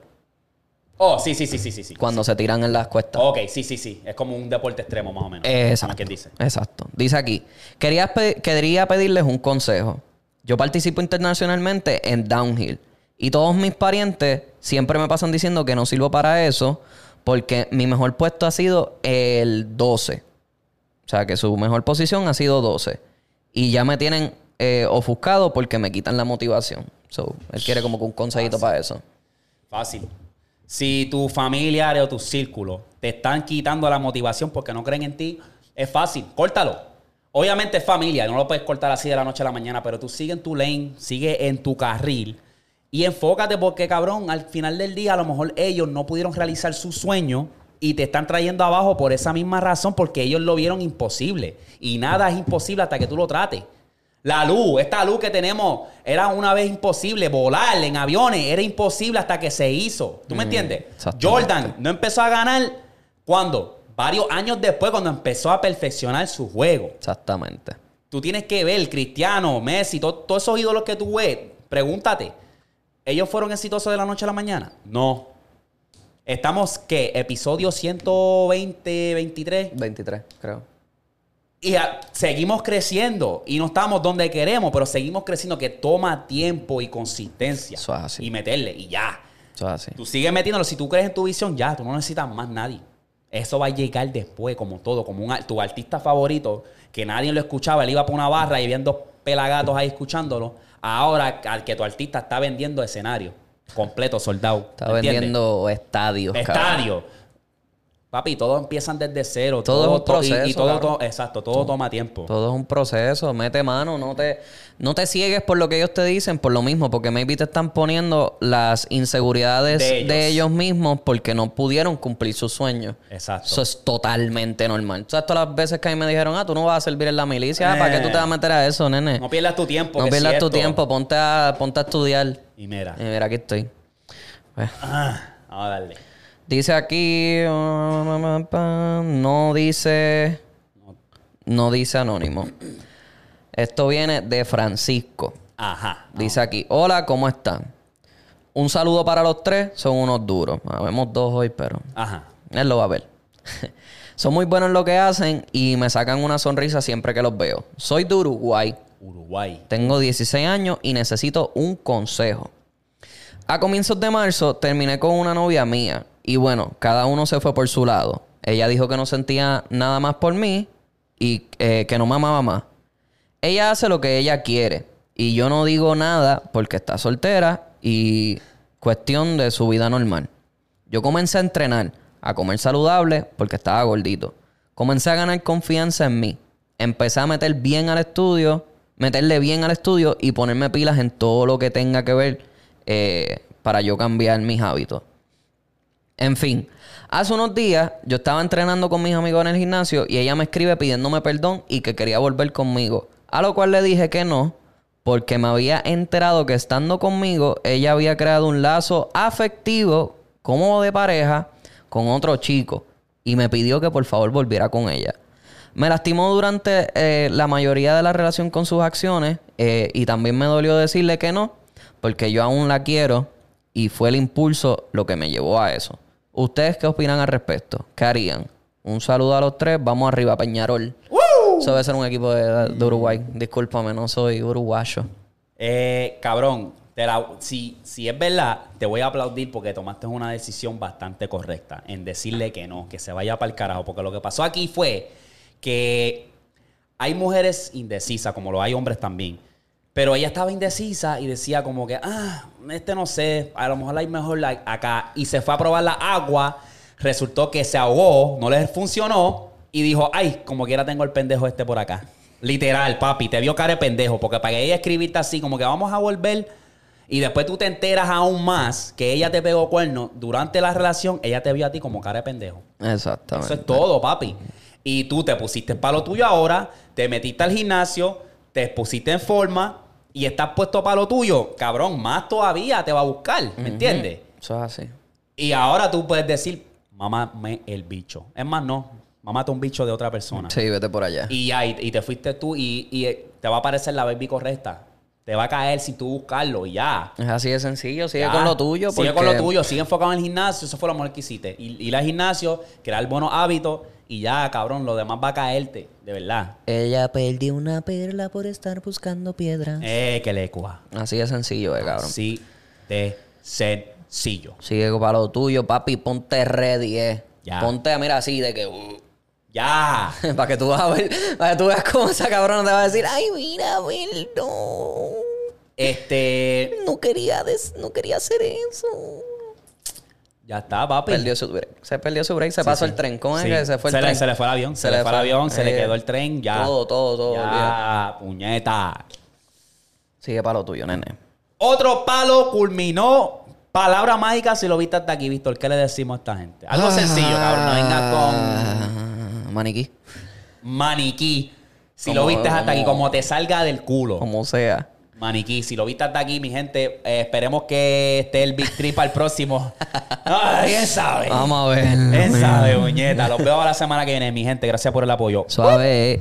Oh, sí, sí, sí, sí, sí. sí. Cuando se tiran en las cuestas. Ok, sí, sí, sí. Es como un deporte extremo, más o menos. Exacto. Quien dice. Exacto. Dice aquí, quería, pe- quería pedirles un consejo. Yo participo internacionalmente en downhill y todos mis parientes siempre me pasan diciendo que no sirvo para eso porque mi mejor puesto ha sido el 12. O sea, que su mejor posición ha sido 12. Y ya me tienen eh, ofuscado porque me quitan la motivación. So, él quiere como que un consejito para eso. Fácil. Si tus familiares o tus círculos te están quitando la motivación porque no creen en ti, es fácil. Córtalo. Obviamente es familia, no lo puedes cortar así de la noche a la mañana, pero tú sigue en tu lane, sigue en tu carril y enfócate porque, cabrón, al final del día a lo mejor ellos no pudieron realizar su sueño y te están trayendo abajo por esa misma razón porque ellos lo vieron imposible. Y nada es imposible hasta que tú lo trates. La luz, esta luz que tenemos, era una vez imposible. Volar en aviones era imposible hasta que se hizo. ¿Tú me entiendes? exactamente. Jordan no empezó a ganar cuando? Varios años después, cuando empezó a perfeccionar su juego. Exactamente. Tú tienes que ver Cristiano, Messi, to- todos esos ídolos que tú ves. Pregúntate, ¿ellos fueron exitosos de la noche a la mañana? No. Estamos, ¿qué? Episodio 120, 23. 23, creo. Y seguimos creciendo y no estamos donde queremos, pero seguimos creciendo que toma tiempo y consistencia. Eso es así. Y meterle y ya. Eso es así. Tú sigues metiéndolo. Si tú crees en tu visión, ya, tú no necesitas más nadie. Eso va a llegar después, como todo, como un, tu artista favorito, que nadie lo escuchaba, él iba por una barra y dos pelagatos ahí escuchándolo, ahora al que tu artista está vendiendo escenario completo, soldado. Está vendiendo estadios. Estadio. Papi, todos empiezan desde cero. Todo es un to- y- y, proceso, todo, exacto, todo toma tiempo. Todo es un proceso, mete mano, no te, no te ciegues por lo que ellos te dicen, por lo mismo, porque maybe te están poniendo las inseguridades De de ellos. mismos porque no pudieron cumplir sus sueños. Exacto. Eso es totalmente normal. ¿Sabes todas las veces que a mí me dijeron, ah, tú no vas a servir en la milicia? Ah, ¿Para qué tú te vas a meter a eso, nene? No pierdas tu tiempo. No que pierdas tu tiempo, ponte a, ponte a estudiar. Y mira. Y mira, aquí estoy. Pues, Ah, vamos a darle. Dice aquí. No dice. No dice anónimo. Esto viene de Francisco. Ajá. Dice aquí: Hola, ¿cómo están? Un saludo para los tres. Son unos duros. Habemos dos hoy, pero. Ajá. Él lo va a ver. <laughs> Son muy buenos en lo que hacen y me sacan una sonrisa siempre que los veo. Soy de Uruguay. Uruguay. Tengo 16 años y necesito un consejo. A comienzos de marzo terminé con una novia mía y bueno, cada uno se fue por su lado. Ella dijo que no sentía nada más por mí y eh, que no me amaba más. Ella hace lo que ella quiere y yo no digo nada porque está soltera y cuestión de su vida normal. Yo comencé a entrenar, a comer saludable porque estaba gordito. Comencé a ganar confianza en mí. Empecé a meter bien al estudio, meterle bien al estudio y ponerme pilas en todo lo que tenga que ver eh, para yo cambiar mis hábitos. En fin, hace unos días yo estaba entrenando con mis amigos en el gimnasio y ella me escribe pidiéndome perdón y que quería volver conmigo. A lo cual le dije que no, porque me había enterado que estando conmigo ella había creado un lazo afectivo como de pareja con otro chico y me pidió que por favor volviera con ella. Me lastimó durante eh, la mayoría de la relación con sus acciones eh, y también me dolió decirle que no, porque yo aún la quiero y fue el impulso lo que me llevó a eso. ¿Ustedes qué opinan al respecto? ¿Qué harían? Un saludo a los tres. Vamos arriba, Peñarol. Eso debe ser un equipo de, de Uruguay. Discúlpame, no soy uruguayo. Eh, cabrón, te la- si, si es verdad, te voy a aplaudir porque tomaste una decisión bastante correcta en decirle que no, que se vaya para el carajo. Porque lo que pasó aquí fue que hay mujeres indecisas, como lo hay hombres también. Pero ella estaba indecisa y decía como que, ah, este no sé, a lo mejor hay mejor la- acá. Y se fue a probar la agua, resultó que se ahogó, no le funcionó y dijo, ay, como quiera tengo el pendejo este por acá. Literal, papi, te vio cara de pendejo, porque para que ella escribirte así, como que vamos a volver y después tú te enteras aún más que ella te pegó cuerno durante la relación, ella te vio a ti como cara de pendejo. Exactamente. Eso es todo, papi. Y tú te pusiste para lo tuyo ahora, te metiste al gimnasio, te pusiste en forma y estás puesto para lo tuyo. Cabrón, más todavía te va a buscar, ¿me entiendes? Eso es así. Y ahora tú puedes decir, mamame el bicho. Es más, no, mamate un bicho de otra persona. Sí, vete por allá. Y ya, y, y te fuiste tú y, y, eh, te va a aparecer la baby correcta. Te va a caer sin tú buscarlo y ya. Es así de sencillo. Sigue Ya. con lo tuyo. Sigue con lo tuyo, sigue enfocado en el gimnasio, eso fue lo mejor que hiciste. Y ir al gimnasio, crear buenos hábitos y ya, cabrón, lo demás va a caerte, de verdad. Ella perdió una perla por estar buscando piedras. Eh, que le cua. Así de sencillo, eh, cabrón. Así de sencillo. Sigue para lo tuyo, papi. Ponte ready, eh. Ya. Ponte, mira, así de que. uh, Ya. <laughs> para que tú vas a ver. Para que tú veas cómo esa cabrona te va a decir. Ay, mira, Abel, no. Este. No quería, des- no quería hacer eso. Ya está, papi. Perdió su break. Se perdió su break. Se Sí, pasó sí. el tren. ¿Cómo es Sí. que se fue el Se le- tren? se le fue el avión, se le fue el avión, se le quedó el tren, ya. Todo, todo, todo. Ya, puñeta. Sigue para lo tuyo, nene. Otro palo culminó. Palabra mágica si lo viste hasta aquí, Víctor. ¿Qué le decimos a esta gente? Algo sencillo, cabrón. No vengas con Ah, Maniquí. maniquí. Si Como- lo viste hasta aquí, como te salga del culo. Como sea. Maniquí, si lo viste hasta aquí, mi gente, eh, esperemos que esté el Big Trip al próximo. Ay, <laughs> ¿Quién sabe? Vamos a ver. ¿Quién sabe, muñeta? Los veo a la semana que viene, mi gente. Gracias por el apoyo. Suave. eh.